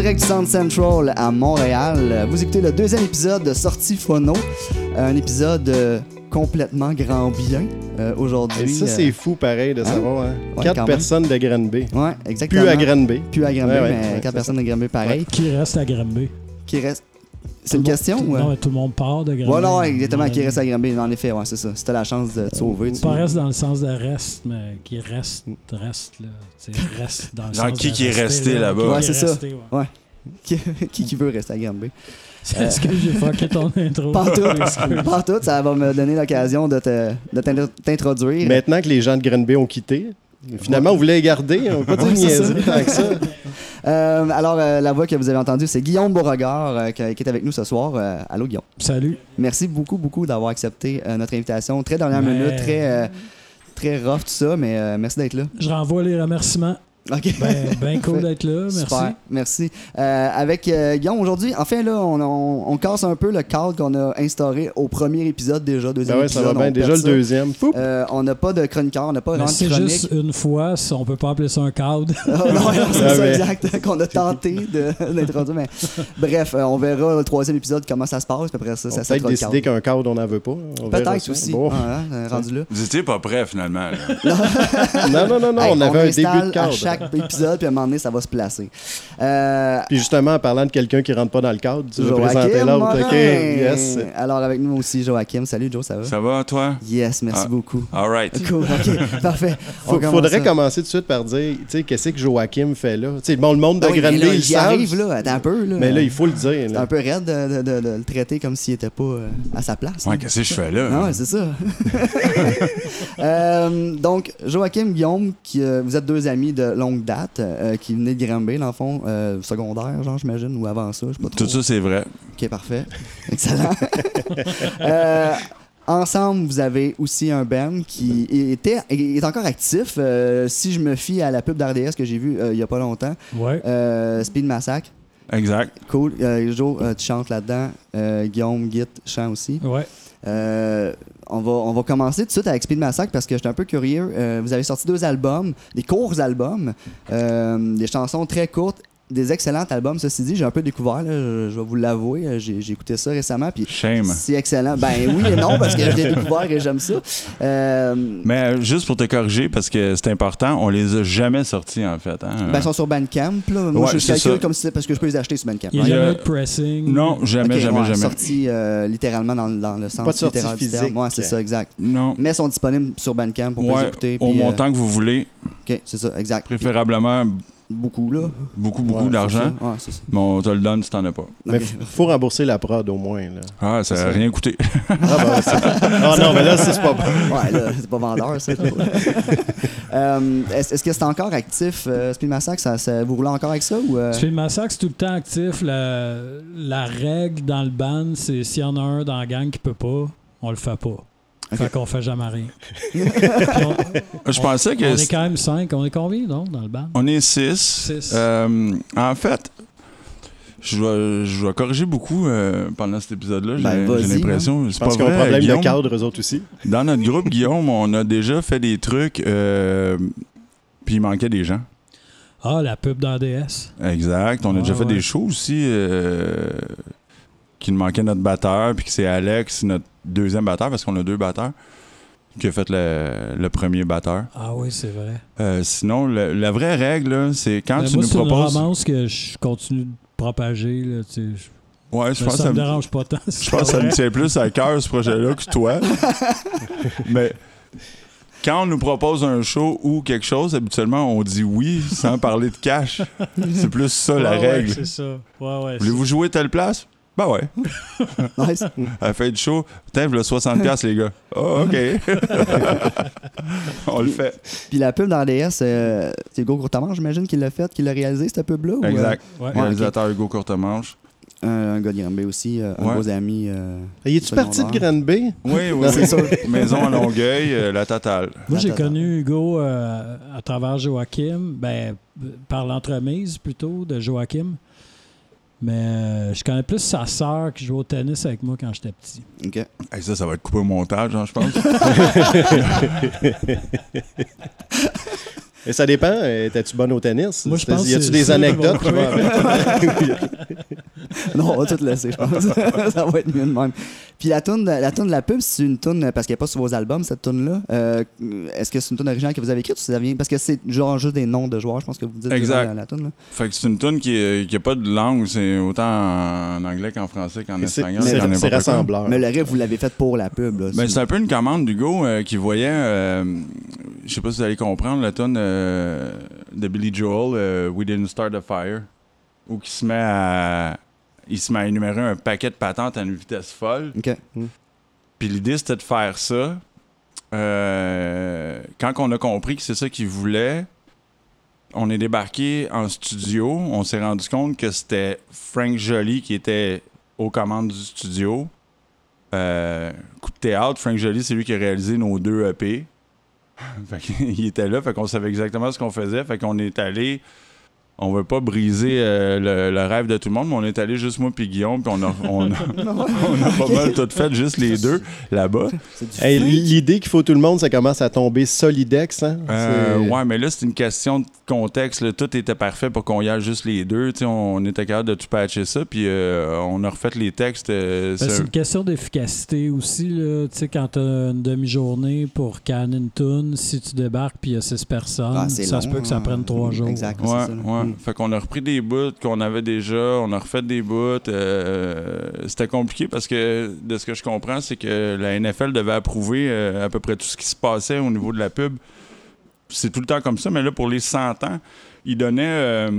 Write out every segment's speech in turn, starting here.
Direct du Centre Central à Montréal, vous écoutez le deuxième épisode de Sortie Phono, un épisode euh, complètement grand bien euh, aujourd'hui. Et ça, euh, c'est fou, pareil, de hein? savoir. Hein? Ouais, Quatre personnes de Granby. Ouais, exactement. Plus à Granby. Plus à Granby, Ouais, ouais, mais ouais, quatre personnes de Granby pareil. Qui reste à Granby? Qui reste. C'est une question tout- ou. Non, mais tout le monde part de Granby. Ouais, non, exactement, qui Ouais. reste à Granby. En effet, ouais, c'est ça. Si t'as la chance de te sauver, tu. Pas reste dans le sens de reste, mais qui reste, reste, là. Reste dans le sens qui de qui est resté là. là-bas? Qui Ouais, est c'est ça. ouais. Ouais. Qui, qui, veut rester à Granby? C'est ce que j'ai fucké ton intro. Pas tout. Excuse. Pas tout, ça va me donner l'occasion de te- de t'introduire. Maintenant que les gens de Granby ont quitté, finalement, on voulait les garder. On va pas dire Ouais, tant que ça. Euh, alors, euh, la voix que vous avez entendue, c'est Guillaume Beauregard euh, qui, qui est avec nous ce soir. Euh, allô, Guillaume. Salut. Merci beaucoup, beaucoup d'avoir accepté euh, notre invitation. Très dernière Mais- minute, très, euh, très rough, tout ça, mais euh, merci d'être là. Je renvoie les remerciements. OK. Ben, ben cool d'être là. Merci. Super, merci. Euh, avec euh, Guillaume, aujourd'hui, enfin, là, on, on- on casse un peu le cadre qu'on a instauré au premier épisode déjà, deuxième Ben ouais, ça va bien. Déjà le deuxième. Euh, on n'a pas de chroniqueur, on n'a pas vraiment de c'est juste une fois, on peut pas appeler ça un cadre. Ah, non, non, c'est Ouais, ça, mais- exact, qu'on a tenté de- d'introduire. Mais bref, euh, on verra le troisième épisode comment ça se passe, après ça, On ça peut-être décider qu'un cadre, on n'en veut pas. Peut-être aussi, Bon. Ah, hein, rendu là. Vous étiez pas prêts finalement. Non, non, non, non, Hey, on avait un début de cadre. Chaque épisode, puis à un moment donné, ça va se placer. Euh, Puis justement, en parlant de quelqu'un qui rentre pas dans le cadre, tu veux présenter l'autre. OK, yes. Alors, avec nous aussi, Joachim. Salut, Joe, ça va? Ça va toi? Yes, merci Ah. beaucoup. All right. Cool, ok, parfait. Faut- commence faudrait ça. commencer tout de suite par dire, tu sais, qu'est-ce que Joachim fait là? Tu sais, bon, le monde de Ah oui, mais Granby, j'y arrive, là, attends un peu. Là. Mais là, il faut le dire. C'est un peu raide de, de- de- de le traiter comme s'il était pas euh, à sa place. Ouais, qu'est-ce que je fais là? Ah ouais, c'est ça. Euh, donc, Joachim, Guillaume, qui, euh, vous êtes deux amis de longue date, euh, qui venaient de Granby, dans le fond, euh, secondaire, genre, j'imagine, ou avant ça, je sais pas trop. Tout ça, c'est vrai. Ok, parfait. Excellent. Euh, ensemble, vous avez aussi un band qui était, est encore actif. euh, si je me fie à la pub d'RDS que j'ai vue euh, il y a pas longtemps, Ouais. euh, Speed Massacre. Exact. Cool. Euh, Joe, euh, tu chantes là-dedans. Euh, Guillaume, Git chante aussi. Ouais. Euh, on, va, on va commencer tout de suite avec Speed Massacre parce que j'étais un peu curieux. Euh, vous avez sorti deux albums, des courts albums, euh, des chansons très courtes, des excellents albums. Ceci dit, j'ai un peu découvert, là, je, je vais vous l'avouer. euh, J'ai j'ai écouté ça récemment. Puis Shame. c'est excellent. Ben oui et non, parce que je l'ai découvert et j'aime ça. Euh, Mais euh, juste pour te corriger, parce que c'est important, on les a jamais sortis en fait. Hein? ben, ils sont sur Bandcamp. Là. Moi, Ouais, je c'est calcule ça. comme si parce que je peux les acheter sur Bandcamp. Il n'y a Il y a- jamais de pressing. Non, jamais, Ok, jamais, ouais, jamais. Sorti euh, littéralement dans, dans le sens Pas de sortie physique. terme. Ouais, c'est ça, exact. Non. Mais sont disponibles sur Bandcamp pour les Ouais, écouter. au puis, euh, montant que vous voulez, Ok, c'est ça, exact. préférablement Beaucoup, là. beaucoup, beaucoup Ouais, d'argent. Ouais, c'est ça. Mais on te le donne si t'en as pas. Mais Ok. il faut rembourser la prod au moins. Là. Ah, ça n'a rien coûté. Ah, ben, c'est- Ah non, mais là, c'est pas bon. Ouais, là, c'est pas vendeur, ça. Euh, Est-ce est-ce que c'est encore actif, euh, Speed Massacre? Ça, ça- vous roulez encore avec ça ou... euh? Speed Massacre, c'est tout le temps actif. La, la règle dans le band, c'est s'il y en a un dans la gang qui peut pas, on le fait pas. Fait qu'on fait jamais rien. On, Je pensais on que est c'est- quand même cinq. On est combien, non, dans le band? on est six. Six. Euh, en fait, je vais, je vais corriger beaucoup euh, pendant cet épisode-là. J'ai Ben, j'ai l'impression. Je C'est pas pense qu'ils ont un problème Guillaume. de cadre, eux autres aussi. Dans notre groupe, Guillaume, on a déjà fait des trucs. euh, puis il manquait des gens. Ah, la pub d'ADS. Exact. On a déjà fait ouais. des shows aussi euh, qui nous manquait notre batteur, puis que c'est Alex, notre deuxième batteur, parce qu'on a deux batteurs, qui a fait le, le premier batteur. Ah oui, c'est vrai. Euh, sinon, le- la vraie règle, c'est quand Mais tu moi, nous c'est une proposes. romance que je continue de propager. Là, tu sais. Je- Ouais, je mais pense ça me dérange pas tant. Je pense que ça me tient plus à cœur, ce projet-là, que toi. Mais quand on nous propose un show ou quelque chose, habituellement, on dit oui sans parler de cash. C'est plus ça, la Ouais, ouais, règle. c'est ça. Ouais, Voulez-vous jouer telle place? Ben ouais. Nice. À la fin du show, putain, le 60$, piastres, les gars. Oh, OK. on le fait. Puis la pub dans DS, euh, c'est Hugo Courtemanche, j'imagine, qui l'a fait, qui l'a réalisé, cette pub-là? ou, euh, Exact. Ouais. Réalisateur Hugo Courtemanche. un, un gars de Granby aussi, euh, un Ouais. de vos amis. euh, Y es-tu parti de. Granby? Oui, oui, c'est sûr. Maison à Longueuil, euh, la totale. Moi, j'ai connu Hugo euh, à travers Joachim, ben, par l'entremise plutôt de Joachim. Mais euh, je connais plus sa sœur qui joue au tennis avec moi quand j'étais petit. OK. Hey, ça, ça va être coupé au montage, hein, je pense. Et ça dépend. euh, Étais-tu bonne au tennis? Moi, je pense Y a-tu des anecdotes? qui non, on va tout laisser, je pense. ça va être mieux de même. Puis la tune, de- la tune de la pub, c'est une tune parce qu'elle n'est pas sur vos albums cette tune là. Est-ce que c'est une tune originale que vous avez écrite ou ça vient? Parce que c'est genre juste des noms de joueurs, je pense que vous dites Exact. la, la tune là. Fait que c'est une tune qui n'a pas de langue, c'est autant en anglais qu'en français qu'en espagnol. c'est- rassembleur. Mais le reste vous l'avez fait pour la pub là. Ben, c'est un peu une commande d'Hugo euh, qui voyait, euh, je sais pas si vous allez comprendre, la tonne euh, de Billy Joel, euh, We Didn't Start a Fire, où il se met à, il se met à énumérer un paquet de patentes à une vitesse folle. OK. Puis l'idée, c'était de faire ça. Euh, quand on a compris que c'est ça qu'il voulait, on est débarqué en studio. On s'est rendu compte que c'était Frank Joly qui était aux commandes du studio. Euh, coup de théâtre, Frank Joly, c'est lui qui a réalisé nos deux EP. fait qu'il était là, fait qu'on savait exactement ce qu'on faisait. Fait qu'on est allé. On veut pas briser euh, le, le rêve de tout le monde, mais on est allé juste moi puis Guillaume, puis on a, on, a, on a pas mal tout fait, juste les deux là-bas. Hey. L'idée qu'il faut tout le monde, ça commence à tomber solidex. Hein? Euh, ouais, mais là, c'est une question de contexte. là. Tout était parfait pour qu'on y aille juste les deux. On était capable de tout patcher ça, puis euh, on a refait les textes. euh, Ben, c'est c'est un- une question d'efficacité aussi. Là. Tu sais, quand tu as une demi-journée pour canner une toune, si tu débarques puis il y a six personnes, Ah, ça se peut que ça hein. prenne trois jours. Exact. Ouais, Fait qu'on a repris des bouts qu'on avait déjà, on a refait des bouts. euh, C'était compliqué parce que, de ce que je comprends, c'est que la NFL devait approuver euh, à peu près tout ce qui se passait au niveau de la pub. C'est tout le temps comme ça, mais là, pour les 100 ans, ils donnaient, euh,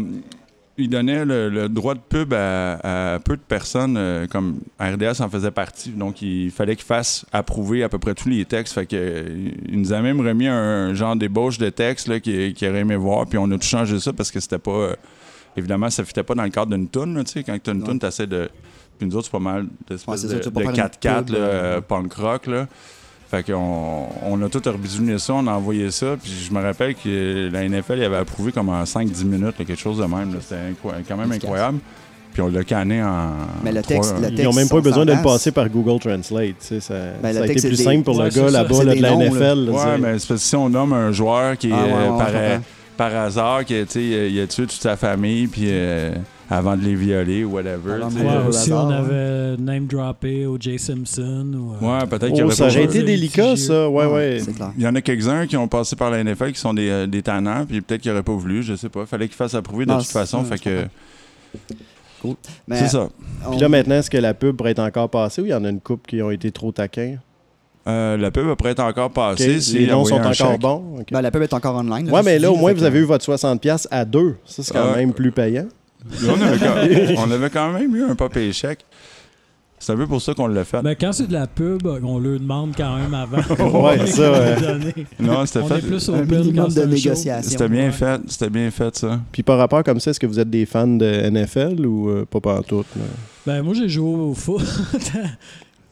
ils donnaient le, le droit de pub à, à peu de personnes, euh, comme RDS en faisait partie. Donc, il fallait qu'ils fassent approuver à peu près tous les textes. Fait que, euh, il nous a même remis un genre d'ébauche de texte là, qu'il qu'il aurait aimé voir. Puis on a tout changé ça parce que c'était pas. euh, évidemment, ça fitait pas dans le cadre d'une toune. sais, quand tu as une Ouais. toune, tu essaies de. Puis nous autres, c'est pas mal Ouais, d'espèces c'est ça, de, de pas faire une 4-4 pub, là, punk rock. Là. Fait qu'on on a tout rebidouillé ça, on a envoyé ça, puis je me rappelle que la NFL il avait approuvé comme en 5-10 minutes, là, quelque chose de même. C'était quand même incroyable. Puis on l'a canné en. Mais le trois- texte- le Ils n'ont même pas besoin de le passer par Google Translate. tu sais, Ça, Ben, ça a été plus des- simple pour Ouais, le gars là-bas là, de la. NFL. là, Ouais, mais c'est parce que si on nomme un joueur qui est Ah, ouais, ouais, euh, par, par hasard, qui, tu sais, il a tué toute sa famille, puis euh, avant de les violer ou whatever. Alors. Ouais, hasard, on avait name droppé au Jay Simpson. Ou, euh, Ouais, peut-être qu'il Oh, aurait ça aurait été délicat, ça. Ouais, ouais. C'est clair. Il y en a quelques-uns qui ont passé par la NFL qui sont des, euh, des tannants, puis peut-être qu'ils n'auraient pas voulu, je sais pas. Fallait qu'ils fassent approuver de Non, toute façon, fait que Mais c'est ça. on- Puis là, maintenant, est-ce que la pub pourrait être encore passée ou il y en a une couple qui ont été trop taquins? Euh, la pub après être encore passée. si Les noms sont encore chèque. bons? ben, la pub est encore online. je mais là, au moins, vous avez eu votre 60$ à deux. Ça, c'est quand Ah. même plus payant. Là, on, avait quand, on avait quand même eu un papier chèque. C'est un peu pour ça qu'on l'a fait. Ben, quand c'est de la pub, on le demande quand même avant. Ouais, ça, non, c'était On fait. est plus Un minimum c'est de négociation. C'était bien Ouais. fait. C'était bien fait, ça. Puis par rapport comme ça, est-ce que vous êtes des fans de NFL ou euh, pas pantoute? là? Ben, moi, j'ai joué au foot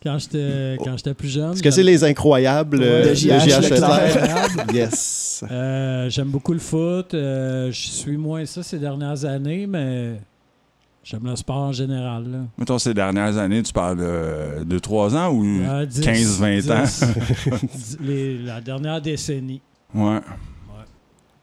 quand j'étais quand j'étais plus jeune. Est-ce que c'est les incroyables euh, De J.H. Yes. Euh, J'aime beaucoup le foot. Euh, je suis moins ça ces dernières années, mais j'aime le sport en général. Là. Mettons, ces dernières années, tu parles de, de 3 ans ou Euh, 10, 15-20 ans? 10, les- la dernière décennie. Ouais.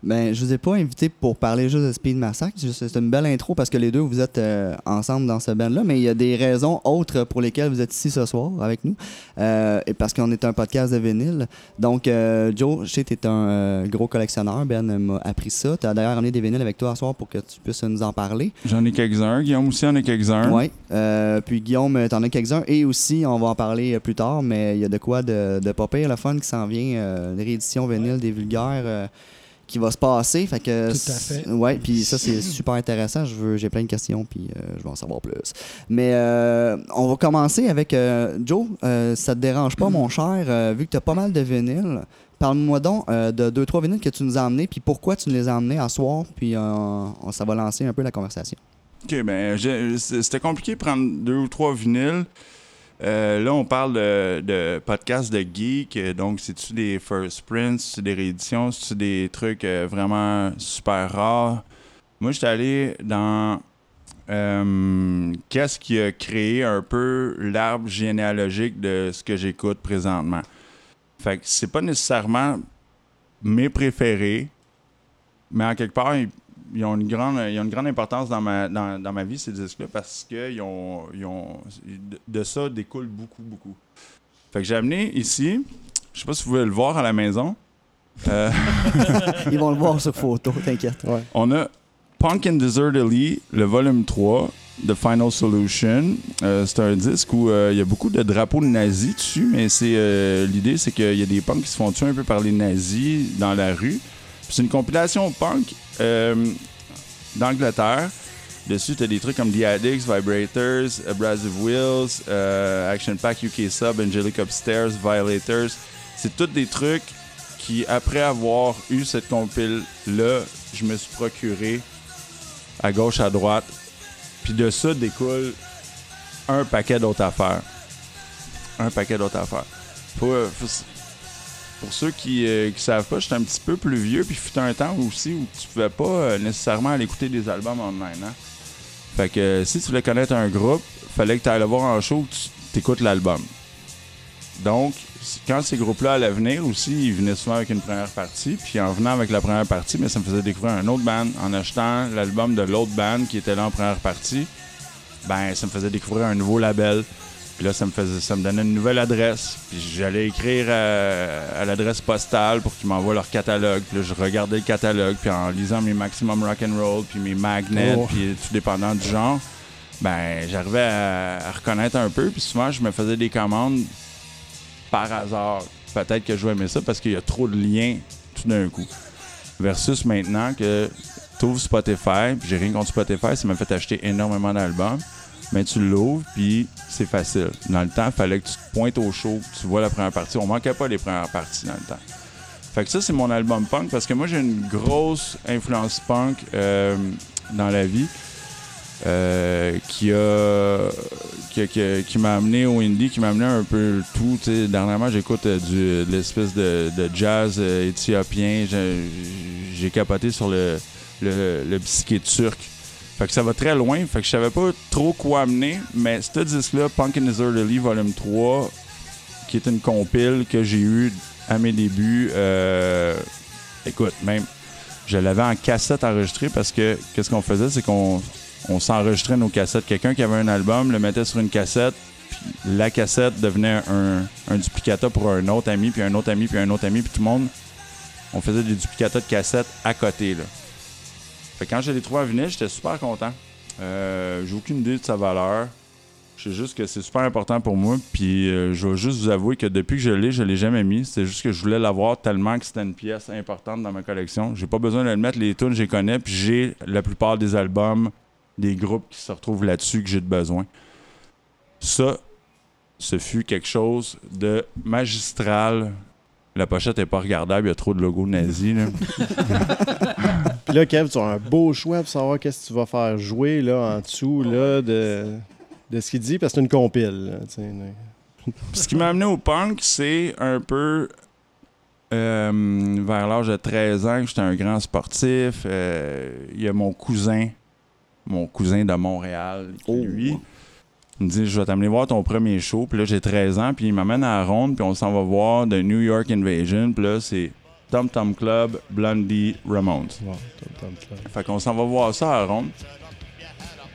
Ben, je vous ai pas invité pour parler juste de Speed Massacre. C'est une belle intro parce que les deux, vous êtes euh, ensemble dans ce band-là, mais il y a des raisons autres pour lesquelles vous êtes ici ce soir avec nous. Euh, et parce qu'on est un podcast de vinyle. Donc, euh, Joe, je sais que tu es un euh, gros collectionneur. Ben m'a appris ça. Tu as d'ailleurs amené des vinyles avec toi ce soir pour que tu puisses nous en parler. J'en ai quelques-uns. Guillaume aussi en a quelques-uns. Oui. puis Guillaume, t'en as quelques-uns. Et aussi, on va en parler plus tard, mais il y a de quoi de, de pas pire, le fun qui s'en vient. Une réédition vinyle des vulgaires qui va se passer. Fait que, Tout à fait. Ouais, puis ça, c'est super intéressant. Je veux, j'ai plein de questions, puis euh, je veux en savoir plus. Mais euh, on va commencer avec euh, Joe. euh, ça te dérange pas, mon cher, euh, vu que tu as pas mal de vinyles. Parle-moi donc euh, de deux, trois vinyles que tu nous as emmenés, puis pourquoi tu nous les as emmenés à soir, puis euh, on- ça va lancer un peu la conversation. OK, ben, c'était compliqué de prendre deux ou trois vinyles. Euh, là, on parle de, podcasts de geek. Donc, c'est-tu des first prints, c'est des rééditions, c'est-tu des trucs euh, vraiment super rares? Moi, j'étais allé dans euh, qu'est-ce qui a créé un peu l'arbre généalogique de ce que j'écoute présentement. Fait que c'est pas nécessairement mes préférés, mais en quelque part, ils, ont une grande, ils ont une grande importance dans ma, dans, dans ma vie, ces disques-là, parce que ils ont, ils ont, de- ça découle beaucoup, beaucoup. Fait que j'ai amené ici, je sais pas si vous pouvez le voir à la maison, euh, Ils vont le voir sur photo, t'inquiète. Ouais. on a Punk and Disorderly, le volume 3, The Final Solution. Euh, c'est un disque où euh, il y a beaucoup de drapeaux nazis dessus, mais c'est euh, l'idée, c'est qu'il y a des punks qui se font tuer un peu par les nazis dans la rue. Puis C'est une compilation punk d'Angleterre. Dessus, tu as des trucs comme The Vibrators, Abrasive Wheels, euh, Action Pack UK Sub, Angelic Upstairs, Violators. C'est tous des trucs qui, après avoir eu cette compile-là, je me suis procuré à gauche, à droite. Puis de ça découle un paquet d'autres affaires. Un paquet d'autres affaires. Faut, euh, faut- pour ceux qui ne savent pas, j'étais un petit peu plus vieux, puis fut un temps aussi où tu pouvais pas euh, nécessairement aller écouter des albums online. Hein? Fait que euh, si tu voulais connaître un groupe, fallait que tu ailles le voir en show, tu écoutes l'album. Donc, quand ces groupes-là allaient venir aussi, ils venaient souvent avec une première partie. Puis en venant avec la première partie, mais ça me faisait découvrir un autre band. En achetant l'album de l'autre band qui était là en première partie, ben ça me faisait découvrir un nouveau label. Puis là, ça me faisait, ça me donnait une nouvelle adresse. Puis j'allais écrire à, à l'adresse postale pour qu'ils m'envoient leur catalogue. Puis là, je regardais le catalogue. Puis en lisant mes Maximum Rock and Roll, puis mes Magnets, Oh. puis tout dépendant du genre, ben j'arrivais à, à reconnaître un peu. Puis souvent, je me faisais des commandes par hasard. Peut-être que je vais aimer ça parce qu'il y a trop de liens tout d'un coup. Versus maintenant que tu ouvres Spotify, puis j'ai rien contre Spotify, ça m'a fait acheter énormément d'albums. Mais tu l'ouvres, puis c'est facile. Dans le temps, il fallait que tu te pointes au show, tu vois la première partie. On manquait pas les premières parties dans le temps. Fait que ça, c'est mon album punk parce que moi, j'ai une grosse influence punk euh, dans la vie euh, qui a qui, qui m'a amené au indie, qui m'a amené un peu tout. Dernièrement, j'écoute euh, de l'espèce de, jazz éthiopien. J'ai- capoté sur le, le, le turc. Fait que ça va très loin. Fait que je savais pas trop quoi amener, mais ce disque-là, Punk and Disorderly Volume 3, qui est une compile que j'ai eue à mes débuts, euh, écoute, même, je l'avais en cassette enregistrée parce que qu'est-ce qu'on faisait, c'est qu'on on s'enregistrait nos cassettes. Quelqu'un qui avait un album le mettait sur une cassette, puis la cassette devenait un, un duplicata pour un autre ami, puis un autre ami, puis un autre ami, puis tout le monde, on faisait des duplicata de cassettes à côté, là. Fait quand je l'ai trouvé en vinyle, j'étais super content. Euh, J'ai aucune idée de sa valeur. Je sais juste que c'est super important pour moi. Puis euh, je vais juste vous avouer que depuis que je l'ai, je l'ai jamais mis. C'est juste que je voulais l'avoir tellement que c'était une pièce importante dans ma collection. J'ai pas besoin de le mettre. Les tunes, je les connais. Puis j'ai la plupart des albums, des groupes qui se retrouvent là-dessus que j'ai de besoin. Ça, ce fut quelque chose de magistral. La pochette est pas regardable, il y a trop de logos nazis. Là, Kev, tu as un beau choix pour savoir qu'est-ce que tu vas faire jouer là, en dessous là, de, de ce qu'il dit, parce que c'est une compile. là. Ce qui m'a amené au punk, c'est un peu euh, vers l'âge de 13 ans que j'étais un grand sportif. Euh, Il y a mon cousin, mon cousin de Montréal, qui, Oh. lui, il me dit Je vais t'amener voir ton premier show. Puis là, j'ai 13 ans, puis il m'amène à la ronde, puis on s'en va voir de New York Invasion. Puis là, c'est Tom Tom Club, Blondie, Ramones. Tom, tom. Fait qu'on s'en va voir ça à ronde.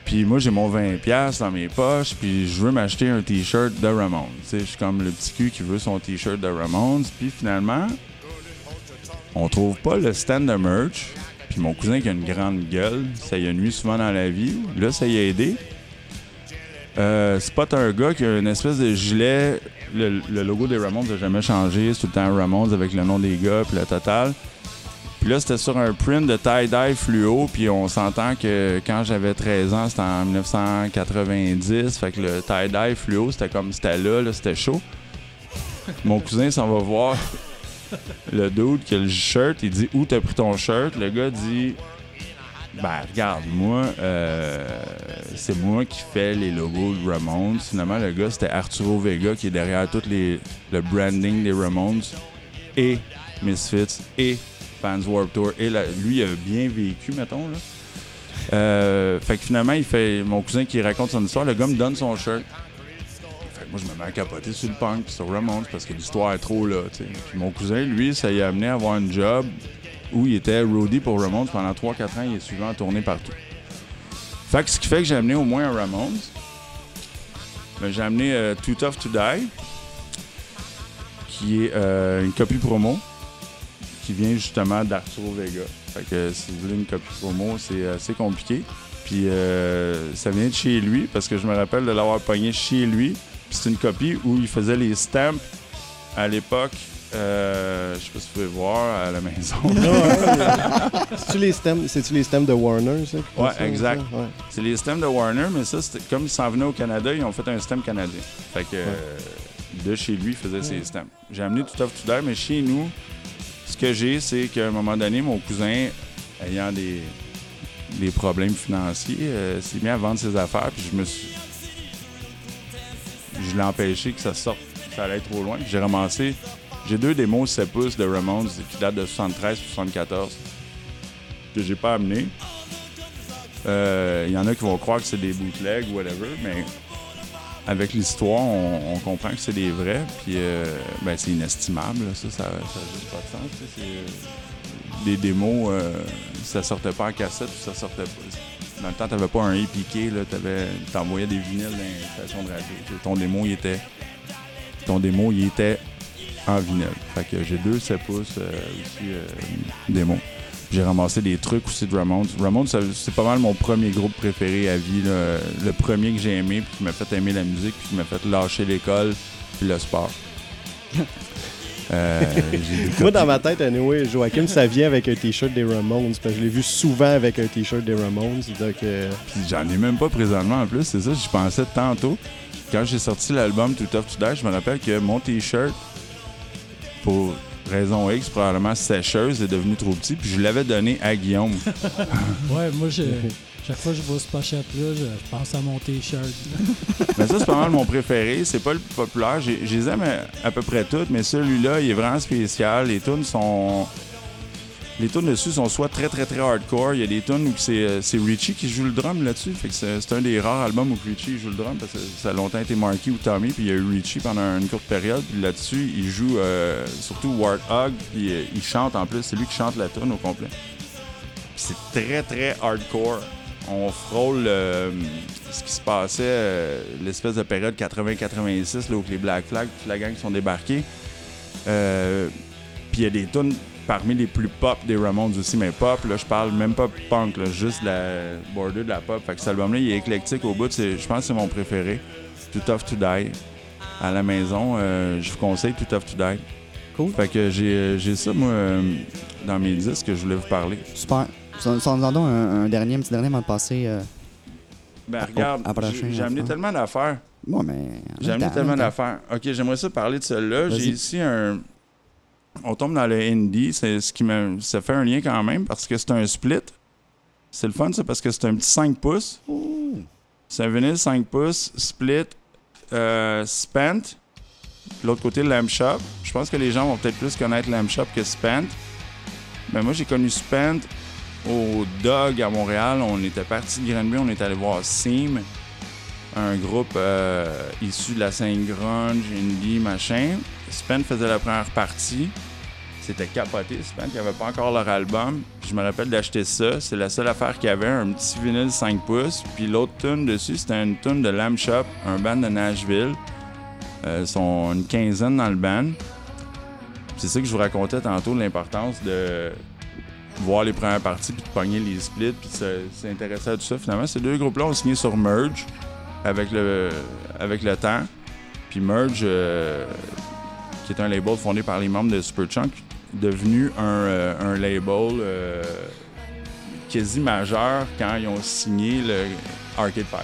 Puis moi, j'ai mon 20$ dans mes poches, puis je veux m'acheter un t-shirt de Ramones. Tu sais, je suis comme le petit cul qui veut son t-shirt de Ramones. Puis finalement, on trouve pas le stand de merch. Puis mon cousin qui a une grande gueule, ça y a nuit souvent dans la vie. Là, ça y a aidé. Euh, spot un gars qui a une espèce de gilet. Le, logo des Ramones n'a jamais changé. C'est tout le temps Ramones avec le nom des gars, puis le total. Puis là, c'était sur un print de tie-dye fluo. Puis on s'entend que quand j'avais 13 ans, c'était en 1990. Fait que le tie-dye fluo, c'était comme c'était là, là c'était chaud. Mon cousin s'en va voir le dude qui a le shirt. Il dit Où t'as pris ton shirt Le gars dit Ben, regarde, moi, euh, c'est moi qui fais les logos de Ramones. Finalement, le gars, c'était Arturo Vega qui est derrière tout les, le branding des Ramones et Misfits et Fans Warped Tour. Et lui, il a bien vécu, mettons. Là. Euh, fait que finalement, il fait mon cousin qui raconte son histoire. Le gars me donne son shirt. Fait que moi, je me mets à capoter sur le punk, sur Ramones, parce que l'histoire est trop là. Puis mon cousin, lui, ça y a amené à avoir un job où il était roadie pour Ramones pendant 3-4 ans. Il est souvent tourné partout. Fait que ce qui fait que j'ai amené au moins un Ramones. Ben, j'ai amené euh, Too Tough to Die, qui est euh, une copie promo qui vient justement d'Arturo Vega. Fait que si vous voulez une copie promo, c'est assez compliqué. Puis euh, ça vient de chez lui parce que je me rappelle de l'avoir pogné chez lui. Puis c'est une copie où il faisait les stamps à l'époque. Euh, je sais pas si vous pouvez voir à la maison. C'est-tu les stems, les stems de Warner, ça? Ouais, ça, exact. Ouais. C'est les stems de Warner, mais ça, comme ils s'en venaient au Canada, ils ont fait un stem canadien. Fait que euh, de chez lui, il faisait ses stems. J'ai amené tout off tout d'air, mais chez nous, ce que j'ai, c'est qu'à un moment donné, mon cousin, ayant des, des problèmes financiers, euh, s'est mis à vendre ses affaires, puis je me suis. Je l'ai empêché que ça sorte, que ça allait trop loin. J'ai ramassé. J'ai deux démos 7 pouces de Ramones qui datent de 73-74 que j'ai pas amené. Euh, Il y en a qui vont croire que c'est des bootlegs ou whatever, mais avec l'histoire, on, comprend que c'est des vrais, puis euh, ben, c'est inestimable. Ça, ça n'a juste pas de sens. euh, des démos, euh, ça sortait pas en cassette, puis ça sortait pas. Dans le temps, t'avais pas un là, t'avais, t'envoyais des vinyles dans de radio. Ton démo, il était, ton démo, il était en vinyle. Fait que j'ai deux 7 pouces euh, aussi euh, démo. J'ai ramassé des trucs aussi de Ramones. Ramones, c'est pas mal mon premier groupe préféré à vie. là. Le premier que j'ai aimé, puis qui m'a fait aimer la musique, puis qui m'a fait lâcher l'école, puis le sport. Euh, des Moi, dans ma tête, anyway, Joachim, ça vient avec un t-shirt des Ramones. Parce que je l'ai vu souvent avec un t-shirt des Ramones. Donc, euh, Puis j'en ai même pas présentement en plus, c'est ça, j'y pensais tantôt. Quand j'ai sorti l'album Tout Off To Die, je me rappelle que mon t-shirt, pour raison X, probablement sécheuse, est devenu trop petit, puis je l'avais donné à Guillaume. Ouais, moi, je, chaque fois que je vois ce pochette-là, je, pense à mon t-shirt. mais ça, c'est pas mal mon préféré, c'est pas le plus populaire. Je les aime à, à peu près toutes, mais celui-là, il est vraiment spécial. Les tunes sont. Les tunes dessus sont soit très très très hardcore. Il y a des tunes où c'est euh, Richie qui joue le drum là-dessus. C'est un des rares albums où Richie joue le drum parce que ça a longtemps été Marky ou Tommy. Puis il y a eu Richie pendant une courte période. Puis là-dessus, il joue euh, surtout Warthog. Puis euh, il chante en plus. C'est lui qui chante la tune au complet. C'est très très hardcore. On frôle ce qui se passait, l'espèce de période 80-86 là, où les Black Flag, toute la gang sont débarqués. Puis il y a des tunes parmi les plus pop des Ramones aussi, mais pop, là, je parle même pas punk, là, juste la border de la pop. Fait que cet album-là, il est éclectique au bout. Je pense que c'est mon préféré. Too Tough to Die. À la maison, euh, je vous conseille Too Tough to Die. Cool. Fait que j'ai euh, ça, moi, euh, dans mes disques que je voulais vous parler. Super. Sans nous en donner un, un dernier, un petit dernier avant de passer. euh, Ben, regarde, j'ai amené tellement d'affaires. Bon, mais. J'ai amené tellement d'affaires. Ok, j'aimerais ça parler de celle-là. Vas-y. J'ai ici un. On tombe dans le indie. C'est ce qui me. Ça fait un lien quand même parce que c'est un split. C'est le fun, ça, parce que c'est un petit 5 pouces. C'est un vinyle 5 pouces, split, euh, Spent. L'autre côté, Lamp Shop. Je pense que les gens vont peut-être plus connaître Lamp Shop que Spent. Mais moi, j'ai connu Spent au Dog à Montréal. On était parti de Granby, on est allé voir Seam un groupe euh, issu de la scène grunge, indie, machin. Spent faisait la première partie. C'était capoté, Spent, qui avait pas encore leur album. Je me rappelle d'acheter ça. C'est la seule affaire qu'il y avait, un petit vinyle 5 pouces. Puis l'autre tune dessus, c'était une tune de Lamb Shop, un band de Nashville. Euh, ils sont une quinzaine dans le band. C'est ça que je vous racontais tantôt, l'importance de voir les premières parties, puis de pogner les splits, puis s'intéresser à tout ça. Finalement, ces deux groupes-là ont signé sur Merge avec le, avec le temps. Puis Merge, euh, qui est un label fondé par les membres de Superchunk, devenu un, euh, un label euh, quasi majeur quand ils ont signé le Arcade Fire.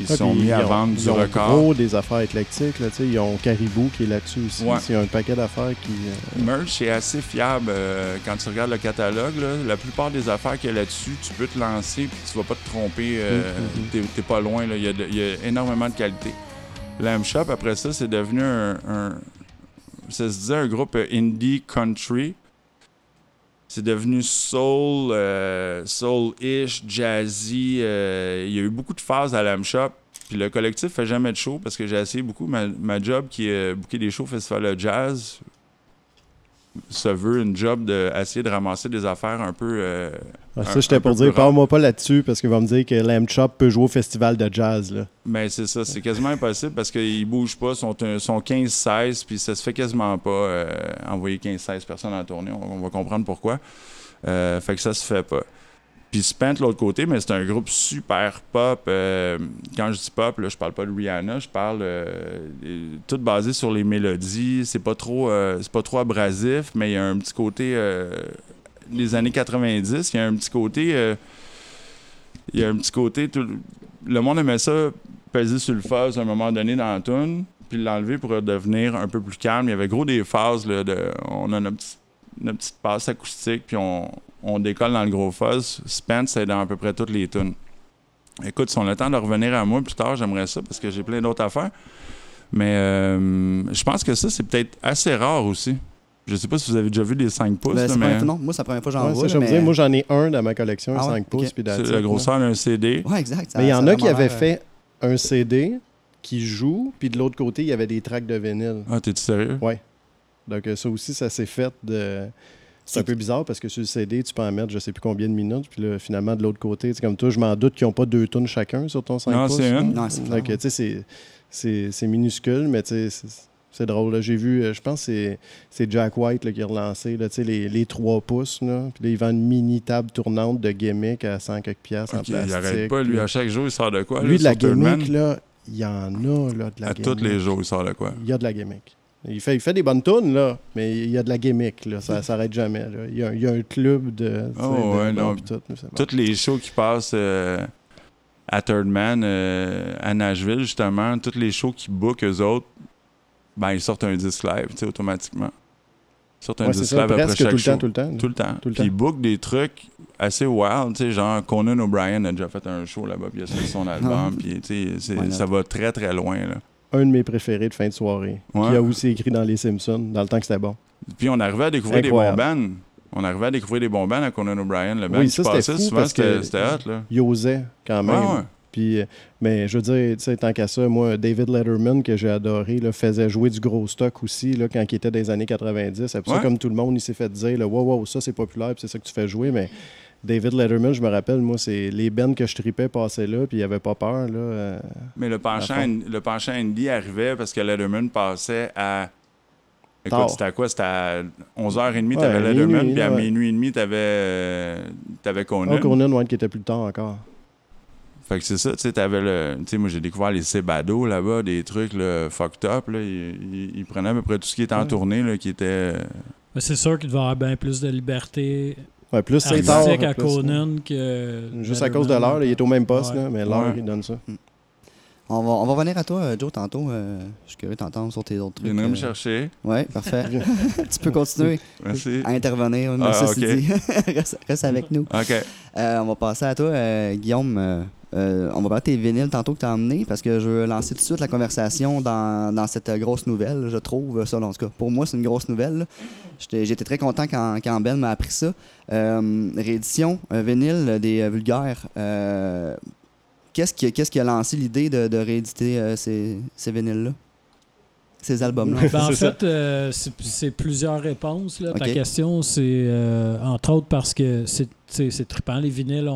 Ils se sont mis à ils ont- vendre ils du ont record. gros des affaires éclectiques. Là, ils ont Caribou qui est là-dessus aussi. Ouais. Il y a un paquet d'affaires qui. euh, Merge, c'est assez fiable euh, quand tu regardes le catalogue. là. la plupart des affaires qu'il y a là-dessus, tu peux te lancer puis tu vas pas te tromper. euh, mhm. t'es, pas loin. là. Il, y a y énormément de qualité. Lamb Shop, après ça, c'est devenu un, un- Ça se disait un groupe euh, indie country. C'est devenu soul, euh, soul-ish, jazzy. euh, il y a eu beaucoup de phases à Lamb Shop. Puis le collectif fait jamais de show parce que j'ai essayé beaucoup. Ma, job qui est booker des shows au Festival de Jazz, se veut une job d'essayer de, ramasser des affaires un peu. Euh, ah, ça, j'étais pour dire, parle-moi pas là-dessus parce qu'il va me dire que Lamb Chop peut jouer au festival de jazz. Là. Mais c'est ça, c'est quasiment impossible parce qu'ils bougent pas, sont, sont 15-16, puis ça se fait quasiment pas euh, envoyer 15-16 personnes en tournée. On, va comprendre pourquoi. Euh, fait que ça se fait pas. Puis Spent, l'autre côté, mais c'est un groupe super pop. Euh, quand je dis pop, là, je parle pas de Rihanna, je parle euh, tout basé sur les mélodies. C'est pas trop euh, c'est pas trop abrasif, mais il y a un petit côté les années 90, il y a un petit côté il y a un petit côté le monde aimait ça peser sur le fuzz à un moment donné dans la tune, puis l'enlever pour devenir un peu plus calme. Il y avait gros des phases là, de on a notre, notre petite passe acoustique puis on on décolle dans le gros fuzz. Spence, c'est dans à peu près toutes les tunes. Écoute, si on a le temps de revenir à moi plus tard, j'aimerais ça parce que j'ai plein d'autres affaires. Mais euh, je pense que ça, c'est peut-être assez rare aussi. Je sais pas si vous avez déjà vu des 5 pouces. Ben, mais... non, moi, c'est la première fois que j'en vois. Mais... moi, j'en ai un dans ma collection, un 5 ah pouces. C'est la grosseur d'un CD. Ouais, exact. mais il y en a qui avaient fait un CD qui joue, puis de l'autre côté, il y avait des tracks de vinyle. Ah, t'es-tu sérieux? Oui. Donc, euh, ça aussi, ça s'est fait de. C'est un peu bizarre parce que sur le CD, tu peux en mettre je sais plus combien de minutes. Puis là, finalement, de l'autre côté, comme toi, je m'en doute qu'ils n'ont pas deux tonnes chacun sur ton 5 non, pouces. C'est une. Non, c'est c'est minuscule, mais c'est drôle. J'ai vu, euh, je pense que c'est Jack White qui a relancé là, les, les 3 pouces. Là. Puis là, il vend une mini table tournante de gimmick à 100 quelques piastres en plastique. Il n'arrête pas, lui, à chaque jour, il sort de quoi? Lui, de la gimmick, là, il y en a là, de la à gimmick. À tous les jours, il sort de quoi? Il y a de la gimmick. Il fait, il fait des bonnes tunes, là, mais il y a de la gimmick, là. Ça s'arrête jamais. Là. Il, y a, il, y a, un club de. Oh, ouais, non. Tout, Toutes les shows qui passent euh, à Third Man, euh, à Nashville, justement, toutes les shows qui bookent eux autres, ben, ils sortent un disque live, tu sais, automatiquement. Ils sortent un disque live après chaque tout show. Le temps, tout le temps. Tout le temps. Tout le puis ils bookent des trucs assez wild, tu sais, genre Conan O'Brien a déjà fait un show là-bas, puis il a sorti son album, puis tu sais, ça va très, très loin, là un de mes préférés de fin de soirée. Qui a aussi écrit dans Les Simpsons, dans le temps que c'était bon. Puis on arrivait à découvrir des bons bands. On arrivait à découvrir des bons bands à Conan O'Brien. Le band oui, ça, c'était fou souvent, c'était hot. Là. Il osait quand même. Puis, euh, mais je veux dire, tu sais, tant qu'à ça, moi, David Letterman, que j'ai adoré, là, faisait jouer du gros stock aussi là, quand il était dans les années 90. C'est pour ça, comme tout le monde, il s'est fait dire, là, wow, wow, ça c'est populaire, c'est ça que tu fais jouer. Mais David Letterman, je me rappelle, moi, c'est les bands que je tripais passaient là, puis il avait pas peur. Là, euh, Mais le penchant, le penchant indie arrivait parce que Letterman passait à. Écoute, c'était à quoi? C'était à 11h30, tu avais Letterman, puis à minuit et demi, tu avais, euh, avais Conan. Oh, Conan, ouais, qui était plus tard encore. Fait que c'est ça, tu sais, t'avais le. Tu sais, moi, j'ai découvert les Sebado là-bas, des trucs là, fucked up. Là. Ils, ils, prenaient à peu près tout ce qui était en tournée, là, qui était. Mais c'est sûr qu'il devait avoir bien plus de liberté Ouais, plus c'est tard. à Conan que. Juste à cause de l'heure, il est au même poste, là, mais l'heure, il donne ça. Mm. On va, on va venir à toi, euh, Joe, tantôt. Euh, je suis curieux d'entendre sur tes autres trucs. Viendrai me chercher. Oui, parfait. tu peux continuer Merci. à intervenir. Ah, dit. reste, avec nous. OK. Euh, on va passer à toi, Guillaume. Euh, on va parler de tes vinyles tantôt que tu as emmené parce que je veux lancer tout de suite la conversation dans, dans cette grosse nouvelle, je trouve. Ça, en tout cas, pour moi, c'est une grosse nouvelle. J'étais très content quand, quand Ben m'a appris ça. Euh, réédition, euh, vinyle des vulgaires. Qu'est-ce qui, qui, a lancé l'idée de, rééditer ces, ces vinyles-là? Ces albums-là? Ben, en fait, c'est plusieurs réponses. Là. Ta question, c'est entre autres parce que c'est c'est trippant. Les vinyles,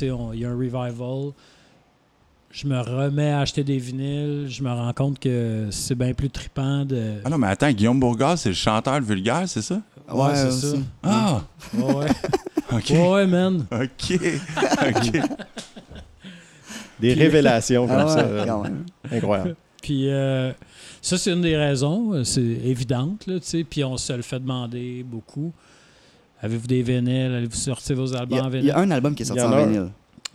il y a un revival. Je me remets à acheter des vinyles. Je me rends compte que c'est bien plus trippant de. Ah non, mais attends, Guillaume Bourgas, c'est le chanteur vulgaire, c'est ça? Ouais, c'est ça. Ah! Ouais. OK. Ouais, man. OK. OK. Des révélations comme ah ça. Incroyable. Puis euh, ça, c'est une des raisons. C'est évidente, là, tu sais. Puis on se le fait demander beaucoup. Avez-vous des vinyles? Allez-vous sortir vos albums en vinyle? Il y a un album qui est sorti en, vinyle.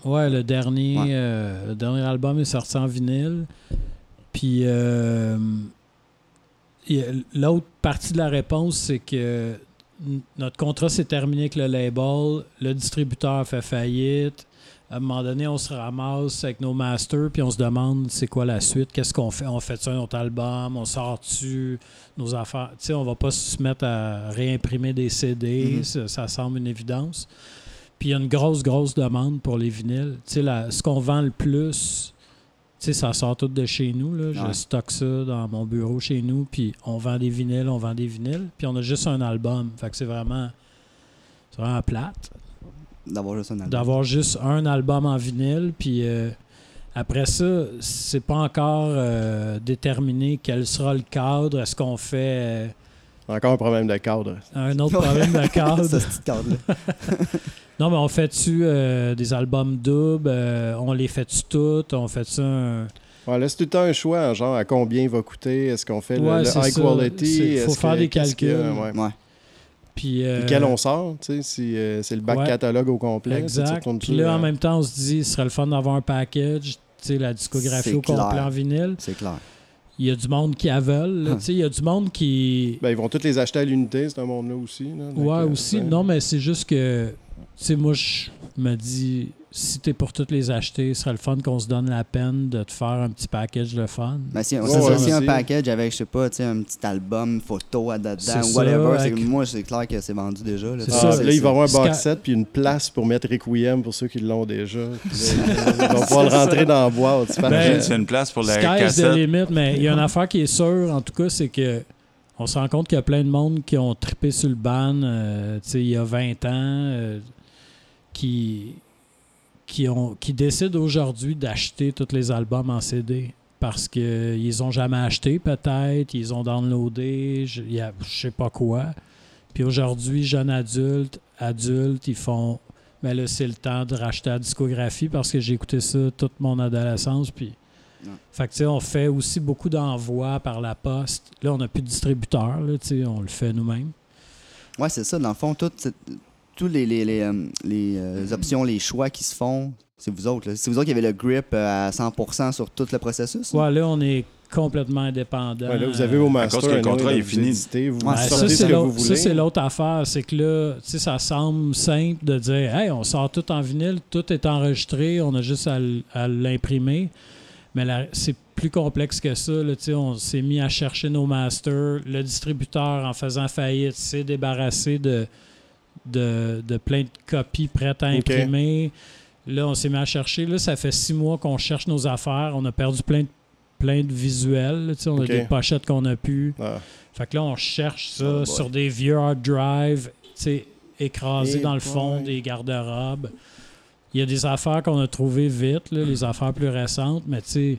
Ouais, le dernier, euh, le dernier album est sorti en vinyle. Puis euh, l'autre partie de la réponse, c'est que notre contrat s'est terminé avec le label, le distributeur fait faillite, à un moment donné, on se ramasse avec nos masters, puis on se demande c'est quoi la suite, qu'est-ce qu'on fait? On fait ça un autre album, on sort-tu nos affaires? Tu sais, on va pas se mettre à réimprimer des CD, mm-hmm. ça, semble une évidence. Puis il y a une grosse, grosse demande pour les vinyles. Tu sais, ce qu'on vend le plus, sais, ça sort tout de chez nous. Là. Je Ouais. stocke ça dans mon bureau chez nous, puis on vend des vinyles, on vend des vinyles, puis on a juste un album. Fait que c'est vraiment, c'est vraiment plate D'avoir juste un album. d'avoir juste un album en vinyle, puis euh, après ça, c'est pas encore euh, déterminé quel sera le cadre. Est-ce qu'on fait euh, Encore un problème de cadre. un autre problème de cadre? Ça, ce petit cadre-là. Non, mais on fait-tu euh, des albums doubles? euh, on les fait-tu toutes? On fait-tu un... Ouais, là, c'est tout le temps un choix, genre à combien il va coûter, est-ce qu'on fait le- Ouais, le, c'est high ça. quality, est-ce faut faire que- des calculs. ouais. Ouais. Puis, euh, Puis quel on sort, tu sais, si euh, c'est le back ouais. catalogue au complet. Exact. Puis là, en euh, même temps, on se dit, ce serait le fun d'avoir un package, tu sais, la discographie au complet en vinyle. C'est clair. Il y a du monde qui avale, tu sais, il y a du monde qui... Ben, ils vont tous les acheter à l'unité, c'est un monde-là aussi. Là, Donc, Ouais, euh, aussi. c'est- Non, mais c'est juste que, tu sais, moi, je me dis, si t'es pour toutes les acheter, ce serait le fun qu'on se donne la peine de te faire un petit package de fun. Mais si, c'est ça, ouais, si un package avec, je sais pas, tu sais, un petit album photo à dedans whatever, avec- moi, c'est clair que c'est vendu déjà. là. Ah, ça. il va y avoir un box set puis une place pour mettre Requiem pour ceux qui l'ont déjà. Ils vont pouvoir le rentrer dans la boîte. c'est Ben. C'est une place pour la Sky's the cassette. limit, mais il y a une affaire qui est sûre, en tout cas, c'est que on se rend compte qu'il y a plein de monde qui ont trippé sur le ban, euh, tu sais, il y a 20 ans, euh, qui, qui, ont, qui décident aujourd'hui d'acheter tous les albums en CD parce qu'ils ont jamais acheté, peut-être, ils ont downloadé, je il y a- je sais pas quoi. Puis aujourd'hui, jeunes adultes, adultes, ils font mais là, c'est le temps de racheter la discographie parce que j'ai écouté ça toute mon adolescence. Puis, Ouais. fait que, tu sais, on fait aussi beaucoup d'envois par la poste. Là, on n'a plus de distributeur, là, tu sais, on le fait nous-mêmes. Ouais, c'est ça. Dans le fond, toutes tous les, les, les, euh, les, euh, options, les choix qui se font, c'est vous autres. là. C'est vous autres qui avez le grip euh, à 100% sur tout le processus. là? Ouais, là, on est complètement indépendant. Ouais, là, vous avez au master. cause que le contrat là, est vous fini. éditez, vous Ouais, sortez ça, ce c'est que vous l'autre- ça, voulez. c'est l'autre affaire. C'est que là, tu sais, ça semble simple de dire Hey, on sort tout en vinyle, tout est enregistré, on a juste à, à l'imprimer. Mais c'est plus complexe que ça. là, tu sais, on s'est mis à chercher nos masters. Le distributeur, en faisant faillite, s'est débarrassé de, de, de plein de copies prêtes à imprimer. Là, on s'est mis à chercher. Là, ça fait six mois qu'on cherche nos affaires. On a perdu plein de, plein de visuels. là, tu sais, on a des pochettes qu'on a pu. Ah, Fait que là, on cherche ça Oh sur des vieux hard drive, tu sais, écrasés dans le fond boy. des garde-robes. Il y a des affaires qu'on a trouvées vite, là, les affaires plus récentes, mais tu sais,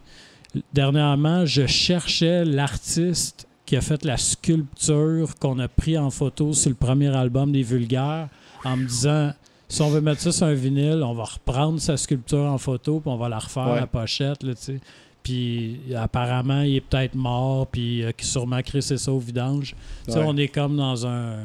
dernièrement, je cherchais l'artiste qui a fait la sculpture qu'on a pris en photo sur le premier album des Vulgaires en me disant si on veut mettre ça sur un vinyle, on va reprendre sa sculpture en photo puis on va la refaire Ouais. la pochette, là, tu sais. Puis apparemment, il est peut-être mort, puis euh, qui sûrement crissé ça au vidange. Tu sais, Ouais. on est comme dans un.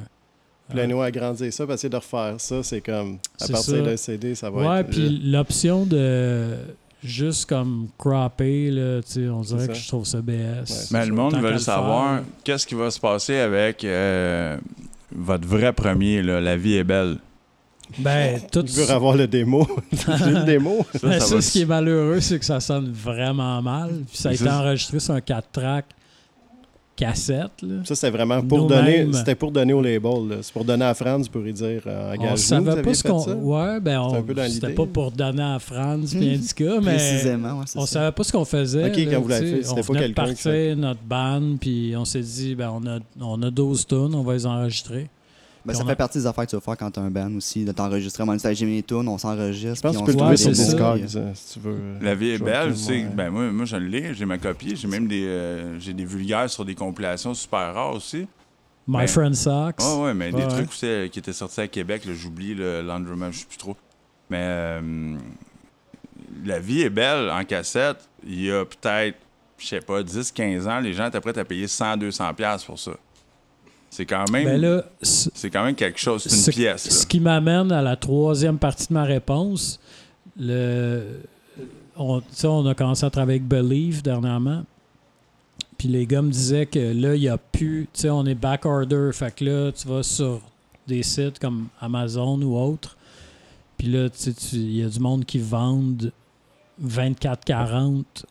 Puis là, nous, agrandir ça, parce que de refaire ça, c'est comme, à partir d'un CD, ça va Ouais, être... puis l'option de juste comme cropper, là, tu sais, on dirait que je trouve ça BS. Mais le monde veut le savoir qu'est-ce qui va se passer avec euh, votre vrai premier, là, La vie est belle? Ben, tout Je veux avoir le démo. J'ai le démo. Ça, Ben, ça ça, va- ce qui est malheureux, c'est que ça sonne vraiment mal. Puis ça a été enregistré sur un 4 track cassette. Là. Ça, c'était vraiment pour donner, c'était pour donner au label. C'est pour donner à Franz pour lui dire, euh, On savait pas ce qu'on. Ouais, ben, C'est on... c'était pas pour donner à Franz puis Indica, mais. Précisément, ouais, c'est On ça. savait pas ce qu'on faisait. Ok, là, quand vous l'avez fait, c'était on pas quelqu'un qui partir fait- notre band, puis on s'est dit, ben, on a, on a 12 tonnes, on va les enregistrer. Ben, ça on fait a- partie des affaires que tu vas faire quand tu as un band aussi, de t'enregistrer. Moi, j'ai mes tunes, on s'enregistre. Je pense puis que tu peux on trouver sur. Discord, si tu veux. euh, La vie est belle, tu sais. ouais. Ben, moi, moi, je l'ai, j'ai ma copie. J'ai même des, euh, j'ai des vulgaires sur des compilations super rares aussi. My Ben, Friend Sucks. Ouais, ouais, mais Ouais, des trucs aussi, euh, qui étaient sortis à Québec, j'oublie le Landromat, je sais plus trop. Mais euh, la vie est belle en cassette. Il y a peut-être, je sais pas, 10-15 ans, les gens étaient prêts à payer 100-200$ piastres pour ça. C'est quand même. Ben là, c'est quand même quelque chose, c'est ce, une pièce. là. ce qui m'amène à la troisième partie de ma réponse. Le, on, on a commencé à travailler avec Believe dernièrement. Puis les gars me disaient que là, il n'y a plus. Tu sais, on est back order. Fait que là, tu vas sur des sites comme Amazon ou autres. Puis là, tu il y a du monde qui vendent 24-40, tu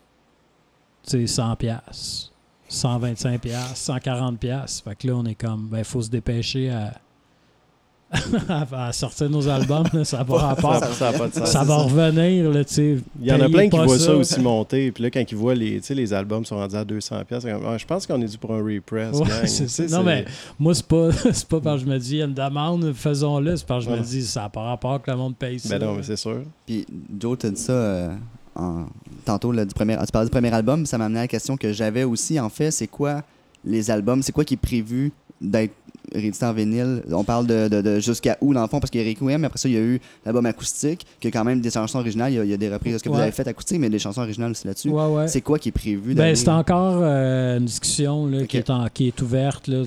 sais, 100 piastres. 125 piastres, 140 piastres. Fait que là, on est comme, ben, il faut se dépêcher à, à sortir nos albums, ça n'a pas rapport. Ça, pas de sens. Ça va revenir, là, tu sais. Il y en a plein qui voient ça. aussi monter. Puis là, quand ils voient les, tu sais, les albums sont rendus à 200$, pièces, je pense qu'on est dû pour un repress. Ouais, gang. Non, mais moi, c'est pas, c'est pas parce que je me dis, il y a une demande, faisons-le. C'est parce que je me dis, ça n'a pas rapport que le monde paye ça. Ben non, mais c'est sûr. Puis Joe, t'as dit ça euh, en- tantôt, là, du premier, tu parlais du premier album, ça m'a amené à la question que j'avais aussi, en fait, c'est quoi les albums, c'est quoi qui est prévu d'être réédité en vinyle? On parle de, de- de jusqu'à où, dans le fond, parce qu'il y a Requiem, après ça, il y a eu l'album acoustique, qui a quand même des chansons originales, il y a, il y a des reprises de ce que vous avez fait acoustique, mais des chansons originales aussi là-dessus. Ouais, ouais. C'est quoi qui est prévu Ben, c'est encore euh, une discussion là, qui, est en- qui est ouverte. là.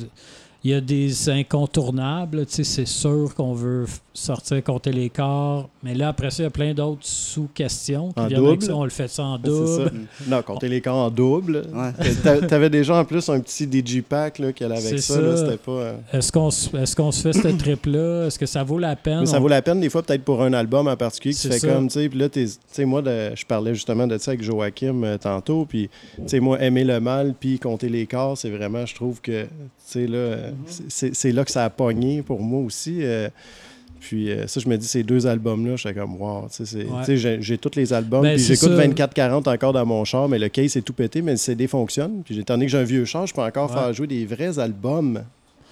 Il y a des incontournables. C'est sûr qu'on veut sortir compter les corps. Mais là, après ça, il y a plein d'autres sous-questions. qui En viennent avec double? ça. On le fait ça en ça. double. Non, compter les camps en double. Ouais. T'a- T'avais déjà en plus un petit Digipack là, qu'elle avait avec C'est ça. là, ça. C'était pas. euh, Est-ce qu'on se est-ce qu'on se fait cette trip-là? Est-ce que ça vaut la peine? Mais ça On- vaut la peine, des fois, peut-être pour un album en particulier, qui C'est fait comme, tu sais, puis là, t'es- tu sais, moi, de- je parlais justement de ça avec Joachim euh, tantôt, puis, tu sais, moi, aimer le mal, puis compter les corps, c'est vraiment, je trouve que, tu sais, là, Mm-hmm. c'est- c'est là que ça a pogné pour moi aussi. euh, puis euh, ça, je me dis, ces deux albums-là, j'étais comme, wow, tu sais, j'ai- tous les albums, Ben, puis j'écoute ça. 24-40 encore dans mon char, mais le case est tout pété, mais le CD fonctionne. Puis étant donné que j'ai un vieux char, je peux encore Ouais. faire jouer des vrais albums.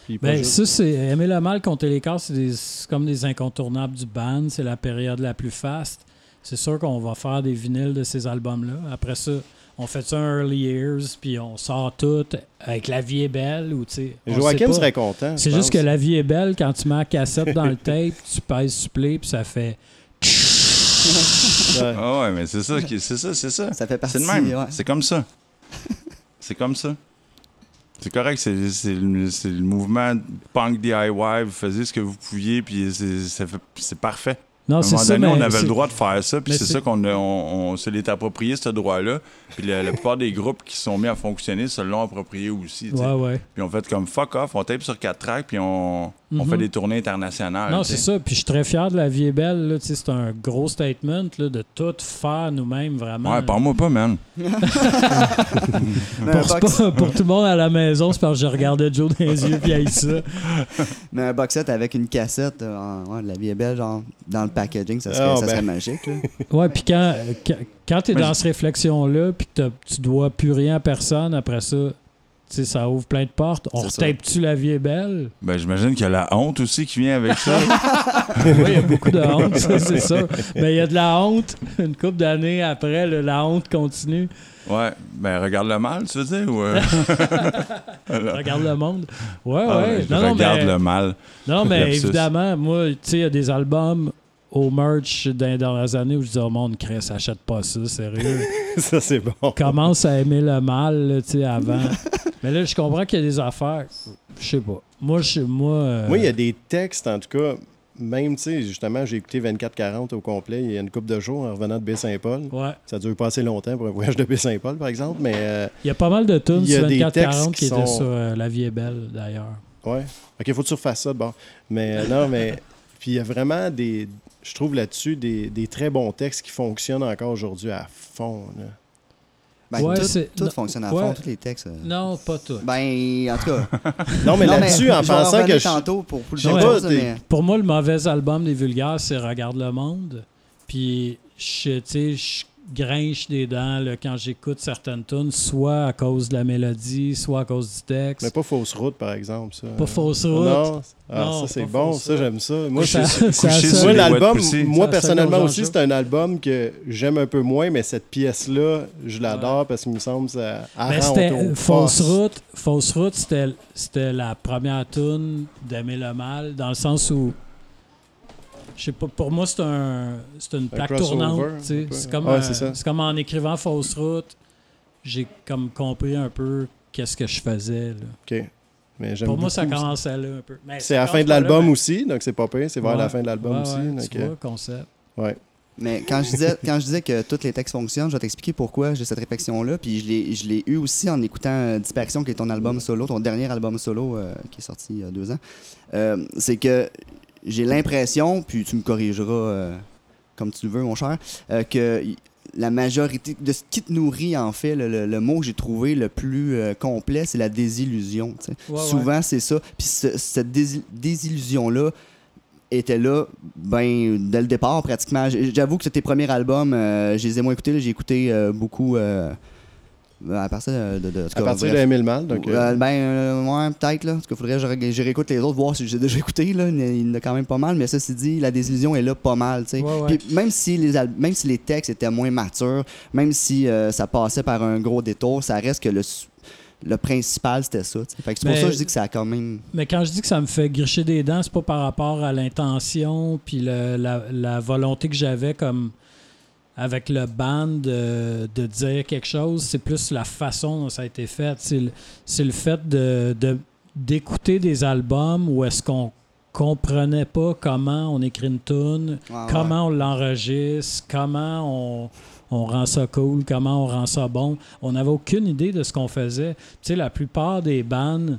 Puis Ben, juste- ça, c'est. Aimer le mal, compter les des- c'est comme des incontournables du band. C'est la période la plus faste. C'est sûr qu'on va faire des vinyles de ces albums-là. Après ça, on fait ça un Early Years, puis on sort tout avec La vie est belle. Ou, tu sais, on sait Joachim pas. serait content. C'est juste que. La vie est belle, quand tu mets la cassette dans le tape, tu pèses supplé, puis ça fait. Ouais. Ah ouais, mais c'est ça, c'est ça, c'est ça. Ça fait partie. C'est le même. ouais. C'est comme ça. c'est comme ça. C'est correct, c'est c'est le, mouvement punk DIY. Vous faisiez ce que vous pouviez, puis c'est ça parfait. À Non, un moment ça. donné, on avait le droit de faire ça, puis c'est ça qu'on on, on se l'est approprié, ce droit-là. Puis la, la plupart des groupes qui sont mis à fonctionner se l'ont approprié aussi. Ouais, ouais. Puis on fait comme fuck off, on tape sur quatre tracks, puis on, on Mhm. fait des tournées internationales. Non, c'est ça. Puis je suis très fier de La vie est belle. C'est un gros statement là, de tout faire nous-mêmes, vraiment. Ouais, parle-moi pas, man. Pour, box- pas- pour tout le monde à la maison, c'est parce que je regardais Joe dans les yeux puis il ça. Mais un box set avec une cassette, euh, ouais, la vie est belle, genre, dans le packaging, ça serait, Ah, ça ben. serait magique. là. Ouais, puis quand, quand, quand tu es Mais dans cette réflexion-là, puis que tu dois plus rien à personne, après ça, tu sais, ça ouvre plein de portes. On retape-tu La vie est belle? Ben, j'imagine qu'il y a la honte aussi qui vient avec ça. oui, il y a beaucoup de honte, ça, c'est ça. Mais il y a de la honte. Une couple d'années après, la honte continue. ouais. Ben, regarde le mal, tu veux dire? Ou, euh, Regarde le monde. Ouais, ah, ouais. Non, non, regarde mais- le mal. Non, mais évidemment, moi, tu sais, il y a des albums au merch dans les dernières années où je dis au monde, Chris, achète pas ça, sérieux. ça, c'est bon. Commence à aimer le mal, tu sais, avant. mais là, je comprends qu'il y a des affaires. Je sais pas. Moi, je moi. euh, Moi, il y a des textes, en tout cas, même, tu sais, justement, j'ai écouté 24-40 au complet il y a une couple de jours en revenant de Baie-Saint-Paul. Ouais. Ça dure pas assez longtemps pour un voyage de Baie-Saint-Paul, par exemple, mais euh, Il y a pas mal de tunes Il sur des 24-40 textes qui qui étaient sont- sur euh, La vie est belle, d'ailleurs. ouais. OK, faut que tu refasses ça, bon. Mais non, mais... Puis il y a vraiment des... Je trouve là-dessus des, des très bons textes qui fonctionnent encore aujourd'hui à fond. là. Ben, Ouais, tout, c'est- tout non, fonctionne à ouais. fond, tous les textes. euh. Non, pas tout. Ben, en tout cas. Non, mais Non, là-dessus, en pensant que... je- tantôt pour, pour chose, t'es- mais- Pour moi, le mauvais album des vulgaires, c'est Regarde le monde. Puis, je, tu sais, je grinche des dents là, quand j'écoute certaines tunes, soit à cause de la mélodie, soit à cause du texte. Mais pas fausse route, par exemple, ça. Pas fausse route. Non, ah, Non, ça c'est bon, ça j'aime ça. Moi, Ça- je suis- ça- couché ça- sur Moi, les l'album, moi Ça, personnellement ça, aussi, c'est un album que j'aime un peu moins, mais cette pièce-là, je l'adore parce qu'il me semble que ça Mais c'était Fausse. Route. Fausse Route, c'était, c'était la première tune d'Aimer le mal, dans le sens où. Je sais pas, pour moi, c'est un, c'est une plaque tournante. C'est comme, Ouais, euh, c'est comme en écrivant Fausse Route, j'ai comme compris un peu qu'est-ce que je faisais. là. OK. Mais j'aime Pour moi, ça commençait là un peu. Mais C'est à la fin de commence l'album mais- aussi, donc c'est pas pire. C'est vers Ouais. la fin de l'album Ouais, aussi. ouais, donc, tu vois, concept. euh, ouais. Mais quand je disais, quand je disais que tous les textes fonctionnent, je vais t'expliquer pourquoi j'ai cette réflexion-là. Puis je l'ai, je l'ai eu aussi en écoutant euh, Dispersion, qui est ton album solo, ton dernier album solo euh, qui est sorti il y a deux ans. Euh, c'est que j'ai l'impression, puis tu me corrigeras euh, comme tu veux, mon cher, euh, que la majorité de ce qui te nourrit, en fait, le, le- le mot que j'ai trouvé le plus euh, complet, c'est la désillusion. Ouais. Souvent, c'est ça. Puis ce- cette dési- désillusion-là était là ben, dès le départ, pratiquement. J'avoue que tes premiers albums, je les ai moins écoutés. J'ai écouté beaucoup. Euh, à partir de, de, de, à partir de Emile Mal, donc. ben, ouais, peut-être, là. Parce qu'il faudrait que je, réécoute les autres, voir si j'ai déjà écouté, là. Il y en a quand même pas mal, mais ça, c'est dit, la désillusion est là pas mal, tu sais. Puis même si, les même si les textes étaient moins matures, même si ça passait par un gros détour, ça reste que le le principal, c'était ça. c'est pour ça que je dis que ça a quand même. Mais quand je dis que ça me fait gricher des dents, c'est pas par rapport à l'intention puis la, volonté que j'avais comme avec le band de, dire quelque chose, c'est plus la façon dont ça a été fait. C'est le, fait de, d'écouter des albums où est-ce qu'on comprenait pas comment on écrit une tune, comment on l'enregistre, comment on on rend ça cool, comment on rend ça bon. On n'avait aucune idée de ce qu'on faisait. Tu sais, la plupart des bands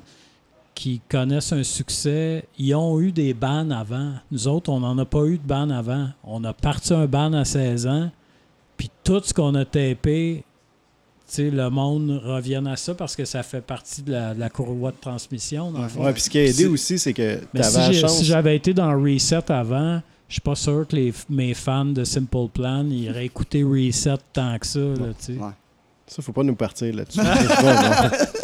qui connaissent un succès, ils ont eu des bands avant. Nous autres, on n'en a pas eu de bands avant. On a parti un band à 16 ans, puis tout ce qu'on a tapé, sais, le monde revient à ça parce que ça fait partie de la, courroie de transmission. Oui, puis ce qui a aidé aussi, c'est que si j'avais été dans Reset avant, je suis pas sûr que les, mes fans de Simple Plan iraient écouter Reset tant que ça. Là, ouais. Ça, faut pas nous partir là-dessus.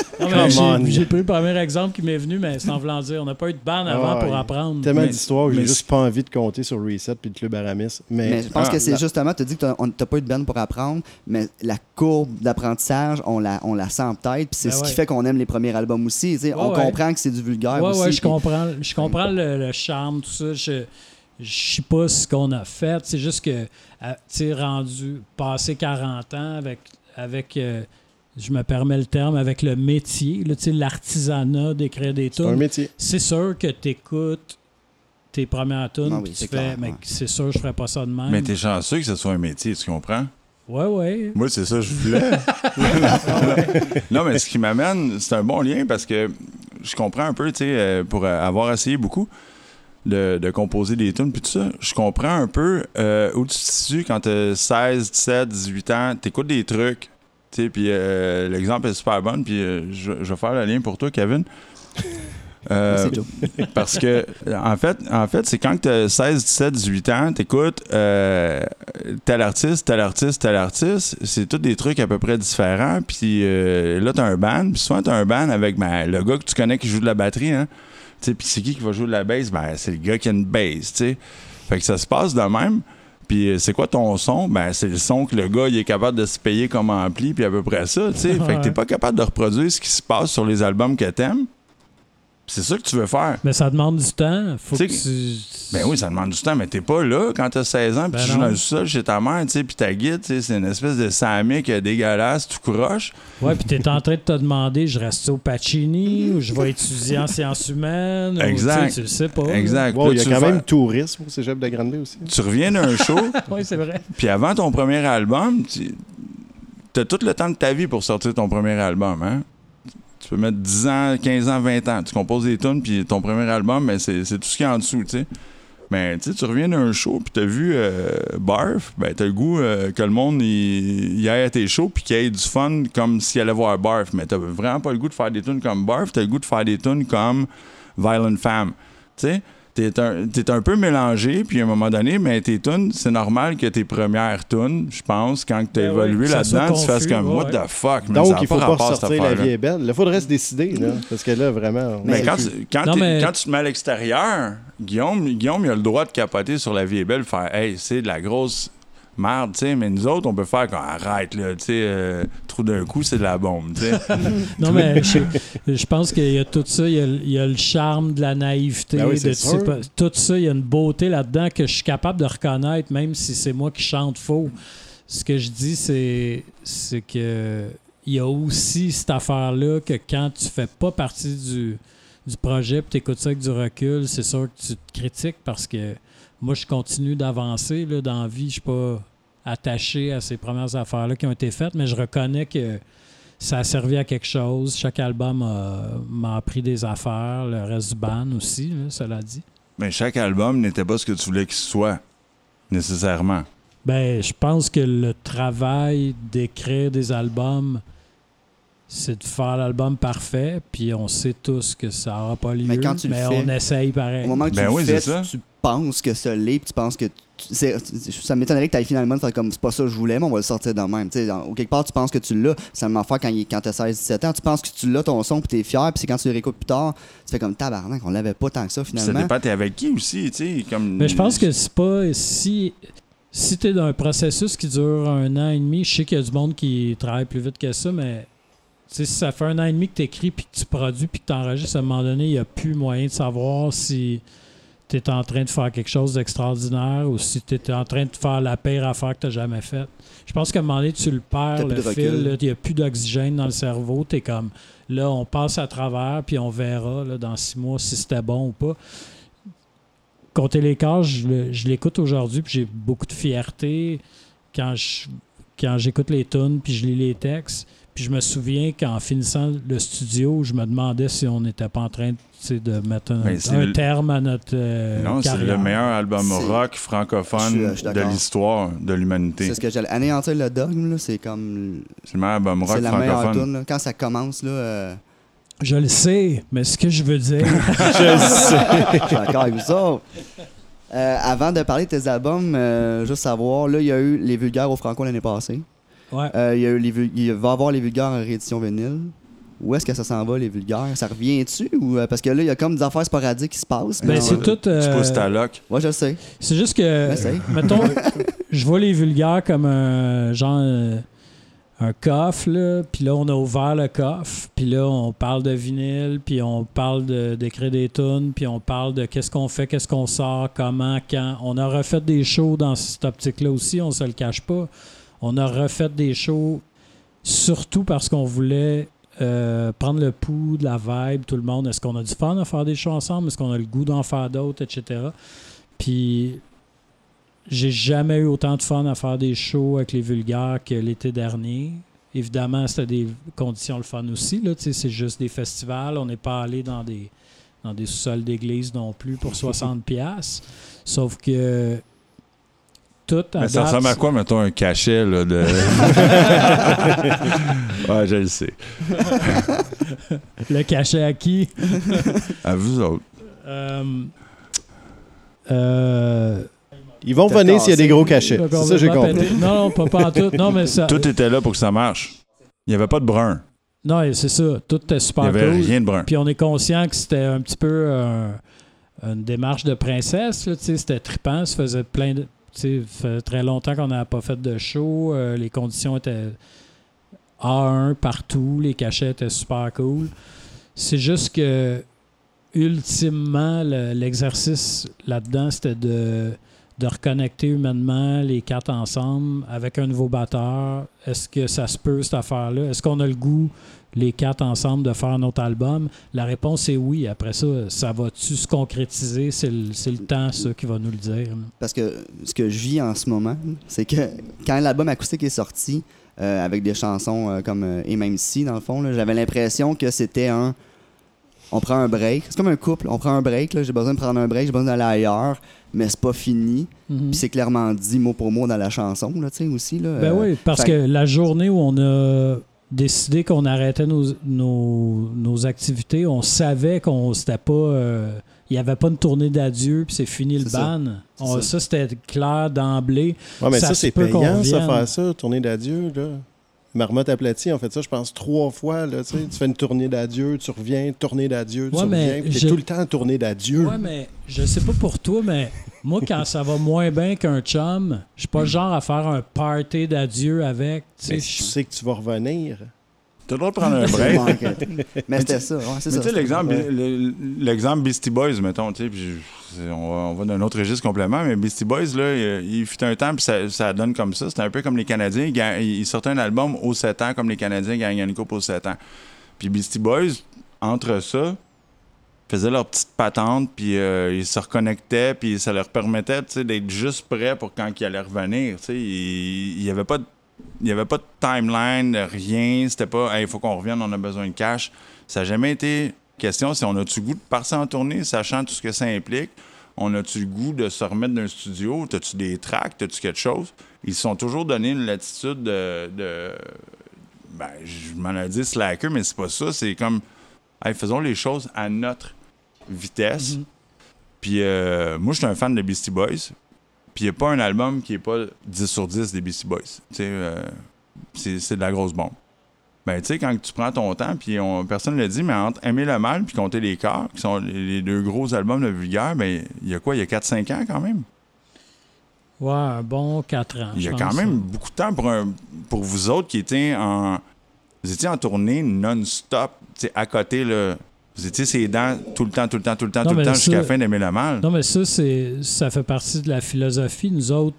j'ai pris le premier exemple qui m'est venu, mais sans vouloir dire, on n'a pas eu de ban avant pour apprendre. Tellement d'histoires j'ai juste pas envie de compter sur Reset puis le Club Aramis. Mais, je pense que c'est justement, tu as dit que tu n'as pas eu de ban pour apprendre, mais la courbe d'apprentissage, on la, on la sent peut-être, puis c'est ben ce qui fait qu'on aime les premiers albums aussi. on comprend que c'est du vulgaire aussi. Oui, je comprends, je comprends le, charme, tout ça. Je, je sais pas ce qu'on a fait. C'est juste que, tu rendu, passé 40 ans avec avec, euh, je me permets le terme, avec le métier, l'artisanat d'écrire des tunes. C'est un métier. C'est sûr que tu écoutes tes premières tunes, ah tu fais, mais c'est sûr, je ferais pas ça de même. Mais t'es chanceux que ce soit un métier, tu comprends? Ouais, ouais. Moi, c'est ça, je voulais. non, mais ce qui m'amène, c'est un bon lien parce que je comprends un peu, tu sais, euh, pour avoir essayé beaucoup de, composer des tunes puis tout ça, je comprends un peu euh, où tu te situes quand tu as 16, 17, 18 ans, tu écoutes des trucs, puis euh, l'exemple est super bon, puis euh, je, vais faire le lien pour toi, Kevin. parce que, en fait, en fait c'est quand tu as 16, 17, 18 ans, tu écoutes tel artiste, tel artiste, tel artiste, c'est tous des trucs à peu près différents, puis là, tu as un band, puis souvent, tu as un band avec ben, le gars que tu connais qui joue de la batterie, hein. Puis c'est qui qui va jouer de la bass? Ben, c'est le gars qui a une bass, sais. Fait que ça se passe de même. Puis euh, c'est quoi ton son? Ben, c'est le son que le gars il est capable de se payer comme ampli, puis à peu près ça, tu sais. Fait que t'es pas capable de reproduire ce qui se passe sur les albums que t'aimes. C'est ça que tu veux faire. Mais ça demande du temps. Faut que tu... Ben oui, ça demande du temps, mais t'es pas là quand t'as 16 ans, puis ben tu joues dans le sol chez ta mère, tu sais, puis ta guide, c'est une espèce de samique dégueulasse, tu croches. Ouais, puis t'es en train de te demander, je reste au Pacini ou je vais étudier en sciences humaines. Exact. tu, le sais pas. Exact. il y a quand même tourisme au cégep de Grande aussi. Tu reviens d'un show. oui, c'est vrai. Puis avant ton premier album, tu as tout le temps de ta vie pour sortir ton premier album, hein? Tu peux mettre 10 ans, 15 ans, 20 ans. Tu composes des tunes, puis ton premier album, c'est, tout ce qui est en dessous, tu sais. Mais tu reviens d'un show, puis t'as vu euh, Barf, ben t'as le goût euh, que le monde y, aille à tes shows, puis qu'il y ait du fun comme s'il allait voir Barf. Mais t'as vraiment pas le goût de faire des tunes comme Barf, t'as le goût de faire des tunes comme Violent Femme. Tu sais? T'es un, es un peu mélangé, puis à un moment donné, mais tes tunes, c'est normal que tes premières tunes, je pense, quand tu as ben évolué là-dedans, tu fasses comme What the fuck, mais Donc, il faut pas ressortir la vie est belle. Il faudrait se décider, là, parce que là, vraiment. Mais, quand, tu, quand, quand, tu te mets à l'extérieur, Guillaume, Guillaume, il a le droit de capoter sur la vie est belle, faire Hey, c'est de la grosse merde, tu sais, mais nous autres, on peut faire qu'on arrête, là, tu sais, euh, trop d'un coup, c'est de la bombe, tu sais. non, mais je, pense qu'il y a tout ça, il y a, le charme de la naïveté, ben de, tout ça, il y a une beauté là-dedans que je suis capable de reconnaître, même si c'est moi qui chante faux. Ce que je dis, c'est, c'est que il y a aussi cette affaire-là que quand tu fais pas partie du, du projet et tu écoutes ça avec du recul, c'est sûr que tu te critiques parce que moi, je continue d'avancer dans la vie. Je suis pas attaché à ces premières affaires-là qui ont été faites, mais je reconnais que ça a servi à quelque chose. Chaque album m'a appris des affaires, le reste du band aussi, cela dit. Mais chaque album n'était pas ce que tu voulais qu'il soit, nécessairement. Ben, je pense que le travail d'écrire des albums, c'est de faire l'album parfait, puis on sait tous que ça n'aura pas lieu, Mais quand tu le fais, on essaye pareil. Au moment que Ben tu oui, le fais, c'est ça. tu, tu penses que ça l'est, puis tu penses que. tu- ça m'étonnerait que tu ailles finalement faire comme c'est pas ça que je voulais, mais on va le sortir de même. Tu sais, dans- ou quelque part, tu penses que tu l'as. C'est la même affaire quand, il- quand tu as 16-17 ans. Tu penses que tu l'as ton son, puis tu es fier, puis c'est quand tu le réécoutes plus tard, tu fais comme tabarnak, on l'avait pas tant que ça Puis Ça finalement. dépend, t'es avec qui aussi, tu sais. Comme... Mais je pense que c'est pas si si tu es dans un processus qui dure un an et demi, je sais qu'il y a du monde qui travaille plus vite que ça, mais si ça fait un an et demi que tu écris, puis que tu produis, puis que tu enregistres, à un moment donné, il n'y a plus moyen de savoir si tu es en train de faire quelque chose d'extraordinaire ou si tu es en train de faire la pire affaire que tu n'as jamais faite. Je pense qu'à un moment donné, tu le perds, le fil, il n'y a plus d'oxygène dans le cerveau, tu es comme là, on passe à travers, puis on verra là, dans six mois si c'était bon ou pas. Compter les corps, je, l'écoute aujourd'hui, puis j'ai beaucoup de fierté quand je quand j'écoute les tunes, puis je lis les textes. Puis je me souviens qu'en finissant le studio, je me demandais si on n'était pas en train de mettre un, Ben, un le- terme à notre euh, Non, c'est le meilleur album rock Je suis- francophone je suis de l'histoire de l'humanité. C'est ce que j'allais. Anéantir le dogme, là, c'est comme. C'est le meilleur album rock C'est la meilleure francophone. tune. là. Quand ça commence, là. euh, Je le sais, mais ce que je veux dire, Je sais. Je suis d'accord avec vous. Euh, avant de parler de tes albums, euh, juste savoir, là, il y a eu les vulgaires au Franco l'année passée. Ouais. Euh, il, y a eu les vul- il va y avoir les vulgaires en réédition vinyle. Où est-ce que ça s'en va, les vulgaires? Ça revient-tu ou euh, Parce que là, il y a comme des affaires sporadiques qui se passent. Ben, mais c'est tout. Tu euh, pousses ta loc. Ouais, je le sais. c'est juste que, mettons, je vois les vulgaires comme un genre un coffre, là, puis là, on a ouvert le coffre, puis là, on parle de vinyle, puis on parle de- d'écrire des tunes, puis on parle de qu'est-ce qu'on fait, qu'est-ce qu'on sort, comment, quand. On a refait des shows dans cette optique-là aussi, on se le cache pas. On a refait des shows surtout parce qu'on voulait euh, prendre le pouls de la vibe, tout le monde. Est-ce qu'on a du fun à faire des shows ensemble? Est-ce qu'on a le goût d'en faire d'autres, etc.? Puis j'ai jamais eu autant de fun à faire des shows avec les vulgaires que l'été dernier. Évidemment, c'était des conditions le fun aussi. Là, c'est juste des festivals. On n'est pas allé dans des, dans des sous-sols d'église non plus pour 60$. piastres. Sauf que tout à Mais ça date, ressemble à quoi, mettons, un cachet là, de. ouais, je le sais. le cachet à qui? À vous autres. Euh, euh, Ils vont venir s'il y a des gros cachets. C'est ça, j'ai compris. pété. Non, non, pas, pas en tout. Non, mais ça. Tout était là pour que ça marche. Il n'y avait pas de brun. Non, c'est ça. Tout était Il super n'y avait cool. rien de brun. Puis on est conscient que c'était un petit peu un- une démarche de princesse. C'était trippant. Ça faisait plein de. Sais, fait très longtemps qu'on n'avait pas fait de show. euh, les conditions étaient A1 partout. Les cachets étaient super cool. C'est juste que, ultimement, le- l'exercice là-dedans, c'était de, de reconnecter humainement les quatre ensemble avec un nouveau batteur. Est-ce que ça se peut, cette affaire-là? Est-ce qu'on a le goût, les quatre ensemble, de faire un autre album? La réponse est oui. Après ça, ça va-tu se concrétiser? C'est le, le temps, ça, qui va nous le dire. Parce que ce que je vis en ce moment, c'est que quand l'album acoustique est sorti, euh, avec des chansons euh, comme euh, Et même si, dans le fond, j'avais l'impression que c'était un. On prend un break. C'est comme un couple. On prend un break. J'ai besoin de prendre un break. J'ai besoin d'aller ailleurs. Mais c'est pas fini. Mhm. Puis c'est clairement dit mot pour mot dans la chanson, là, tu sais, aussi. Là, Ben oui, parce fait- que la journée où on a décidé qu'on arrêtait nos, nos, nos activités, on savait qu'on c'était pas. euh, il n'y avait pas une tournée d'adieu, puis c'est fini le ça. ban. On- ça. ça, c'était clair d'emblée. Ouais, mais Ça ça, c'est payant, ça, faire ça, tournée d'adieu, là. Marmotte aplatie, on fait ça, je pense, trois fois. Là, tu sais. Tu fais une tournée d'adieu, tu reviens, tournée d'adieu, tu Ouais, reviens. puis tout le temps tournée d'adieu. Ouais, mais je sais pas pour toi, mais moi, quand ça va moins bien qu'un chum, je suis pas le genre à faire un party d'adieu avec. tu sais, Mais je- tu sais que tu vas revenir. Tu as le droit de prendre un break. Mais c'était ça. ouais, c'est ça. tu sais, l'exemple, Beastie Boys, mettons, tu sais, puis on va, on va d'un autre registre complètement, mais Beastie Boys, là, il, il fut un temps, puis ça, ça donne comme ça. C'était un peu comme les Canadiens. Ils, ils sortaient un album aux 7 ans, comme les Canadiens gagnaient une coupe aux 7 ans. Puis Beastie Boys, entre ça, faisaient leur petite patente, puis euh, ils se reconnectaient, puis ça leur permettait d'être juste prêts pour quand ils allaient revenir. Il n'y avait pas de il avait pas de timeline, rien. C'était pas, il faut qu'on revienne, on a besoin de cash. Ça n'a jamais été question si on a-tu le goût de partir en tournée, sachant tout ce que ça implique. On a-tu le goût de se remettre d'un studio? T'as-tu des tracks? T'as-tu quelque chose? Ils se sont toujours donné une latitude de, ben, je m'en ai dit slacker, mais c'est pas ça. C'est comme, faisons les choses à notre vitesse. Mhm. Puis euh, moi, je suis un fan de Beastie Boys. Puis il n'y a pas un album qui est pas 10 sur 10 des Beastie Boys. Tu sais, euh, c'est c'est de la grosse bombe. Ben, tu sais, quand tu prends ton temps, puis on- personne ne l'a dit, mais entre Aimer le mal puis Compter les corps, qui sont les, deux gros albums de Vulgaire, ben, il y a quoi? Il y a 4-5 ans quand même? Ouais, un bon 4 ans. Il y a quand même ça. beaucoup de temps pour, un- pour vous autres qui étiez en. Vous étiez en tournée non-stop, tu sais, à côté, là. Vous étiez ses dents tout le temps, tout le temps, tout le temps, Non, tout le temps, jusqu'à la fin d'aimer le mal. Non, mais ça, c'est ça fait partie de la philosophie. Nous autres,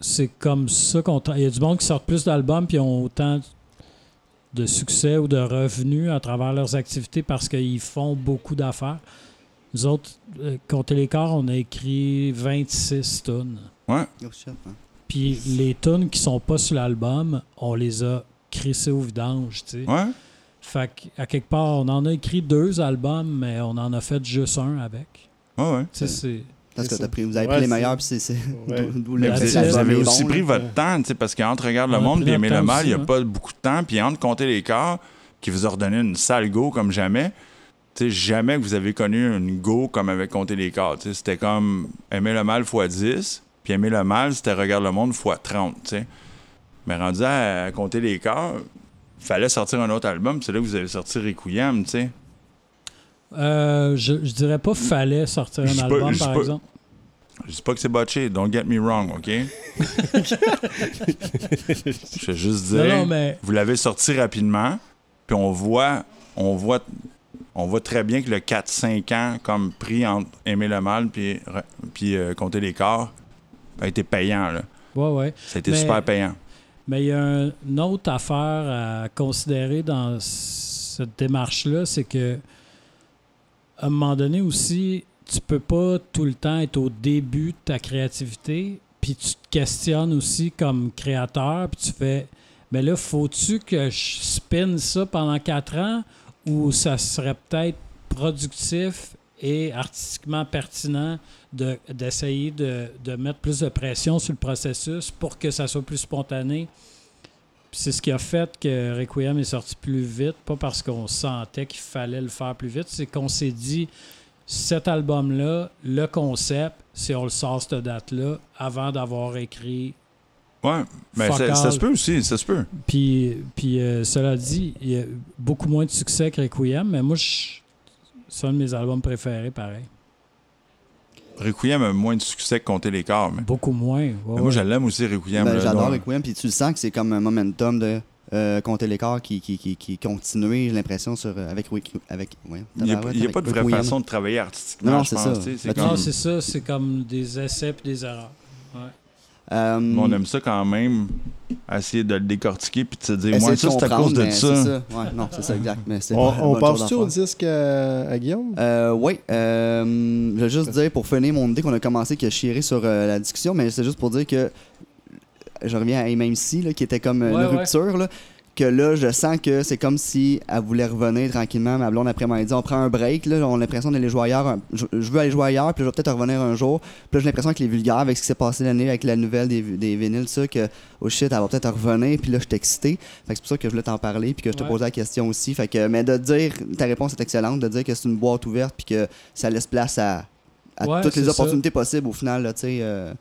c'est comme ça qu'on. Il y a du monde qui sort plus d'albums puis ont autant de succès ou de revenus à travers leurs activités parce qu'ils font beaucoup d'affaires. Nous autres, euh, compter les corps, on a écrit 26 tonnes. Oh, shit, hein. Puis les tonnes qui sont pas sur l'album, on les a crissées au vidange, tu sais. Ouais? Fait qu'à quelque part, on en a écrit deux albums, mais on en a fait juste un avec. Ouais, ouais. Tu sais, c'est... Parce que ça. pris, vous avez Ouais, pris les meilleurs, puis c'est. Ouais. vous, avez aussi bon, pris là. votre temps, tu sais, parce qu'entre Regarde le On monde et Aimer le mal, il n'y a aussi, pas beaucoup de temps. Puis entre Compter les corps, qui vous a redonné une sale go comme jamais, tu sais, jamais que vous avez connu une go comme avec Compter les corps. tu sais. C'était comme Aimer le mal x 10, puis Aimer le mal, c'était Regarde le monde x 30, tu sais. Mais rendu à, à Compter les corps, fallait sortir un autre album, c'est là que vous avez sorti Requiem, tu sais. Euh, je, je dirais pas fallait sortir un pas- album, par pas- exemple. Je dis pas que c'est botché, don't get me wrong, OK? Je vais juste dire... Non, non, mais vous l'avez sorti rapidement, puis on voit, on voit, on voit très bien que le 4-5 ans, comme pris entre aimer le mal puis, puis euh, compter les corps, a été payant. Là. ouais, ouais. Ça a été Mais- super payant. Mais il y a un- une autre affaire à considérer dans cette démarche-là, c'est que à un moment donné aussi, tu peux pas tout le temps être au début de ta créativité, puis tu te questionnes aussi comme créateur, puis tu fais, mais là, faut-tu que je spinne ça pendant quatre ans ou ça serait peut-être productif et artistiquement pertinent de- d'essayer de, de mettre plus de pression sur le processus pour que ça soit plus spontané. C'est ce qui a fait que Requiem est sorti plus vite, pas parce qu'on sentait qu'il fallait le faire plus vite, c'est qu'on s'est dit cet album-là, le concept, si on le sort cette date-là, avant d'avoir écrit. Ouais, mais Fuck ça, se peut aussi, ça se peut. Puis, puis euh, cela dit, il y a beaucoup moins de succès que Requiem, mais moi, je- c'est un de mes albums préférés, pareil. Requiem a moins de succès que compter les corps. Mais, Beaucoup moins. ouais, mais moi, ouais. je l'aime aussi, Requiem. Ben, J'adore Requiem, puis tu le sens que c'est comme un momentum de euh, compter l'écart qui, qui, qui, qui continuait, j'ai l'impression, sur, euh, avec, avec ouais, Il n'y a, Tabarouette, il y a avec pas de vraie Requiem. façon de travailler artistiquement, Non, c'est ça. C'est Ben, comme- Non, c'est ça, c'est comme des essais puis des erreurs. Euh, Mais on aime ça quand même, essayer de le décortiquer puis de se dire, moi, ça, c'est à cause de ça. c'est ça. Ouais, non, c'est ça, exact. Mais c'est On, on passe-tu au disque à, à Guillaume? Euh, oui, euh, je vais juste dire pour finir mon idée qu'on a commencé que chierer sur euh, la discussion, mais c'est juste pour dire que je reviens à MMC là, qui était comme euh, Ouais, une ouais. rupture là, que là je sens que c'est comme si elle voulait revenir tranquillement. Ma blonde après m'a dit on prend un break là, on a l'impression d'aller jouer ailleurs. un- Je, veux aller jouer ailleurs, puis je vais peut-être revenir un jour. Puis là j'ai l'impression que les vulgaires avec ce qui s'est passé l'année avec la nouvelle des, des vinyles ça que oh shit elle va peut-être revenir. Puis là je suis excité. Fait que c'est pour ça que je voulais t'en parler puis que je te Ouais. posais la question aussi. Fait que mais de dire ta réponse est excellente, de dire que c'est une boîte ouverte puis que ça laisse place à, à Ouais, toutes les ça. opportunités possibles au final tu sais. euh,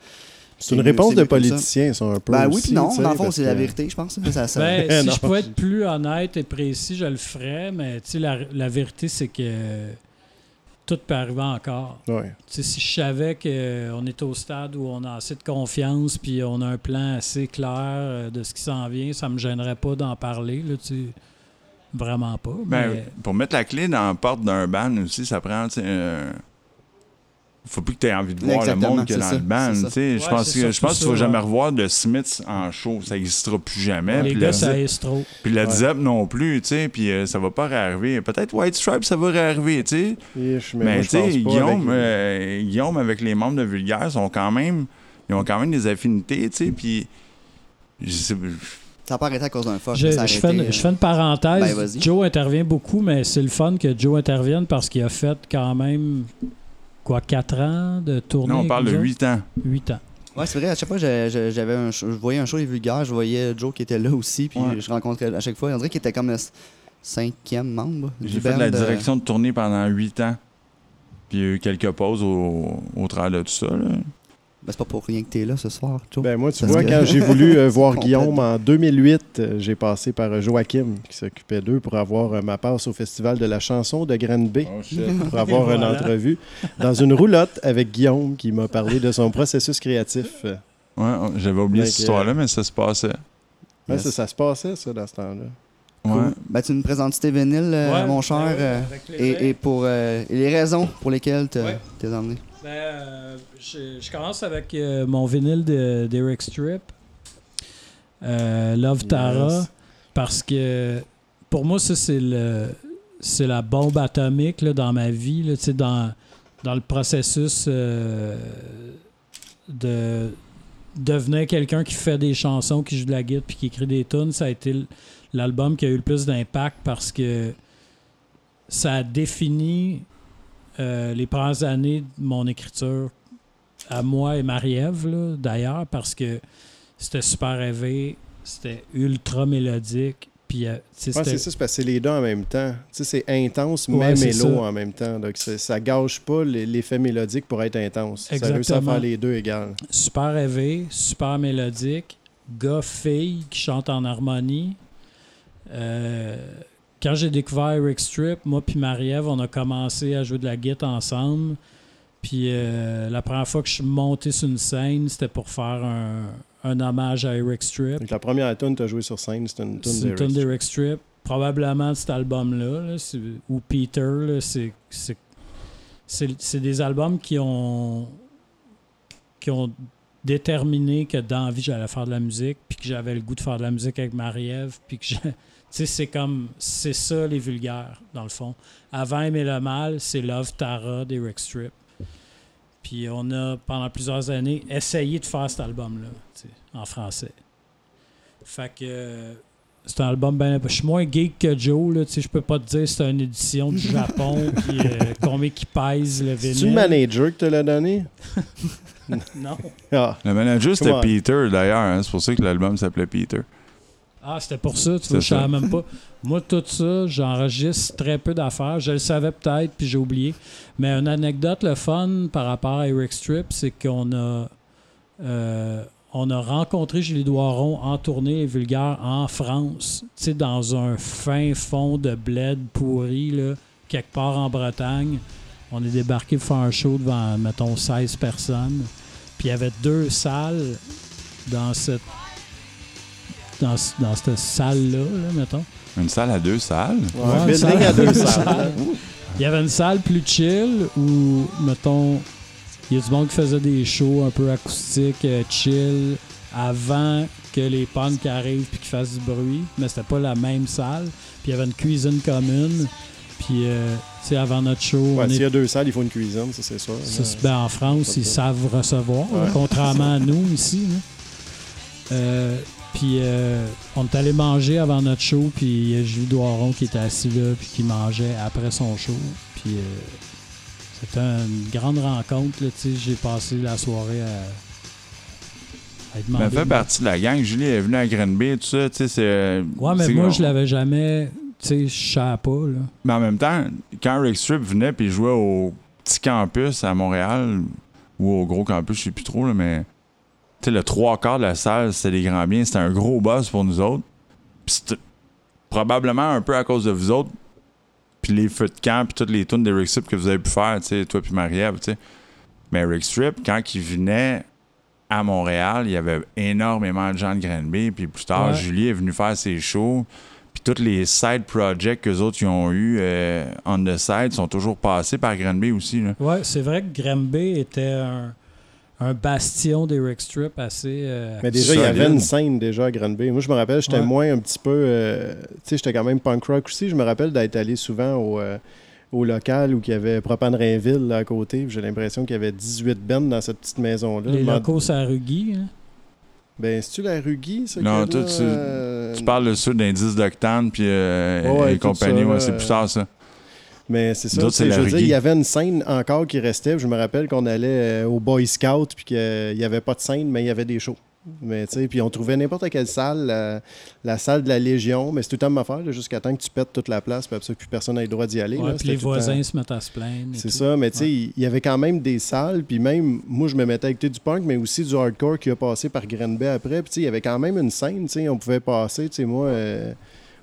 C'est une réponse de politicien, ça, un peu. Ben oui, aussi, puis non, dans le fond, c'est la vérité, je pense. Ça, ça- Ben, si Non. je pouvais être plus honnête et précis, je le ferais, mais la, la vérité, c'est que tout peut arriver encore. Ouais. Si je savais qu'on est au stade où on a assez de confiance puis on a un plan assez clair euh, de ce qui s'en vient, ça me gênerait pas d'en parler, là. Vraiment pas. Ben, mais- pour mettre la clé dans la porte d'un band aussi, ça prend, euh, faut plus que tu aies envie de voir Exactement, le monde c'est dans le band. je Ouais, pense que je pense que tu vas ça, jamais revoir de Smiths en show. Ça n'existera plus jamais. les gars, le, ça trop. puis le Ouais. Zep non plus, tu sais. Puis euh, ça va pas réarriver. Peut-être White Stripe, ça va réarriver, tu sais. Mais tu sais, Guillaume, avec- euh, Guillaume avec les membres de Vulgaire sont quand même, ils ont quand même des affinités, tu sais. Puis je sais, Ça n'a pas arrêté à cause d'un fuck. Je, je fais une, euh, je fais une parenthèse. Ben. Joe intervient beaucoup, mais c'est le fun que Joe intervienne parce qu'il a fait quand même, quoi, 4 ans de tournée. non, on parle de avec nous 8 ans. autres? Huit ans. Ouais, c'est vrai, à chaque fois, j'avais un je voyais un show des vulgaires, je voyais Joe qui était là aussi, puis je rencontrais à chaque fois. On dirait qu'il était comme le cinquième membre. J'ai fait de la direction de tournée pendant huit ans. Puis il y a eu quelques pauses au, au travers de tout ça. Là. Ben, c'est pas pour rien que tu es là ce soir, Joe. Ben, moi, tu vois, quand j'ai voulu euh, voir Guillaume en 2008, euh, j'ai passé par euh, Joachim, qui s'occupait d'eux, pour avoir ma passe au Festival de la chanson de Granby, oh, pour avoir une entrevue dans une roulotte avec Guillaume, qui m'a parlé de son processus créatif. Ouais, j'avais oublié cette histoire-là, mais ça se passait. Ouais, ça, ça, se passait, ça, dans ce temps-là. Ouais. Ben, tu nous présentes tes vinyles, mon cher, et, et, pour les raisons pour lesquelles tu t'es emmené. Ben, euh, je, commence avec euh, mon vinyle d'Eric Strip, euh, Love Tara, parce que pour moi, ça, c'est le c'est la bombe atomique là, dans ma vie, là, dans, dans le processus de devenir quelqu'un qui fait des chansons, qui joue de la guitare puis qui écrit des tunes. Ça a été l'album qui a eu le plus d'impact parce que ça a défini euh, les premières années de mon écriture à moi et Marie-Ève, d'ailleurs, parce que c'était super rêvé, c'était ultra mélodique. Puis, euh, c'est ça, c'est parce que c'est les deux en même temps. c'est intense, mais mélo en même temps. Donc, ça gâche pas l'effet mélodique pour être intense. Ça réussit à faire les deux égales. Super rêvé, super mélodique, gars-fille qui chante en harmonie. Euh, quand j'ai découvert Eric Strip, moi puis Marie-Ève, on a commencé à jouer de la guitare ensemble. Puis euh, la première fois que je suis monté sur une scène, c'était pour faire un, hommage à Eric Strip. Donc la première tune que tu as joué sur scène, c'était une tune d'Eric Strip. Probablement de cet album-là, ou Peter, c'est des albums qui ont qui ont déterminé que dans la vie, j'allais faire de la musique, puis que j'avais le goût de faire de la musique avec Marie-Ève, puis que c'est comme, c'est ça les vulgaires, dans le fond. Avant Aimer le mal, c'est Love Tara d'Eric Strip. Puis on a, pendant plusieurs années, essayé de faire cet album-là, en français. Fait que c'est un album ben je suis moins geek que Joe là tu je peux pas te dire c'est une édition du Japon puis euh, combien qui pèse le vinyle. C'est le manager que te l'a donné? Non. Ah. Le manager c'était Peter d'ailleurs, hein, c'est pour ça que l'album s'appelait Peter. Ah, c'était pour ça, tu vois, je savais même pas. Moi, tout ça, j'enregistre très peu d'affaires. Je le savais peut-être, puis j'ai oublié. Mais une anecdote, le fun par rapport à Eric Strip, c'est qu'on a, euh, on a rencontré Julie Doiron en tournée vulgaire en France, tu sais, dans un fin fond de bled pourri, là, quelque part en Bretagne. On est débarqué pour faire un show devant, mettons, 16 personnes. Puis il y avait deux salles dans cette dans, dans cette salle-là, mettons. Une salle à deux salles? Ouais, une salle à deux salles. Il y avait une salle plus chill où, mettons, il y a du monde qui faisait des shows un peu acoustiques, euh, chill, avant que les punks arrivent puis qu'ils fassent du bruit. Mais c'était pas la même salle. Puis il y avait une cuisine commune. Puis, euh, tu sais, avant notre show. Ouais, s'il y a deux salles, il faut une cuisine, ça c'est sûr. ben, en France, ils savent recevoir, contrairement à nous ici. Euh, puis euh, on est allé manger avant notre show, puis il y a Julie Doiron qui était assis là, puis qui mangeait après son show. Puis euh, c'était une grande rencontre. J'ai passé la soirée à, à être Elle fait partie de la gang. Julie est venue à Grenby, tout ça. C'est, ouais, mais moi, je l'avais jamais. Tu sais, je savais pas. Là. Mais en même temps, quand Rick Strip venait puis jouait au petit campus à Montréal, ou au gros campus, je sais plus trop, là, mais le trois quarts de la salle, c'était des grands biens. C'était un gros boss pour nous autres. Puis probablement un peu à cause de vous autres. Puis les feux de camp, puis toutes les tunes d'Eric Strip que vous avez pu faire, toi puis Marie-Ève, Mais Eric Strip, quand il venait à Montréal, il y avait énormément de gens de Granby. Puis plus tard, Julie est venue faire ses shows. Puis tous les side projects que les autres ont eu euh, on the side sont toujours passés par Granby aussi. Ouais, c'est vrai que Granby était un un bastion d'Eric Strip assez. Euh, mais déjà, il y avait une scène déjà à Granby. Moi, je me rappelle, j'étais moins un petit peu. Euh, tu sais, j'étais quand même punk rock aussi. Je me rappelle d'être allé souvent au, euh, au local où il y avait Propane Rainville là, à côté. J'ai l'impression qu'il y avait 18 bands dans cette petite maison-là. Les locaux, c'est à Rugui. Hein? Ben, c'est-tu la Rugui, ça? Non, toi, tu, parles de ceux d'indice d'octane puis et compagnie. Ouais, c'est plus tard, ça. Mais c'est ça. je veux dire, il y avait une scène encore qui restait. Je me rappelle qu'on allait au Boy Scout puis qu'il n'y avait pas de scène, mais il y avait des shows. Mais, puis on trouvait n'importe quelle salle, la, salle de la Légion, mais c'est tout le temps ma affaire, jusqu'à temps que tu pètes toute la place, puis plus personne n'a le droit d'y aller. puis les voisins se mettent à se plaindre. C'est ça, mais tu sais, il y avait quand même des salles, puis même, moi, je me mettais à écouter du punk, mais aussi du hardcore qui a passé par Bay après, puis il y avait quand même une scène, tu sais, on pouvait passer, tu sais, moi... Euh,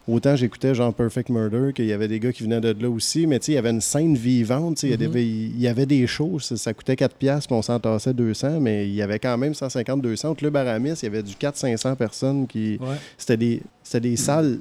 Autant j'écoutais genre Perfect Murder, qu'il y avait des gars qui venaient de là aussi, mais tu sais, il y avait une scène vivante, il, y avait, mm-hmm. il y avait des shows, ça, coûtait 4$, puis on s'en tassait 200, mais il y avait quand même 150-200. Au Club Aramis, il y avait du 400-500 personnes qui. C'était des, des salles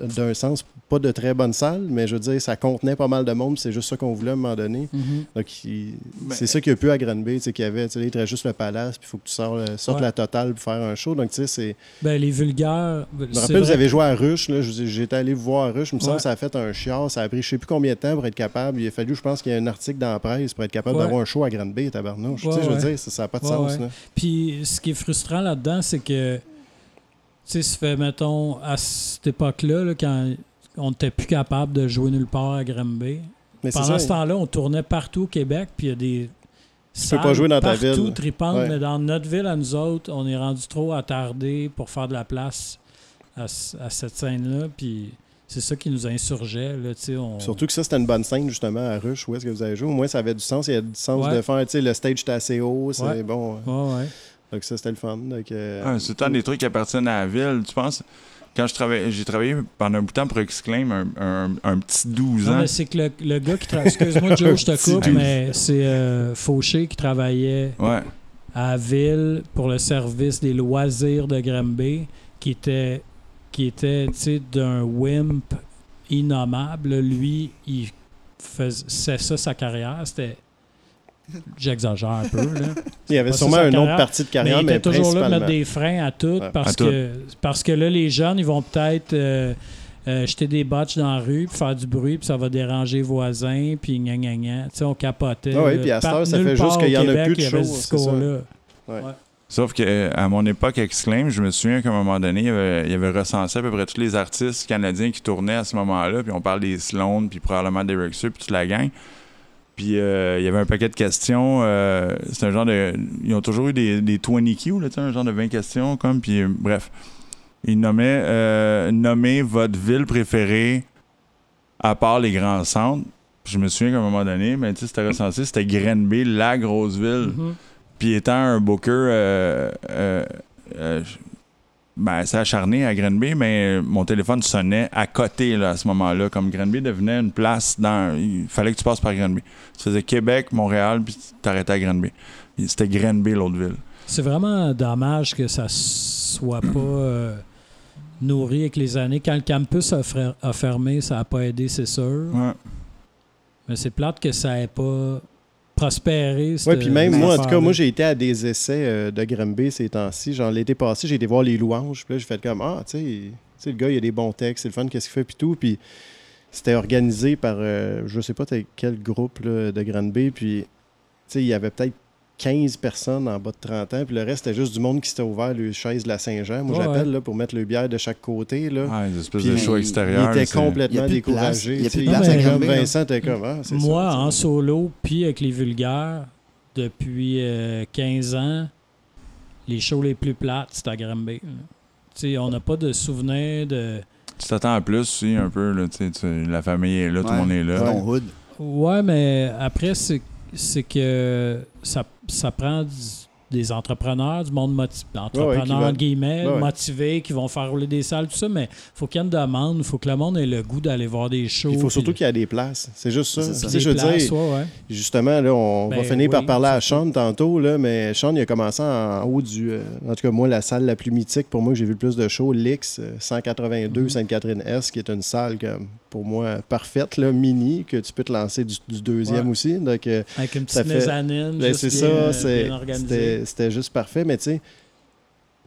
d'un sens, pas de très bonne salle, mais je veux dire, ça contenait pas mal de monde, c'est juste ça qu'on voulait à un moment donné. Mhm. Donc, ben, c'est ça qu'il y a pu à Granby, tu sais, qu'il y avait, tu sais, il juste le palace, puis il faut que tu sortes, la totale pour faire un show. Donc, tu sais, c'est. Ben, les vulgaires. Je me rappelle, vous avez joué à Rush, là, j'étais allé vous voir à Rush, je me semble que ça a fait un chiard, ça a pris je sais plus combien de temps pour être capable. Il a fallu, je pense qu'il y a un article dans la presse pour être capable d'avoir un show à Granby, tabarnouche. tu sais, je veux dire, ça n'a pas de sens. Là. Puis, ce qui est frustrant là-dedans, c'est que. Tu sais, ça fait, mettons, à cette époque-là, quand on n'était plus capable de jouer nulle part à Granby. Mais Pendant ce temps-là, on tournait partout au Québec, puis il y a des tu peux pas jouer dans ta ville. Partout tripantes, mais dans notre ville, à nous autres, on est rendu trop attardé pour faire de la place à, cette scène-là. Puis c'est ça qui nous insurgeait. Là, Surtout que ça, c'était une bonne scène, justement, à Rush, où est-ce que vous avez joué? Au moins, ça avait du sens. Il y a du sens de faire, tu sais, le stage était assez haut. C'est bon. Ouais, Donc ça, c'était le fun. Euh, c'est tant des trucs qui appartiennent à la ville. Tu penses? Quand je travaillais, j'ai travaillé pendant un bout de temps pour Exclaim, un, un, petit 12 ans. c'est que le, le, gars qui travaille, excuse-moi Joe, je te coupe, mais c'est euh, Fauché qui travaillait à Ville pour le service des loisirs de Granby, qui était, qui était d'un wimp innommable. Lui, il faisait ça sa carrière, c'était J'exagère un peu. Là. Il y avait sûrement une autre partie de carrière, mais, il était toujours là de mettre des freins à tout, parce, que, parce que là, les jeunes, ils vont peut-être euh, euh, jeter des botches dans la rue, puis faire du bruit, puis ça va déranger les voisins, puis gna gna gna. Tu sais, on capotait. Ah oui, puis à cette heure, ça fait juste qu'il n'y en a plus de choses. Sauf qu'à mon époque, Exclaim, je me souviens qu'à un moment donné, il y, avait, il y, avait, recensé à peu près tous les artistes canadiens qui tournaient à ce moment-là. Puis on parle des Sloan, puis probablement des Rexur, puis toute la gang. Puis euh, il y avait un paquet de questions. Euh, c'est un genre de. Ils ont toujours eu des, des 20 Q, là, un genre de 20 questions, comme. Puis bref. Ils nommaient euh, Nommez votre ville préférée à part les grands centres. je me souviens qu'à un moment donné, ben, c'était recensé, c'était Grenby, la grosse ville. Mm-hmm. Puis étant un booker, ben, c'est acharné à Grenby, mais mon téléphone sonnait à côté là, à ce moment-là. Comme Grenby devenait une place dans. Il fallait que tu passes par Grenby. Tu faisais Québec, Montréal, puis tu t'arrêtais à Grenby. C'était Grenby, l'autre ville. C'est vraiment dommage que ça soit pas euh, nourri avec les années. Quand le campus a, fermé, ça n'a pas aidé, c'est sûr. Mais c'est plate que ça n'ait pas prospérer. Oui, puis même moi, en tout cas, moi, j'ai été à des essais euh, de Grimby ces temps-ci. Genre, l'été passé, j'ai été voir les louanges. Puis là, j'ai fait comme, ah, tu sais, le gars, il a des bons textes, c'est le fun, qu'est-ce qu'il fait, puis tout. Puis c'était organisé par, euh, je sais pas quel groupe de Granby. Puis, tu sais, il y avait peut-être 15 personnes en bas de 30 ans, puis le reste, c'était juste du monde qui s'était ouvert les chaises de la Saint-Jean. Moi, j'appelle là, pour mettre le bière de chaque côté. Là. Ouais, des espèces de show extérieur. Il était complètement découragé. Il y a plus de place Vincent était comme ah, Moi, en solo, puis avec les vulgaires, depuis 15 euh, ans, les shows les plus plates, c'est à Granby. on n'a pas de souvenirs de. Tu t'attends à plus aussi, un peu. Là, la famille est là, tout le monde est là. Ouais, mais après, c'est c'est que ça, ça prend des entrepreneurs, du monde motivé, entrepreneurs, guillemets, motivés, qui vont faire rouler des salles, tout ça, mais faut qu'il y ait une demande, il faut que le monde ait le goût d'aller voir des shows. Il faut surtout qu'il y ait des places. C'est juste ça. je veux dire, justement, là, on va ben finir par parler à Sean tantôt, là, mais Sean, il a commencé en haut du. Euh, en tout cas, moi, la salle la plus mythique pour moi, j'ai vu le plus de shows, l'X 182 Sainte-Catherine-S, qui est une salle comme pour moi parfaite, là, mini, que tu peux te lancer du, deuxième aussi. Donc, euh, Avec une petite mezzanine. Ben, c'est ça, c'était juste parfait. Mais tu sais,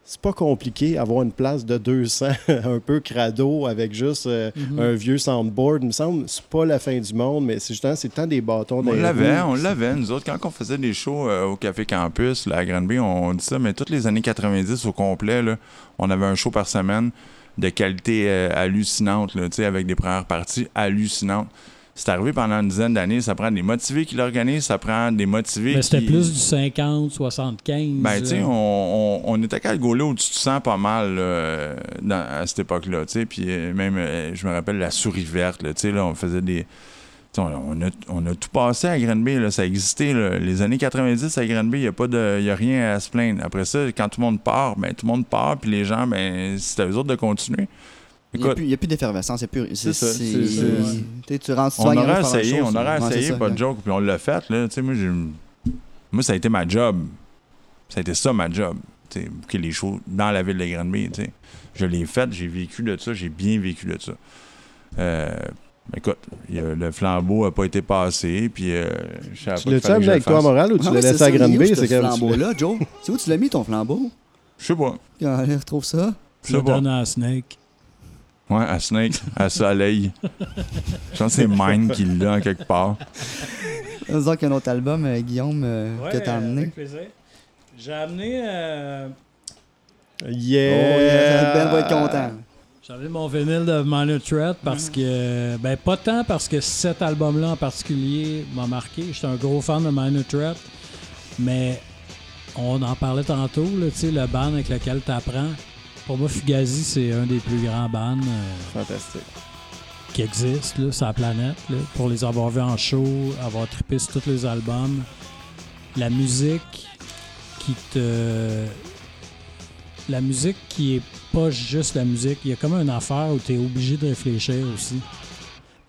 c'est pas compliqué avoir une place de 200 un peu crado avec juste euh, mhm. un vieux soundboard. Il me semble c'est pas la fin du monde, mais c'est justement c'est le temps des bâtons. On l'avait, on l'avait. Nous autres, quand on faisait des shows euh, au Café Campus, là, à Granby, on dit ça, mais toutes les années 90 au complet, là, on avait un show par semaine de qualité euh, hallucinante, là, avec des premières parties hallucinantes. c'est arrivé pendant une dizaine d'années. Ça prend des motivés qui l'organisent, ça prend des motivés Mais c'était qui- plus du 50, 75. Ben, tu sais, on, on, on était qu'à le gauler où tu te sens pas mal là, dans- à cette époque-là, tu sais. Puis euh, même, euh, je me rappelle la souris verte, là, tu sais, là, on faisait des... On, on a, on a tout passé à Granby, là, ça existait. là. Les années 90 à Granby, il n'y a, pas de- y a rien à se plaindre. Après ça, quand tout le monde part, ben, tout le monde part, puis les gens, ben, c'est à eux autres de continuer. Il n'y a, Écoute, plus- il y a plus d'effervescence. il y a plus- C'est ça, tu rentres on aurait essayé, on aurait essayé, pas de joke, puis on l'a fait, là. Moi, ça a été ma job. Ça a été ça, ma job. Booker les shows dans la ville de Granby. Je l'ai fait, j'ai vécu de ça, j'ai bien vécu de ça. Euh, écoute, il y a- le flambeau n'a pas été passé, puis euh, je savais Tu l'as-tu amené avec toi à. Montréal ou tu Ah l'as laissé à Granby? C'est ce comme tu l'as- flambeau-là, Joe? C'est où tu l'as mis, ton flambeau? Je sais pas. Allez, retrouve ça. Je le donne à Snake. Ouais, à Snake, à Soleil. Je pense que c'est Mine qui l'a en quelque part. Disons qu'il y a un autre album, euh, Guillaume, euh, que t'as amené. J'ai amené, euh, Yeah! Oh, yeah, Ben va être content. Amené mon vinyle de Minor Threat parce que. Ben, pas tant parce que cet album-là en particulier m'a marqué. J'étais un gros fan de Minor Threat. Mais on en parlait tantôt, là, tu sais, le band avec lequel tu apprends. Pour moi, Fugazi, c'est un des plus grands bands euh, Fantastique. qui existent là, sur la planète. là. pour les avoir vus en show, avoir trippé sur tous les albums. La musique qui te. La musique qui est pas juste la musique. Il y a comme une affaire où tu es obligé de réfléchir aussi.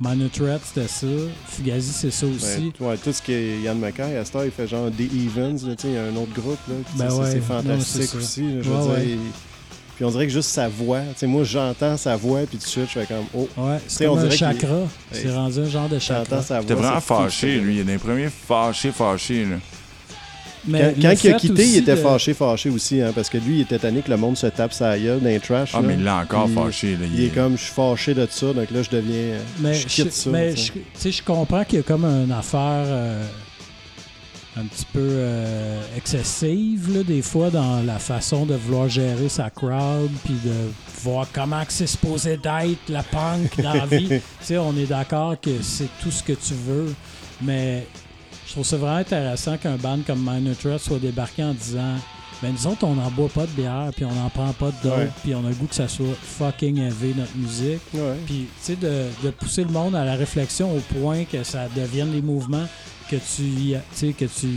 Minor Threat, c'était ça. Fugazi, c'est ça aussi. Ouais, ouais, tout ce qui est Yann McKay, à heure, il fait genre The Evans, là, tu sais, il y a un autre groupe, là, Ben ça, ouais, c'est fantastique aussi, là, je Ouais, veux ouais. dire, il- Puis on dirait que juste sa voix, tu sais, moi j'entends sa voix, puis tout de suite, je fais comme, oh, Ouais, c'est un chakra. C'est rendu un genre de chakra. j'entends sa voix. T'es vraiment fâché, lui. Il est des premiers fâchés, fâchés, là. Mais Quand, il a quitté, il était de- fâché, fâché aussi, hein, parce que lui, il était tanné que le monde se tape sa gueule dans les trash. Ah, là. mais il l'a encore Puis, fâché, là. Il est comme, je suis fâché de ça, donc là, je deviens. euh, Mais je je, quitte ça. mais tu sais. je, je comprends qu'il y a comme une affaire euh, un petit peu euh, excessive, là, des fois, dans la façon de vouloir gérer sa crowd, puis de voir comment que c'est supposé d'être, la punk dans la vie. tu sais, on est d'accord que c'est tout ce que tu veux, mais trouve ça vraiment intéressant qu'un band comme Minor Threat soit débarqué en disant ben nous autres, on n'en boit pas de bière, puis on n'en prend pas d'autres, puis on a le goût que ça soit fucking élevé, notre musique. Puis, tu sais, de, de pousser le monde à la réflexion au point que ça devienne des mouvements que tu, sais, que tu,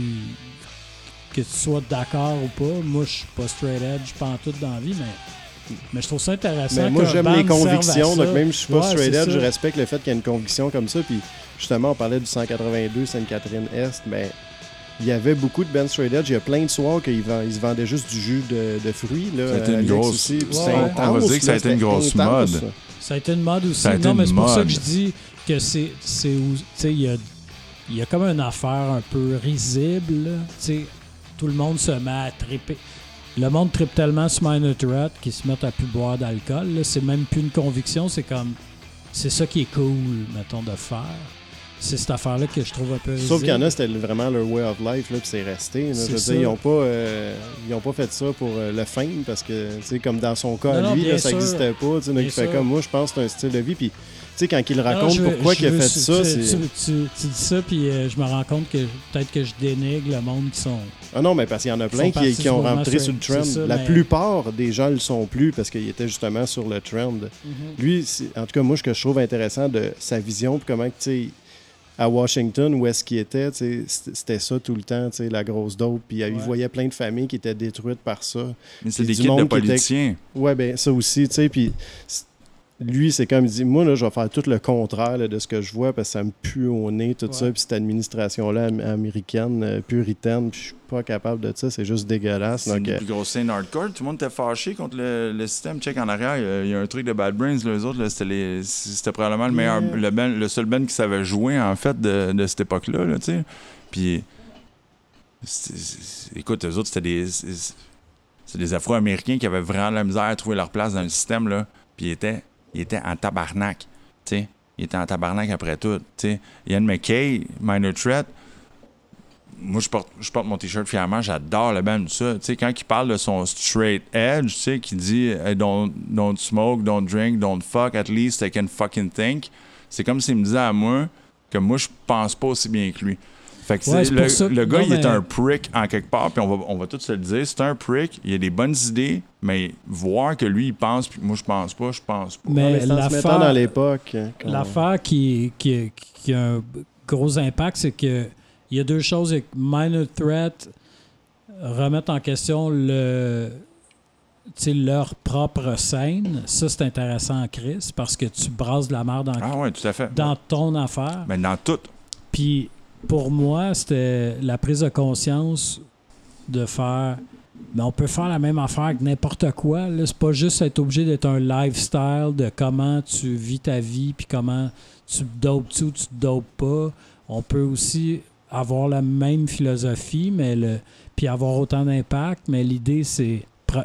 que tu sois d'accord ou pas. Moi, je suis pas straight edge, pas en tout dans la vie, mais, mais je trouve ça intéressant. Mais moi, j'aime les convictions, donc même si je suis pas Ouais, straight edge, je respecte le fait qu'il y ait une conviction comme ça. Puis justement, on parlait du 182 Sainte-Catherine-Est, mais il y avait beaucoup de Ben straight edge. Il y a plein de soirs qu'ils se vendaient juste du jus de, de fruits. Là, Ça a été une grosse- aussi. Intense, On va dire que ça a été une grosse intense. mode. Ça a été une mode aussi. Ça a été non, mais c'est pour ça que je dis que c'est. c'est où- Tu sais, il y a, il y a comme une affaire un peu risible. sais, tout le monde se met à triper. Le monde tripe tellement sur Minor Threat qu'ils se mettent à plus boire d'alcool. C'est même plus une conviction, c'est comme. C'est ça qui est cool, mettons, de faire. C'est cette affaire-là que je trouve un peu. Sauf qu'il y en a, c'était vraiment leur way of life, là, puis c'est resté. là. C'est Je veux ça. dire, ils n'ont pas, euh, ils ont pas fait ça pour euh, le fame, parce que, tu sais, comme dans son cas, Non, à non, lui, là, ça n'existait pas. tu sais, fait comme moi, je pense que c'est un style de vie. Puis, tu sais, quand il raconte veux- pourquoi il a fait tu- ça, tu, dis ça, puis euh, je me rends compte que peut-être que je dénigre le monde qui sont. Ah non, mais parce qu'il y en a plein qui, ont rentré sur le trend. ça, La mais- plupart des gens le sont plus parce qu'ils étaient justement sur le trend. Lui, c'est- en tout cas, moi, ce que je trouve intéressant de sa vision, puis comment, tu sais, à Washington, où est-ce qu'il était, c'était ça tout le temps, la grosse dope. Puis il Ouais. voyait plein de familles qui étaient détruites par ça. Mais c'est des du kits de monde qui était- politiciens. Ouais, ben ça aussi, tu sais, puis lui, c'est comme il dit, moi, là, je vais faire tout le contraire là, de ce que je vois parce que ça me pue au nez, tout Ouais. ça, puis cette administration-là am- américaine, euh, puritaine, puis je suis pas capable de ça, c'est juste dégueulasse. C'est une euh, plus scènes hardcore. Tout le monde était fâché contre le, le système. Check en arrière, il y a- il y, a un truc de Bad Brains. Eux autres, là, c'était, les- c'était probablement le meilleur, Yeah. le, le seul band qui savait jouer, en fait, de, de cette époque-là. Là, tu sais. Puis, écoute, eux autres, c'était des, c'est, des Afro-Américains qui avaient vraiment la misère à trouver leur place dans le système. Là. Puis, ils étaient, ils étaient en tabarnak. Tu sais. Ils étaient en tabarnak après tout. Tu sais. Ian McKay, Minor Threat, moi, je porte, je porte mon t-shirt fièrement, j'adore le band, ça. Tu sais, quand il parle de son straight edge, qui dit hey, don't, don't smoke, don't drink, don't fuck, at least I can fucking think, c'est comme s'il me disait à moi que moi, je pense pas aussi bien que lui. Fait que le, gars, il est un prick en quelque part, puis on va, on va tous se le dire. C'est un prick, il a des bonnes idées, mais voir que lui, il pense, puis moi, je pense pas, je pense pas. Mais l'affaire dans l'époque. Hein, l'affaire qui, qui, qui, a un gros impact, c'est que il y a deux choses. Minor Threat remettre en question le, leur propre scène. Ça, c'est intéressant, Chris, parce que tu brasses de la merde dans, ah tout à fait. dans ton affaire. Mais dans tout. Puis pour moi, c'était la prise de conscience de faire. Mais on peut faire la même affaire avec n'importe quoi. C'est pas juste être obligé d'être un lifestyle de comment tu vis ta vie puis comment tu dopes-tu ou tu te dopes pas. On peut aussi avoir la même philosophie, mais le, puis avoir autant d'impact, mais l'idée, c'est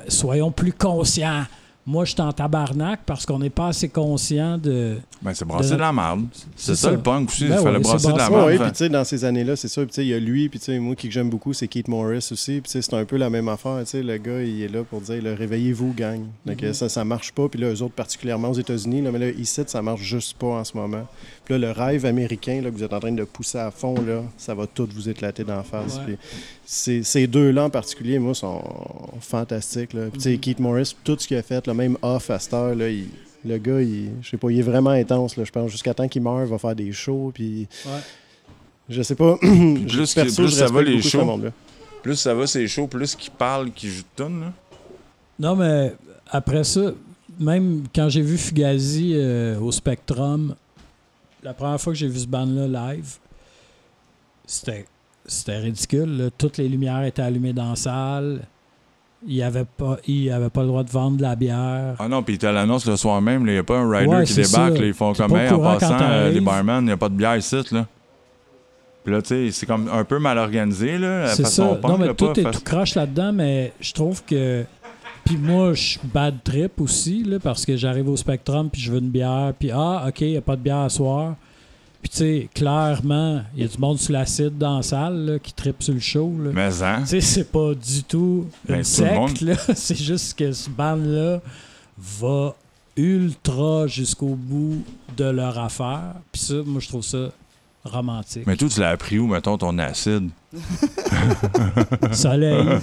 soyons plus conscients moi, je suis en tabarnak parce qu'on n'est pas assez conscient de. Ben, c'est brasser de, la merde. C'est ça, le punk aussi. Ben il fallait brasser de la merde. Oui, puis tu sais, dans ces années-là, c'est ça. Puis tu sais, il y a lui, puis tu sais, moi qui j'aime beaucoup, c'est Keith Morris aussi. Puis tu sais, c'est un peu la même affaire. Tu sais, le gars, il est là pour dire réveillez-vous, gang. Donc mm-hmm. ça, ça marche pas. Puis là, eux autres, particulièrement aux États-Unis, là, mais là, ici, ça marche juste pas en ce moment. Puis là, le rêve américain là, que vous êtes en train de pousser à fond, là, ça va tout vous éclater d'en face. Puis ces deux-là en particulier, moi, sont fantastiques. Là. Puis, tu sais, mm-hmm. Keith Morris, tout ce qu'il a fait, le même off à cette heure, là, le gars, il, je sais pas, il est vraiment intense. Là, je pense jusqu'à temps qu'il meure, il va faire des shows. Puis, ouais. je sais pas. plus, plus ça va les shows, plus ça va ces shows, plus qu'il parle, qu'il joue de tonnes. Non, mais après ça, même quand j'ai vu Fugazi euh, au Spectrum, la première fois que j'ai vu ce band-là live, c'était c'était ridicule. Toutes les lumières étaient allumées dans la salle. Il avait pas, il avait pas le droit de vendre de la bière. Ah non, puis il à l'annonce le soir même. Il n'y a pas un rider qui débarque. ils font comme en passant, euh, les barman, il n'y a pas de bière ici. Là. Puis là, tu sais, c'est comme un peu mal organisé. Là, c'est ça. non, mais tout est tout croche là-dedans, mais je trouve que. Puis moi, je suis bad trip aussi, là, parce que j'arrive au Spectrum, puis je veux une bière, puis ah, OK, il n'y a pas de bière à soir. Puis, tu sais, clairement, il y a du monde sur l'acide dans la salle qui tripe sur le show. Là. Mais, hein? Tu sais, c'est pas du tout ben, une secte, là. C'est juste que ce band-là va ultra jusqu'au bout de leur affaire. Puis ça, moi, je trouve ça romantique. Mais toi, tu l'as appris où, mettons, ton acide? Soleil.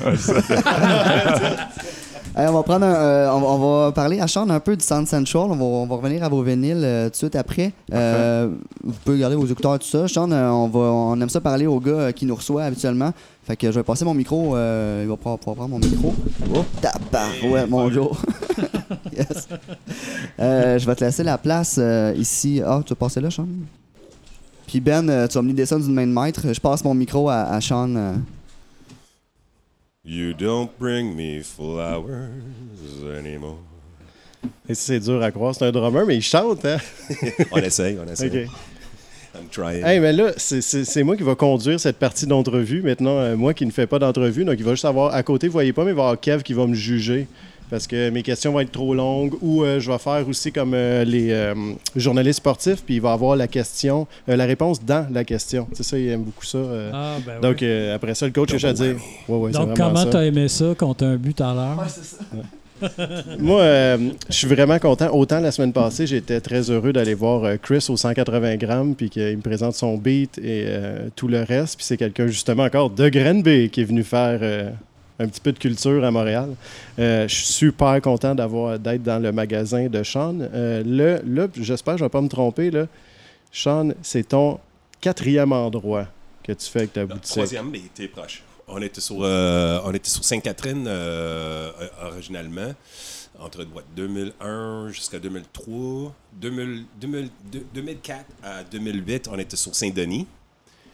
on, va prendre euh, on, va parler à Sean un peu du Sound Central. On va, revenir à vos vinyles euh, tout de suite après. Euh, vous pouvez garder vos écouteurs tout ça. Sean, on, va, on aime ça parler aux gars qui nous reçoit habituellement. Fait que je vais passer mon micro. il va pouvoir, prendre mon micro. Oh, ouais, mon Joe. yes. je vais te laisser la place ici. Ah, tu vas passer là, Sean? Puis Ben, tu vas me descendre d'une main de maître. Je passe mon micro à, à Sean. You don't bring me flowers anymore. Et c'est dur à croire, c'est un drummer, mais il chante, hein? on essaye, on essaye. I'm trying. Hey, mais là, c'est moi qui va conduire cette partie d'entrevue. Maintenant, euh, moi qui ne fais pas d'entrevue, donc il va juste avoir à côté, vous voyez pas, mais il va y avoir Kev qui va me juger parce que mes questions vont être trop longues ou euh, je vais faire aussi comme euh, les euh, journalistes sportifs, puis il va avoir la question, la réponse dans la question. C'est ça, il aime beaucoup ça. Ah, ben donc après ça, le coach est à dire. donc comment tu as aimé ça quand un but à l'heure? c'est ça. Moi, je suis vraiment content. Autant la semaine passée, j'étais très heureux d'aller voir Chris au 180 grammes, puis qu'il me présente son beat et tout le reste. Puis c'est quelqu'un, justement, encore de Grenby qui est venu faire un petit peu de culture à Montréal. Euh, je suis super content d'avoir d'être dans le magasin de Sean. Euh, là, j'espère que je ne vais pas me tromper. Là. Sean, c'est ton quatrième endroit que tu fais avec ta boutique. Troisième, mais tu es proche. On était sur, euh, on était sur Sainte-Catherine originalement, entre 2001 jusqu'à 2003. 2004 à 2008, on était sur Saint-Denis.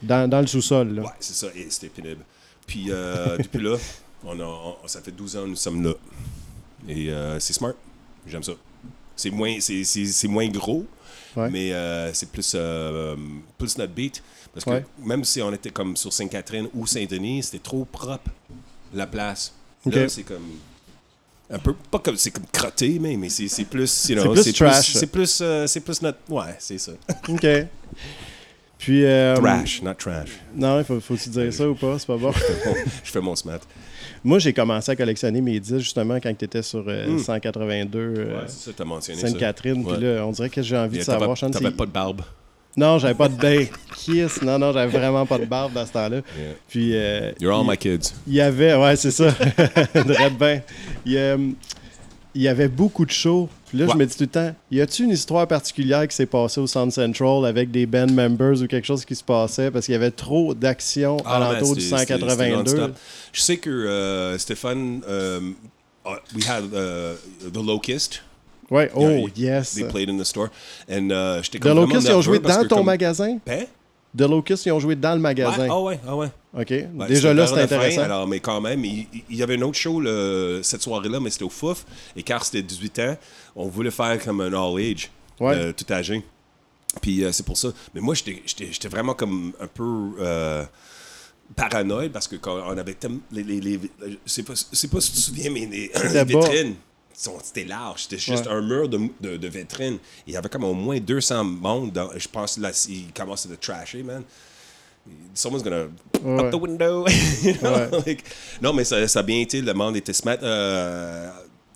Dans, dans, le sous-sol, là. Ouais, c'est ça, et c'était pénible. Puis depuis là, On a, ça fait 12 ans que nous sommes là. Et euh, c'est smart. J'aime ça. C'est moins, c'est, moins gros, mais euh, c'est plus, euh, plus notre beat. Parce que même si on était comme sur Sainte-Catherine ou Saint-Denis, c'était trop propre, la place. Là, c'est comme. Un peu, pas comme c'est comme crotté, mais, mais c'est, plus. c'est plus trash. c'est plus, c'est plus notre. Ouais, c'est ça. OK. Puis. trash, not trash. Non, il faut, faut-tu dire ça ou pas? C'est pas bon. je fais mon smart. Moi, j'ai commencé à collectionner mes disques justement quand tu étais sur 182 euh, hmm. euh, Sainte-Catherine. Puis là, on dirait que j'ai envie de savoir. Tu n'avais pas de barbe. Non, j'avais pas de ben, kiss. Non, non, j'avais vraiment pas de barbe dans ce temps-là. Yeah. Puis. euh, You're all il- my kids. Il y avait, ouais, c'est ça. Y a- il y avait beaucoup de shows. Puis là, Ouais. je me dis tout le temps, y a-tu une histoire particulière qui s'est passée au Sound Central avec des band members ou quelque chose qui se passait parce qu'il y avait trop d'action Ah, man, alentour du c'était- c'était- c'était 182? non-stop. Je sais que euh, Stéphane, um, uh, we had uh, The Locust. Ouais, oh, yes. They played in the store. And uh, The Locust, ils ont joué dans ton comme- magasin? Hein? The Locust, ils ont joué dans le magasin. Ah ouais, ah ouais. OK. Ouais, Déjà là, fin, intéressant. alors, mais quand même, il, il y avait un autre show le- cette soirée-là, mais c'était au Fouf. Et car c'était 18 ans, on voulait faire comme un all-age, Ouais. euh, tout âgé. Puis euh, c'est pour ça. Mais moi, j'étais- vraiment comme un peu euh, paranoïde parce que quand on avait tellement. Les, les, les, je sais pas, je sais pas si tu te souviens, mais les, les vitrines. C'était large, c'était juste Ouais. un mur de, de, de vitrines. Il y avait comme au moins 200 monde. Dans, je pense là, il commençait à trasher, man. Someone's gonna Ouais. up the window. You know, Ouais. like- non, mais ça, ça a bien été. Le monde était smart. Euh,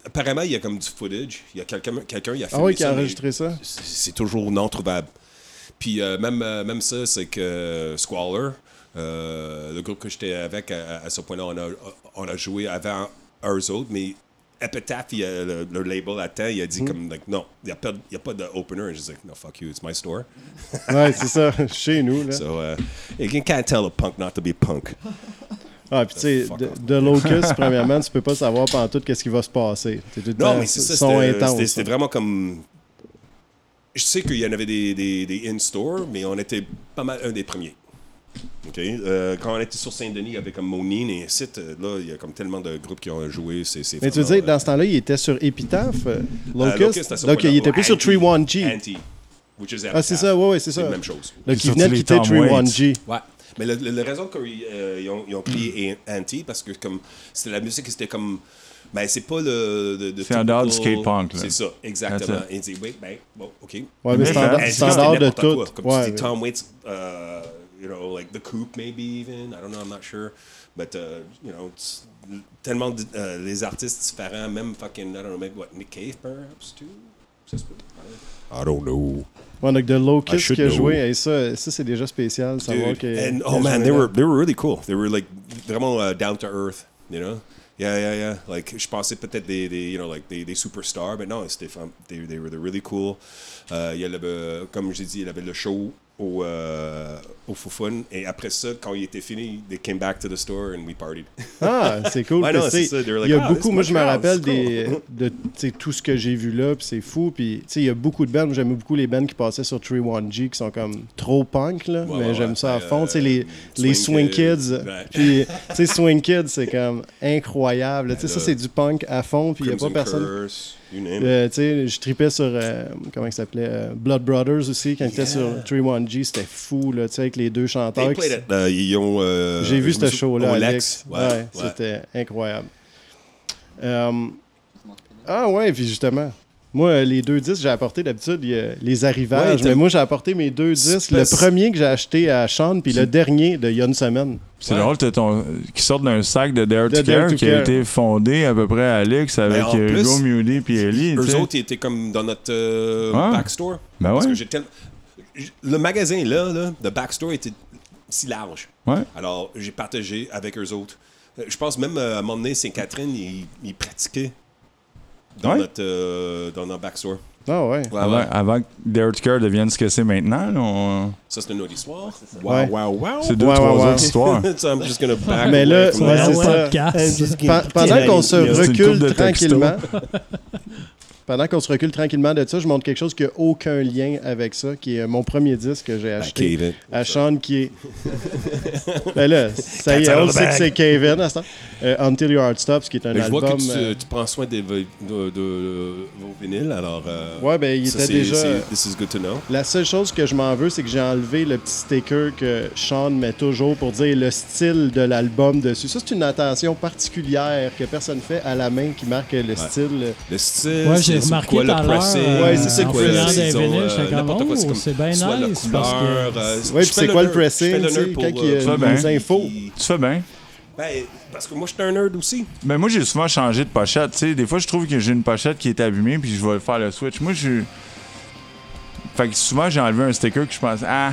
apparemment, il y a comme du footage. Il y a quelqu'un quelqu'un qui a Ah filmé oui, qui a enregistré ça? c'est toujours non trouvable. Puis euh, même, euh, même ça, c'est que Squalor, le groupe que j'étais avec à, à ce point-là, on a, on a joué avant eux autres, mais Epitaph, il a- le, le label temps, il a Hmm. dit comme, like, non, il n'y a, pas de- a pas d'opener. Je dis, no, fuck you, it's my store. Ouais, c'est ça. Chez nous, là. So, uh, you can't tell a punk not to be punk. Ah, puis tu sais, de, de Locust, premièrement, tu peux pas savoir pendant tout qu'est-ce qui va se passer. Tout Non, temps mais c'est ça, c'était- vraiment comme. Je sais qu'il y en avait des, des, des in-store, mais on était pas mal un des premiers. OK? Euh, quand on était sur Saint-Denis, il y avait comme Monine et site. Là, il y a comme tellement de groupes qui ont joué. C'est, c'est Mais tu veux dire, dans ce temps-là, il était sur Epitaph, euh, euh, Locust? Ce Donc, il était plus sur Anti- 31G. Anti, which is Ah, c'est ça, ouais, ouais, c'est C'est ça. la même chose. Donc, Ils il venait de quitter Tom 31G. Ouais. Mais le- le- la raison qu'ils euh, ils ont, ils ont plié Anti, parce que comme c'était la musique, c'était comme. Ben, c'est pas le. le- le C'est en dehors du skate punk. C'est ça, exactement. Et il dit, oui, ben, bon, OK. Ouais, mais standard, de tout. quoi. Comme Ouais, Tom Waits, you know, like The Coop, maybe even. I don't know, I'm not sure. But, uh, you know, it's tellement de- euh, les artistes différents, même fucking, I don't know, maybe what, Nick Cave, perhaps, too? Ça se peut. I don't know. Ouais, donc de Locust should qui a know. joué, et ça, ça c'est déjà spécial, savoir Dude, que. a oh man, they were they were really cool. They were like vraiment uh, down to earth, you know? Yeah, yeah, yeah. Like je pensais peut-être des, des you know like des, des superstars, mais non, c'était. They, they were really cool. Euh, il y avait, euh, comme j'ai dit, il y avait le show au euh, au Fufun et après ça, quand il était fini, they came back to the store and we partied. Ah, c'est cool. Ouais, non, c'est ça, il y a ah, beaucoup, moi je me rappelle des, cool. de tout ce que j'ai vu là, puis c'est fou. Puis il y a beaucoup de bands, j'aimais beaucoup les bands qui passaient sur 31G qui sont comme trop punk, là, Ouais, mais ouais, j'aime ça à Euh, fond. Tu sais, les, les Swing Swing Kids. Puis, Swing Kids, c'est comme incroyable. Ça, c'est du punk à fond, puis il n'y a pas personne. Curse. Euh, tu sais, je tripais sur, euh, comment il s'appelait, euh, Blood Brothers aussi, quand il était sur 31G, c'était fou, là, tu sais, avec les deux chanteurs. Qui. Euh, ils ont. euh, J'ai vu ce show-là, Alex. Lex. Ouais, Ouais, ouais. c'était incroyable. Ah ouais, puis justement, moi, les deux disques, j'ai apporté d'habitude les arrivages, Ouais, mais moi, j'ai apporté mes deux disques. Le premier que j'ai acheté à Sean, puis le dernier de Yon Semen. C'est Ouais. drôle ton, qui sort d'un sac de Dare De to Dare Care to qui a été fondé à peu près à Alex avec en euh, Hugo Muley puis Ellie. Eux autres, ils étaient comme dans notre euh, Ah. backstore. Ben Parce ouais. que Le magasin, là, là, de backstore était si large. Ouais. Alors, j'ai partagé avec eux autres. Euh, Je pense même euh, à un moment donné, Saint-Catherine, ils, ils pratiquaient dans, Ouais. notre, euh, dans notre backstore. Ah ouais. Ouais, Avant, ouais. avant que Dare to Care devienne ce que c'est maintenant, on- Ça, c'est une autre histoire. Ouais. Wow, wow, wow. c'est deux, Ouais, trois ouais, ouais. autres histoires. so I'm just gonna back Mais là, c'est ça. pendant qu'on se recule tranquillement, pendant qu'on se recule tranquillement de ça, je montre quelque chose qui n'a aucun lien avec ça, qui est mon premier disque que j'ai acheté. Kevin. à Sean qui est. ben là, ça y est, on sait que c'est Kevin à ce temps. Euh, Until Your Heart Stops, qui est un Mais je vois album. que tu, euh, tu prends soin de, de, de- de vos vinyles, alors. euh, Ouais, ben il ça, était déjà. This is good to know. La seule chose que je m'en veux, c'est que j'ai enlevé le petit sticker que Sean met toujours pour dire le style de l'album dessus. Ça, c'est une attention particulière que personne fait à la main qui marque le style. Le style, Ouais, j'ai c'est remarqué quoi le l'heure, pressing, euh, Ouais, c'est quoi, le- euh, n'importe quoi, c'est bien nice, parce couleur, que- euh, c'est quoi le pressing, quand il y a des infos? Tu fais bien. Ben, parce que moi, je suis un nerd aussi. Ben moi, j'ai souvent changé de pochette. tu sais. Des fois, je trouve que j'ai une pochette qui est abîmée, puis je vais faire le switch. Moi, je. Fait que souvent, j'ai enlevé un sticker que je pense, ah,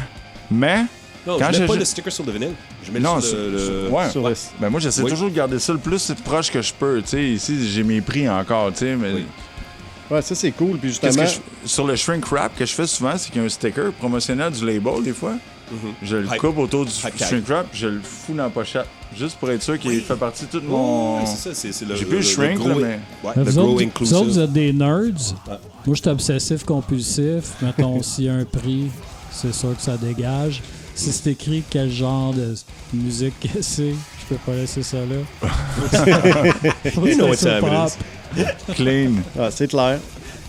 mais. Non, Quand je mets pas le sticker sur le vinyle. Je mets Non, sur sur- le... sur- ouais. Sur le- Ben moi, j'essaie Oui. toujours de garder ça le plus proche que je peux. Sais, ici, j'ai mes prix encore, tu sais, mais. Oui. Ouais, ça c'est cool. Puis justement, que je- sur le shrink wrap que je fais souvent, c'est qu'il y a un sticker promotionnel du label des fois. Je le Hype- coupe autour du Hype shrink wrap, puis je le fous dans la pochette. Juste pour être sûr qu'il fait partie de tout mon. Ouais, c'est ça, c'est c'est le... J'ai plus le le shrink, là, mais- Ouais, le vous, autres, vous autres, vous êtes des nerds? Ouais. Moi, je suis obsessif compulsif. Mettons, s'il y a un prix, c'est sûr que ça dégage. Si c'est écrit quel genre de musique que c'est, peux pas laisser ça là. You know. Clean. ah, c'est clair.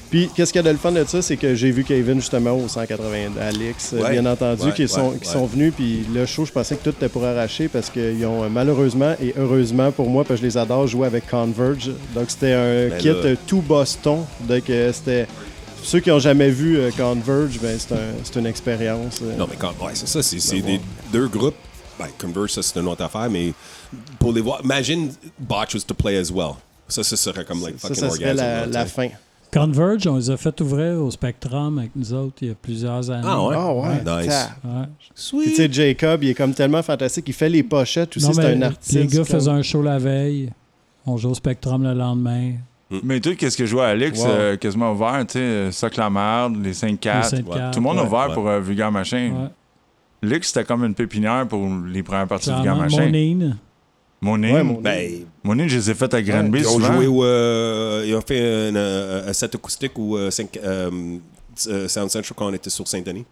Puis, qu'est-ce qu'il y a de le fun de ça, c'est que j'ai vu Kevin justement au 180 Alex, euh, Ouais. bien entendu, Ouais, qui, sont, ouais, qui ouais. sont venus. Puis le show, je pensais que tout était pour arracher parce qu'ils ont euh, malheureusement et heureusement pour moi, parce que je les adore, joué avec Converge. Donc c'était un Ben kit là. euh, tout Boston. Donc c'était. Ceux qui n'ont jamais vu Converge, ben, c'est un- c'est une expérience. Non, mais quand, ouais, c'est ça, c'est c'est des deux groupes. Ben, Converse, ça, c'est une autre affaire, mais pour les voir, imagine Botch was to play as well. Ça, ça serait comme like ça, fucking ça serait orgasm. la, là, la tu sais. fin. Converge, on les a fait ouvrir au Spectrum avec nous autres il y a plusieurs années. Ah ouais? Ah ouais. Nice. Ouais. Tu sais, Jacob, il est comme tellement fantastique. Il fait les pochettes aussi, c'est un artiste. les gars comme- faisaient un show la veille. On joue au Spectrum le lendemain. Mais tout, qu'est-ce que je vois, Alex, Wow. euh, quasiment ouvert, tu sais, euh, Sac la merde, les 5-4. Les cinq ouais. cartes. Tout le monde ouvert ouais. pour euh, Vulgaire Machin. Lix, c'était comme une pépinière pour les premières parties de Vulgaire Clairement, Machin. Monine. Monine. Ouais, mon- Ben, Monine, je les ai faites à Granby ils ont souvent. joué au. euh, ils ont fait un, euh, set acoustique au euh, Sound Central quand on était sur Saint-Denis.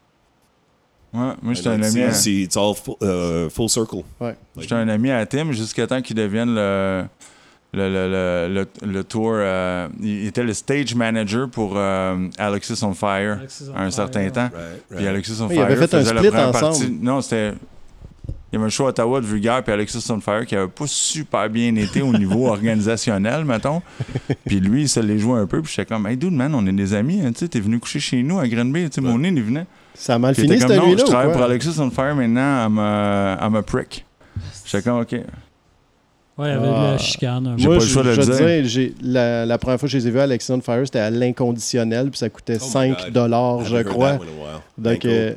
Ouais, moi, j'étais un C'est- ami. à- c'est- all full, full circle. Ouais. J'étais un ami à Tim jusqu'à temps qu'il devienne le, le, le, le, le- tour. euh, il était le stage manager pour euh, Alexis on Fire Alexis on à un Fire, certain ouais. temps. Right, Puis. Alexis on Fire avaient fait un faisait la split première ensemble. partie. Non, c'était. Il y avait un show à Ottawa de Vulgaire, puis Alexis on Fire qui avait pas super bien été au niveau organisationnel, mettons. Puis lui, il se les jouait un peu, puis j'étais comme, hey dude, man, on est des amis, hein, tu sais, t'es venu coucher chez nous à Granby, tu sais, mon nez, il venait. Ça a mal Puis il fini cette nuit-là je travaille pour Alexis on Fire maintenant, I'm a, I'm a prick. J'étais comme, ok. Ouais, il y avait de Ah. la chicane. un peu. J'ai Moi, pas le je, choix de je le veux dire. la, la première fois que je les ai vus à on Fire, c'était à l'inconditionnel, puis ça coûtait Oh my 5 God. dollars, je crois. Donc, euh,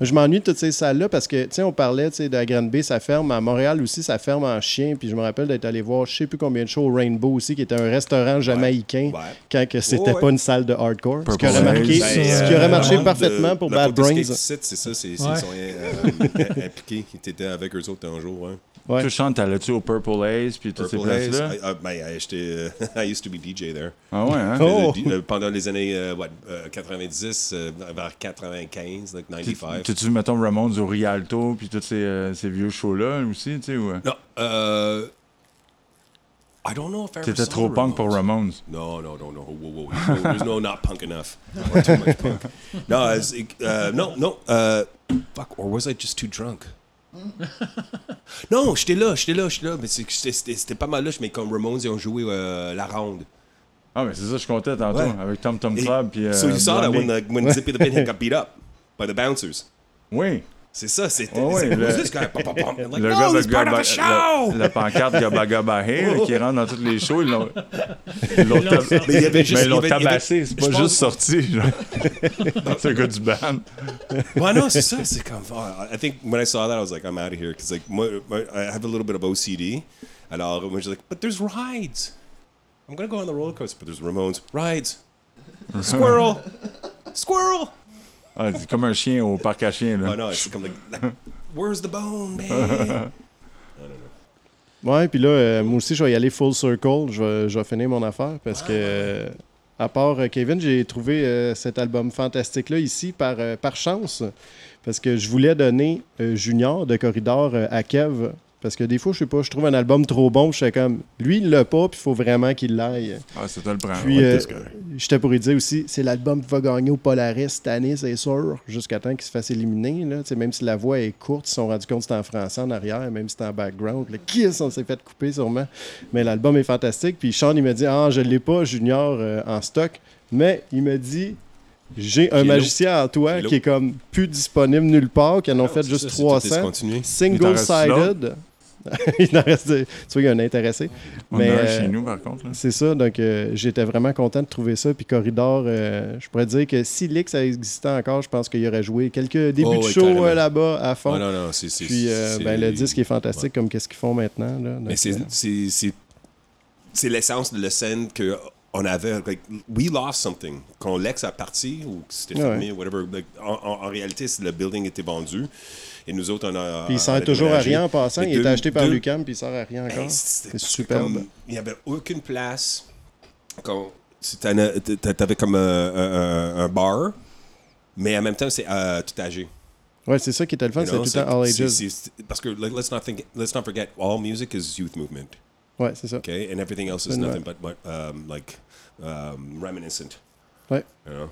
je m'ennuie de toutes ces salles-là parce que, tu sais, on parlait, tu de la Grande Bay, ça ferme. À Montréal aussi, ça ferme en chien. Puis je me rappelle d'être allé voir, je sais plus combien de shows au Rainbow aussi, qui était un restaurant jamaïcain, Ouais. quand que c'était Ouais, pas une salle de hardcore. Ce qui aurait marqué, ce Ben, qui aurait euh, marché le parfaitement de- pour Bad Brains. C'est ça, c'est ils sont euh, impliqués. Ils étaient avec eux autres un jour. Tu chantes, t'allais-tu au Purple Haze, puis toutes ces places-là? I, I, ben, I- j'étais, euh, I used to be DJ there. Ah ouais, hein? Oh. Euh, euh, pendant les années euh, what, euh, 90, euh, vers 95, like 95. T'as-tu vu, mettons, Ramones au Rialto, puis tous ces, euh, ces vieux shows-là aussi, tu sais? ou, euh, Non, euh, I don't know if I ever T'étais saw trop punk pour Ramones. Ramones. No, no, no, no. Whoa, whoa. There's no, there's no not punk enough. Or too much punk. No, uh, no, no. Uh, fuck, or was I just too drunk? non, j'étais là, j'étais là, j'étais là, mais c'était- pas mal là, mais comme Ramones, ils ont joué euh, la ronde. Ah, mais c'est ça, je comptais tantôt, Ouais. avec Tom Tom Club, puis... euh, so you saw that when, the, when Zippy the Pinhead got beat up by the bouncers. Oui, C'est ça, c'était. Le- like, le no, gars de Gaba- le- la pancarte Gaba Gaba là, qui rentre dans tous les shows, ils l'ont ils l'ont tabassé, c'est pas juste sorti, c'est un gars du band. Ouais, non, c'est ça. C'est comme. oh, I think when I saw that, I was like, I'm out of here. Because, like, moi, I have a little bit of OCD. Alors, moi, je like, but there's rides. I'm going to go on the roller coaster, but there's Ramones. Rides. Squirrel. Squirrel. Ah, c'est comme un chien au parc à chiens, là. Oh, no, it's comme, like, like, where's the bone, man? Ouais, puis là, euh, moi aussi, je vais y aller full circle. Je vais, je vais finir mon affaire parce que, euh, à part euh, Kevin, j'ai trouvé euh, cet album fantastique-là ici par, euh, par chance. Parce que je voulais donner euh, Junior de Corridor euh, à Kev. Parce que des fois, je sais pas, je trouve un album trop bon. Je suis comme, lui, il l'a pas, puis il faut vraiment qu'il l'aille. Ah, c'est toi le prends. Puis, Ouais, euh, qu'est-ce que- j'étais pour lui dire aussi, c'est l'album qui va gagner au Polaris cette année, c'est sûr, jusqu'à temps qu'il se fasse éliminer. Là. Même si la voix est courte, ils se sont rendus compte que c'était en français en arrière, même si c'était en background. Le Kiss, on s'est fait couper sûrement. Mais l'album est fantastique. Puis Sean, il me dit, ah, je l'ai pas, Junior, euh, en stock. Mais il me dit, j'ai un magicien en toi qui est comme plus disponible nulle part, qui en ont fait juste ça, c'est tout 300. discontinué. Single-sided. il en reste, tu vois, il y a un intéressé. On Mais, a un euh, chez nous, par contre. là. C'est ça, donc euh, j'étais vraiment content de trouver ça. Puis Corridor, euh, je pourrais dire que si Lix existait encore, je pense qu'il aurait joué quelques débuts Oh, de show euh, là-bas à fond. Ouais, non, non, c'est. c'est- Puis euh, c'est- ben, le disque est fantastique comme qu'est-ce qu'ils font maintenant. Là. Donc, Mais c'est- euh, c'est c'est- c'est l'essence de la scène que on avait. Like, we lost something. Quand Lex a parti ou que c'était Ouais. fermé, whatever. like, en, en- en réalité, c'est- le building était vendu. Et nous autres, on a. Puis il sert toujours à rien en passant. Mais Il est acheté par deux- Lucam, puis il sert à rien encore. Hey, C'est superbe. comme- Il n'y avait aucune place. T'a- t'avais comme un, un- un bar, mais en même temps, c'est euh, tout âgé. Ouais, c'est ça qui était le fun, know, tout temps all c'est- ages. c'est- c'est- Parce que like, let's not think, let's not forget, all music is youth movement. Ouais, c'est ça. Okay, and everything else is nothing but, but um, like um, reminiscent. Ouais. You know?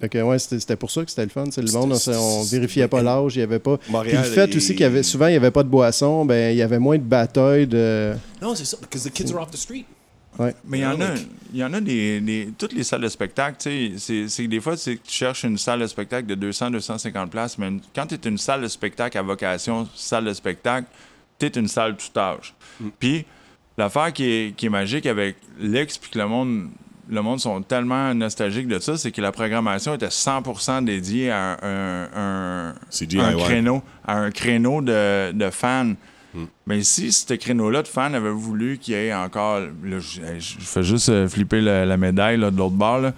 Fait que, ouais, c'était pour ça que c'était le fun. c'est Le monde, on, on vérifiait pas l'âge, il y avait pas. Puis le fait aussi qu'il y avait souvent il y avait pas de boisson, ben il y avait moins de batailles de. Non, c'est ça, because the kids are off the street. Mais il y en a, il y en a des, des- Toutes les salles de spectacle, tu sais, c'est- des fois, c'est que tu cherches une salle de spectacle de 200-250 places, mais une- quand tu es une salle de spectacle à vocation, salle de spectacle, tu es une salle tout âge. Puis, l'affaire qui est, qui est magique avec l'ex, puis que le monde, le monde sont tellement nostalgiques de ça, c'est que la programmation était 100% dédiée à un, créneau, à un créneau de, de fans. Mais si ce créneau-là de fans avait voulu qu'il y ait encore. là, je, je fais juste euh, flipper la, la médaille là, de l'autre bord. là,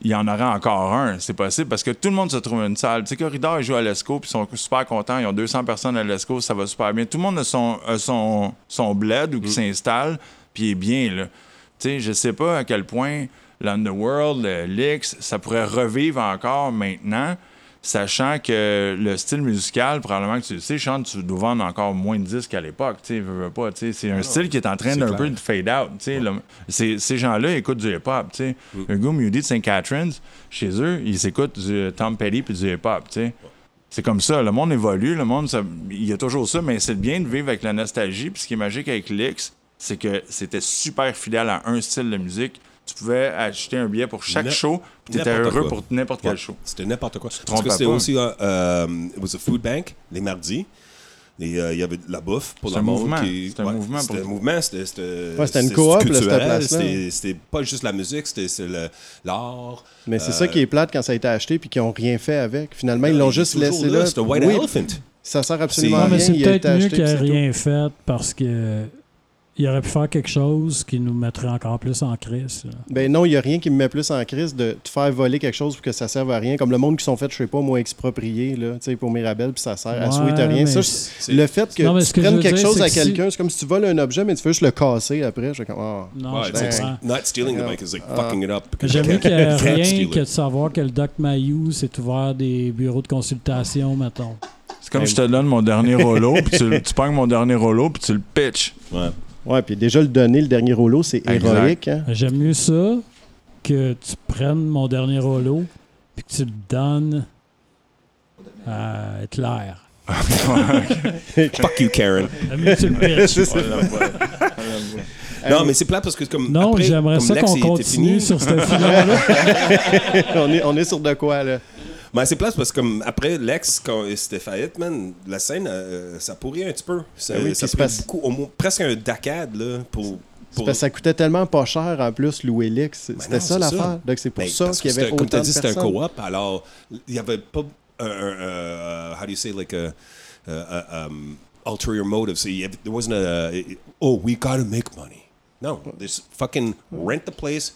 il y en aurait encore un. C'est possible parce que tout le monde se trouve une salle. Tu sais, Corridor, ils jouent à l'ESCO puis ils sont super contents. Ils ont 200 personnes à l'ESCO, ça va super bien. Tout le monde a son, a son, son bled ou qui s'installe puis il est bien. Là. Sais, je sais pas à quel point l'Underworld, le Lix, ça pourrait revivre encore maintenant, sachant que le style musical, probablement que tu le sais, Sean, tu dois vendre encore moins de disques qu'à l'époque. Tu veux, pas, c'est un style qui est en train d'un peu de fade out. là. C'est- ces gens-là écoutent du hip-hop. sais. Le gars Moody de St. Catharines, chez eux, ils écoutent du Tom Petty puis du hip-hop. sais. C'est comme ça, le monde évolue, le monde, il y a toujours ça, mais c'est bien de vivre avec la nostalgie. Puis ce qui est magique avec l'X, c'est que c'était super fidèle à un style de musique. Tu pouvais acheter un billet pour chaque show, puis tu étais heureux quoi. pour n'importe quel Ouais, show. C'était n'importe quoi. Parce que c'était aussi, euh, euh, it was a food bank, les mardis. Et euh, il y avait de la bouffe pour le un monde. mouvement. qui- C'est un mouvement C'était un mouvement. C'était c'était- Ouais, c'était une c'était coop, là. C'était c'était pas juste la musique, c'était c'était l'art. Mais c'est Euh, ça qui est plate quand ça a été acheté puis qu'ils ont rien fait avec. Finalement, ils l'ont juste laissé là. C'était White Oui, Elephant. Ça sert absolument à rien. c'est il a été peut-être mieux acheté, qu'il puis ait c'est tout. rien fait parce que il aurait pu faire quelque chose qui nous mettrait encore plus en crise. là. Ben non, il n'y a rien qui me met plus en crise de te faire voler quelque chose pour que ça serve à rien. Comme le monde qui sont fait, je sais pas, moi, expropriés, là, tu sais, pour Mirabel, puis ça sert à Ouais, souhaiter rien. Ça, le fait que Non, tu que prennes quelque dire, chose à que si- quelqu'un, c'est comme si tu voles un objet, mais tu veux juste le casser après. Je suis comme, ah. Non, Ouais, like comprends. not stealing the bike, it's like Ah. fucking it up. J'aime mieux can't rien que de savoir que le Doc Mayou s'est ouvert des bureaux de consultation, mettons. C'est comme je te donne mon dernier rollo, puis tu, tu pognes mon dernier rollo, puis tu le pitches. Ouais. Ouais, puis déjà le donner, le dernier rouleau, c'est héroïque. Hein? J'aime mieux ça que tu prennes mon dernier rouleau puis que tu le donnes à Hitler. Fuck you, Karen. J'aime mieux que tu le pitches. Non, mais c'est plat parce que comme. Non, j'aimerais ça qu'on continue fini, sur ce filon-là. on, est, on est sur de quoi, là? Ben, c'est place parce que comme après Lex, quand c'était faillite, man, la scène, euh, ça pourrit un petit peu. Ça, Ben oui, ça beaucoup, au moins, presque un dacade là, pour. C'est pour parce que ça coûtait tellement pas cher en plus louer l'X. C'était non, ça l'affaire. Donc c'est pour Ben, ça qu'il y avait c'était- Comme autant t'as de dit, c'était un co-op, alors il n'y avait pas un. un, euh, how do you say, like a. um, ulterior motive. So you there wasn't a. Oh, we gotta make money. No, just fucking rent the place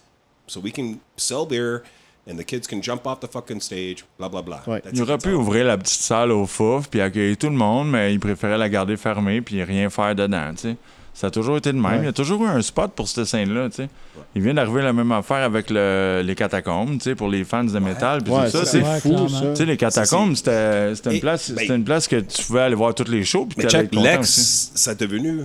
so we can sell beer and the kids can jump off the fucking stage, blah, blah. Ouais. Il it, aurait pu ouvrir la petite salle au fouf puis accueillir tout le monde, mais il préférait la garder fermée puis rien faire dedans, tu sais. Ça a toujours été de même. Ouais. Il y a toujours eu un spot pour cette scène-là, tu sais. Il vient d'arriver la même affaire avec le- les catacombes, pour les fans de métal puis Ouais, tout ça. c'est- c'est Ouais, fou, ça. Les catacombes, c'était une, place, ben- une place que tu pouvais aller voir tous les shows puis Mais check. Lex, ça a devenu.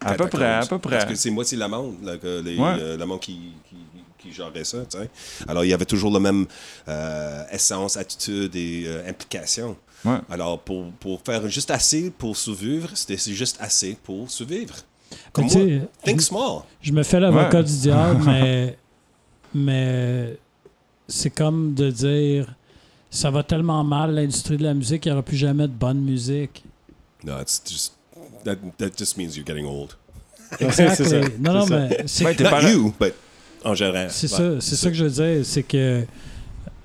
À peu près, à peu près. Parce que c'est moitié la monde, là, que les, Ouais. euh, le monde qui, qui, qui gérait ça, tu sais. Alors, il y avait toujours la même euh, essence, attitude et euh, implication. Ouais. Alors, pour, pour faire juste assez pour survivre, c'était c'est juste assez pour survivre. Comme moi, sais, think je- small. Je me fais l'avocat Ouais. du diable, mais, mais c'est comme de dire ça va tellement mal l'industrie de la musique qu'il n'y aura plus jamais de bonne musique. No, it's just that, that just means you're getting old. Exactly. non, non, mais c'est en général. c'est Ouais, ça, c'est ça que je veux dire, c'est que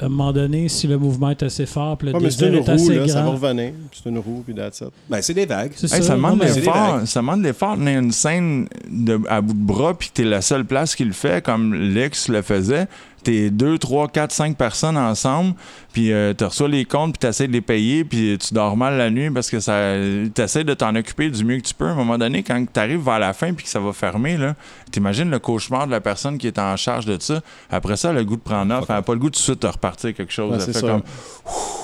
à un moment donné, si le mouvement est assez fort, puis le Ouais, désir est roue, assez là, ça va grand, revenir. C'est une roue, puis that's it. Ben, c'est des vagues. c'est Hey, ça ça. demande Non, mais- des l'effort. vagues. Ça demande l'effort de tenir une scène de, à bout de bras, puis que t'es la seule place qui le fait, comme Lex le faisait. T'es deux, trois, quatre, cinq personnes ensemble, puis euh, tu reçois les comptes, puis t'essaies de les payer, puis tu dors mal la nuit parce que ça, t'essaies de t'en occuper du mieux que tu peux. À un moment donné, quand t'arrives vers la fin, puis que ça va fermer, là, t'imagines le cauchemar de la personne qui est en charge de ça. Après ça, le goût de prendre off, elle a pas le goût tout de suite de repartir quelque chose. Ouais, fait comme,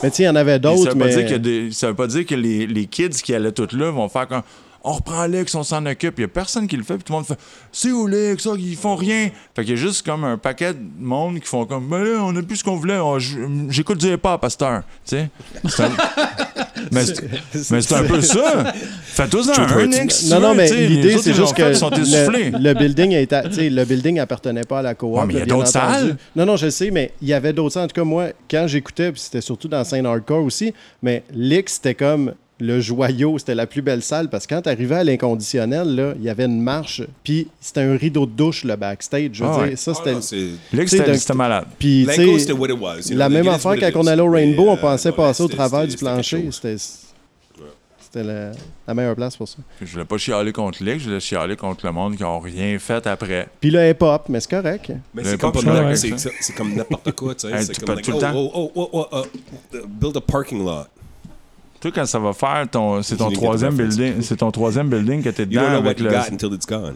Mais tu sais, il y en avait ça d'autres, veut pas mais... dire que des- ça veut pas dire que les, les kids qui allaient toutes là vont faire comme on reprend Alex, on s'en occupe. Il y a personne qui le fait, puis tout le monde fait c'est où Alex, ça, ils font rien. Fait qu'il y a juste comme un paquet de monde qui font comme ben là, on a plus ce qu'on voulait, on- j- j'écoute du hip-hop à cette heure. Tu sais? C'est un- mais c'est mais c'est un peu ça. Fais-toi un, un X. si Non, tu non, veux, mais tu sais, les l'idée, autres, c'est ils l'ont juste fait, que Ils sont essoufflés. le, le building tu sais, le building appartenait pas à la coop. Ouais, mais il y a là, bien d'autres entendu. salles. Non, non, je sais, mais il y avait d'autres salles. En tout cas, moi, quand j'écoutais, puis c'était surtout dans scène hardcore aussi, mais l'X, c'était comme le joyau, c'était la plus belle salle parce que quand t'arrivais à l'inconditionnel, là, il y avait une marche, puis c'était un rideau de douche, le backstage. Je veux Ah dire, ouais. ça, Ah, c'était. tu sais, c'était malade. Puis, tu c'était what it was. you la know, même affaire quand on allait au Rainbow, on euh, pensait passer au travers du plancher. C'était c'était la, la meilleure place pour ça. Je voulais pas chialer contre Lex, je voulais chialer contre le monde qui ont rien fait après. Puis le hip-hop, mais c'est correct. Mais Le c'est comme, n'importe quoi, tu sais. Hey, c'est tu comme, tout le oh, temps. oh, oh, oh, oh, oh, build a parking lot. Toi, quand ça va faire, ton, c'est ton troisième building, c'est ton troisième building que t'es You don't dedans what avec you le, got until it's gone.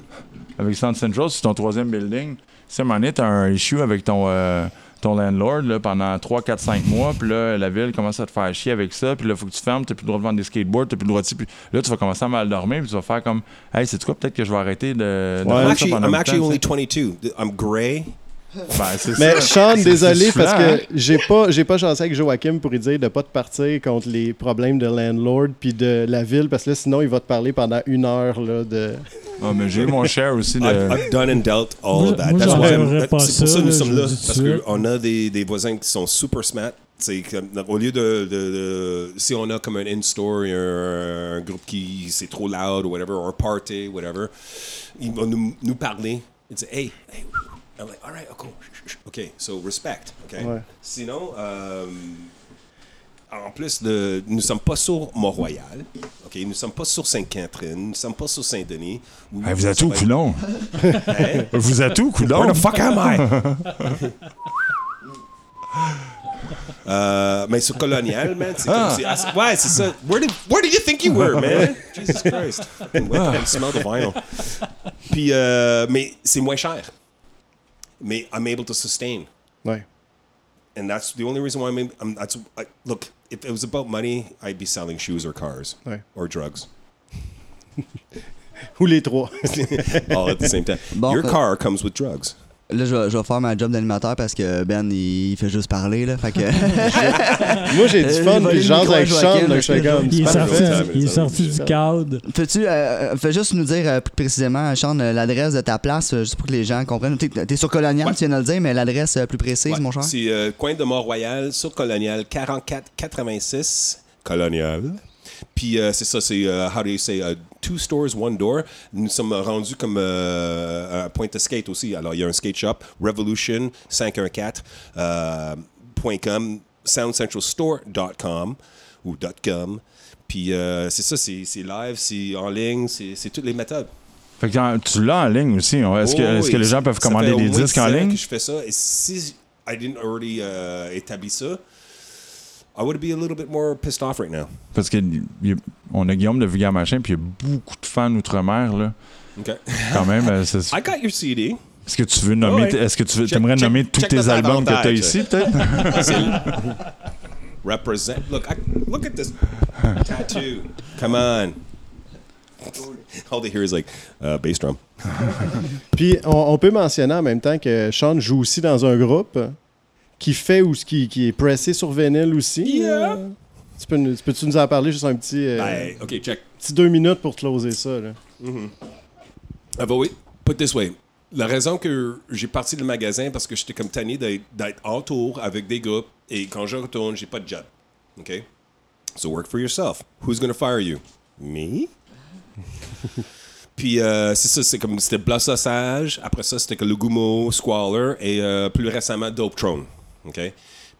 avec Sound Central, c'est ton troisième building. À un moment donné, t'as un issue avec ton, euh, ton landlord là, pendant 3, 4, 5 mois, puis là, la ville commence à te faire chier avec ça, puis là, faut que tu fermes, t'as plus le droit de vendre des skateboards, t'as plus le droit de... Puis là, tu vas commencer à mal dormir, puis tu vas faire comme, hey, c'est quoi, peut-être que je vais arrêter de. de I'm actually, I'm actually only tu 22. I'm gray. Ben, c'est Mais ça. Sean, désolé parce hein? que j'ai pas j'ai pas chancé avec Joachim pour lui dire de pas te partir contre les problèmes de landlord puis de la ville parce que là sinon il va te parler pendant une heure là de Ah, mais j'ai eu mon share aussi de. I've, I've done and dealt all Moi, that. C'est pour ça ça, que nous sommes là. Parce qu'on a des, des voisins qui sont super smart. C'est comme, au lieu de, de- de- Si on a comme un in-store, et un, un groupe qui c'est trop loud ou whatever, ou un party, whatever, ils vont nous, nous parler. Ils disent Hey, hey. I'm like, all right, oh, cool. OK, so respect. OK? Ouais. Sinon, euh, en plus de. Nous ne sommes pas sur Mont-Royal. OK, nous ne sommes pas sur Sainte-Catherine. Nous ne sommes pas sur Saint-Denis. Hey, vous êtes où, coulon? Hein? Vous êtes où, coulon? Where the fuck am I? Euh, mais sur Colonial, man, c'est Ah. comme assez- Ouais, c'est ça. Where did, where did you think you were, man? Jesus Christ. Fucking wet and smell the vinyl. Puis, euh, mais c'est moins cher. Mais I'm able to sustain. ouais. And that's the only reason why I'm, in, I'm that's I, look, if it was about money, I'd be selling shoes or cars Ouais. or drugs ou les trois all at the same time. Bon, Your car comes with drugs. Là, je vais, je vais faire ma job d'animateur parce que Ben, il, il fait juste parler. Là, fait que... moi j'ai du Euh, fun puis aller je jase micro à avec Sean donc je fais comme Il est sorti, du- il est sorti du cadre. Fais-tu, euh, euh, fais juste nous dire euh, plus précisément, Sean, l'adresse de ta place, euh, juste pour que les gens comprennent. T'es, t'es sur Colonial, Ouais. tu viens de le dire, mais l'adresse euh, plus précise, Ouais, mon cher? C'est euh, coin de Mont-Royal, sur Colonial, 4486 Colonial. Puis euh, c'est ça, c'est, euh, how do you say, uh, two stores, one door. Nous sommes rendus comme euh, un point de skate aussi. Alors, il y a un skate shop, Revolution 514, euh, .com, soundcentralstore.com ou .com. Puis euh, c'est ça, c'est, live, c'est en ligne, c'est, toutes les méthodes. Fait que euh, tu l'as en ligne aussi. hein? Est-ce que, Oh, que les gens peuvent commander des disques en ligne? que je fais ça. Et si I didn't already uh, établi ça, I would be a little bit more pissed off right now. Parce qu'on a Guillaume de Vulgaire Machin, puis il y a beaucoup de fans outre-mer. Là. Okay. Quand même, euh, c'est- I got your CD. est-ce que tu veux nommer, Ouais. est-ce que tu veux, Check- aimerais check- nommer tous check tes notre albums que tu as ici, peut-être? Represent. Look, I, look at this tattoo. Come on. All they hear is like uh, bass drum. Puis on, on peut mentionner en même temps que Sean joue aussi dans un groupe qui fait ou qui, qui est pressé sur vinyle aussi. Yeah. Euh, tu peux, nous- tu peux-tu nous en parler juste un petit, euh, Ben, ok, check. petit deux minutes pour closer ça? Là. Ah bah oui, put this way. La raison que j'ai parti du magasin, parce que j'étais comme tanné d'être d'être en tour avec des groupes, et quand je retourne, j'ai pas de job. OK? So work for yourself. Who's gonna fire you? Me? Puis euh, c'est ça, c'est comme c'était Blood Sausage. Après ça, c'était que le Gumo, Squalor et euh, plus récemment Dope Throne. OK?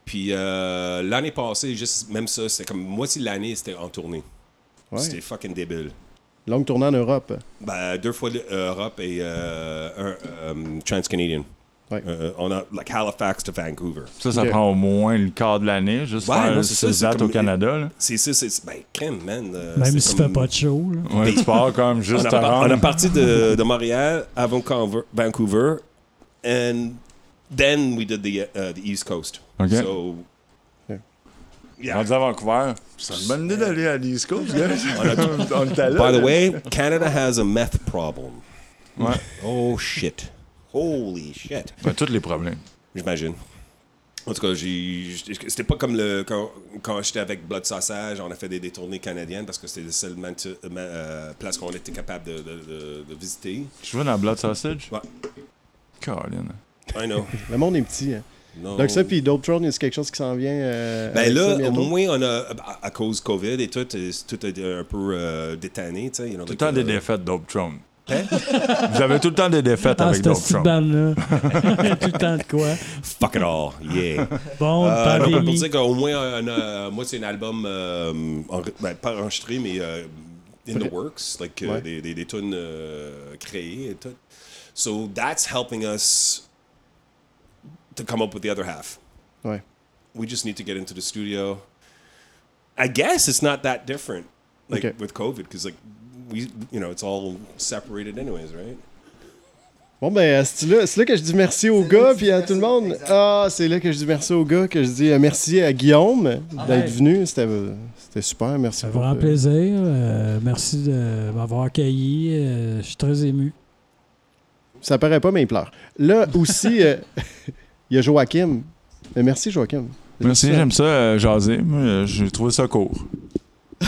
Puis euh, l'année passée, juste même ça, c'était comme moitié de l'année, c'était en tournée. Ouais. C'était fucking débile. Longue tournée en Europe. Ben, deux fois l'Europe et euh, un euh, Trans-Canadian. Ouais. Euh, on a like Halifax to Vancouver. Ça, ça prend au moins le quart de l'année, juste Ouais, faire non, c'est ça, c'est au comme- Canada. C'est ça, c'est. Ben, crème, man. euh, Même c'est s'il comme- fait pas de show. là. Ouais, tu pars comme On juste a, à par- on a parti de, de Montréal à Vancouver, Vancouver, and then we did the, uh, the East Coast. OK. So, yeah. Rendu à Vancouver. C'est une bonne idée d'aller à l'East Coast, gars. On était là. By the way, Canada has a meth problem. Ouais. Oh shit. Holy shit. Ben, tous les problèmes. J'imagine. En tout cas, c'était pas comme le, quand, quand j'étais avec Blood Sausage, on a fait des, des tournées canadiennes parce que c'était la seule euh, place qu'on était capable de, de- de- de visiter. Tu joues dans Blood Sausage? Ouais. Caroline. I know. Le monde est petit. Hein. Non. Donc ça, puis Dope Throne, c'est quelque chose qui s'en vient. euh, Ben ça là, au moins, on a, à, à cause COVID et tout, euh, tout a été un peu euh, détanné, Tout le temps des euh, défaites Dope Throne. Vous avez tout le temps des défaites Ah, avec Dope bande-là. Tout le temps de quoi? Fuck it all, yeah. Bon, Euh, non, pour dire qu'au moins, on a, moi, c'est un album, euh, en- ben, pas enregistré, mais euh, in the works, like, euh, Ouais. des, des, des tunes euh, créées et tout. So that's helping us to come up with the other half. Ouais. We just need to get into the studio. I guess it's not that different, like Okay. with COVID, because like we, you know, it's all separated anyways, right? Bon, ben, c'est là, c'est là que je dis merci aux gars, puis à tout le monde. Ah, c'est là que je dis merci aux gars, que je dis euh, merci à Guillaume d'être venu. C'était euh, c'était super, merci Ça fait euh, plaisir. Euh, merci de m'avoir accueilli. Euh, je suis très ému. Ça paraît pas, mais il pleure. Là aussi, euh, il y a Joachim. Mais merci, Joachim. Merci, j'aime ça, euh, jaser. Moi, euh, j'ai trouvé ça court.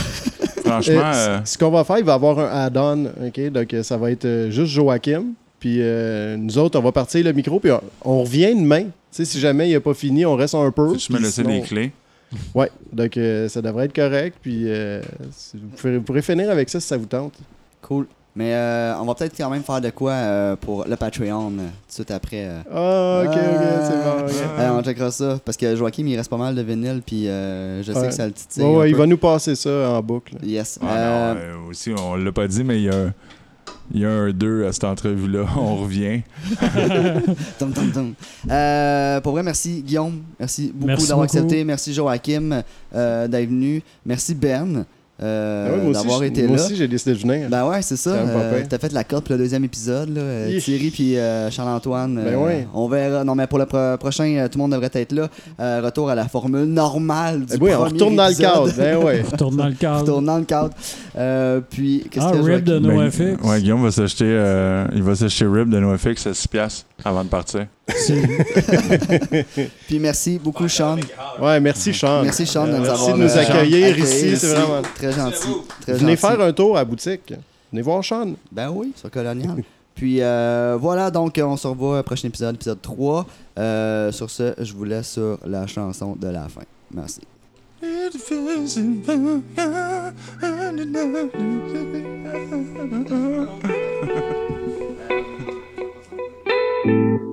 Franchement, Euh, euh, Ce qu'on va faire, il va y avoir un add-on, OK? Donc, ça va être euh, juste Joachim. Puis euh, nous autres, on va partir le micro, puis on, on revient demain. Tu sais, si jamais il n'a pas fini, on reste un peu. tu me laisser sinon- les clés? Ouais, donc euh, ça devrait être correct. Puis euh, si- vous, pourrez, vous pourrez finir avec ça si ça vous tente. Cool. Mais euh, on va peut-être quand même faire de quoi euh, pour le Patreon euh, tout de suite après. euh. Ah, ok, ok, c'est bon. ok. Euh, on checkera ça. Parce que Joachim, il reste pas mal de vinyle, puis euh, je sais Ouais. que ça le titille. Ouais, un ouais, il va nous passer ça en boucle. Yes. Ah, Euh, non, euh, aussi, on l'a pas dit, mais il y a, il y a un 2 à cette entrevue-là. On revient. Euh, pour vrai, merci Guillaume. Merci beaucoup d'avoir accepté. Merci Joachim euh, d'être venu. Merci Ben euh, Ah ouais, moi d'avoir été moi là. aussi, j'ai décidé de venir. Ben ouais, c'est ça. Euh. T'as fait la corde pour le deuxième épisode. Là. Thierry puis euh, Charles-Antoine. Ben euh, ouais. On verra. Non, mais pour le pro- prochain, tout le monde devrait être là. Euh, retour à la formule normale du Eh oui, on retourne dans le cadre. Ben ouais. Retourne dans le cadre. Retourne dans le cadre. Euh, puis, qu'est-ce Ah, que rip de Ben, NoFX. ouais, Guillaume va s'acheter euh, il va s'acheter Rib de NoFX à 6 piastres avant de partir. Puis merci beaucoup, Sean. Ouais, merci, Sean. Merci, Sean, de nous Merci avoir de nous euh, accueillir ici. C'est vraiment. Très gentil. Très Venez gentil. faire un tour à la boutique. Venez voir Sean. Ben oui, sur Colonial. Puis euh, voilà, donc on se revoit au prochain épisode, épisode 3. Euh, sur ce, je vous laisse sur la chanson de la fin. Merci.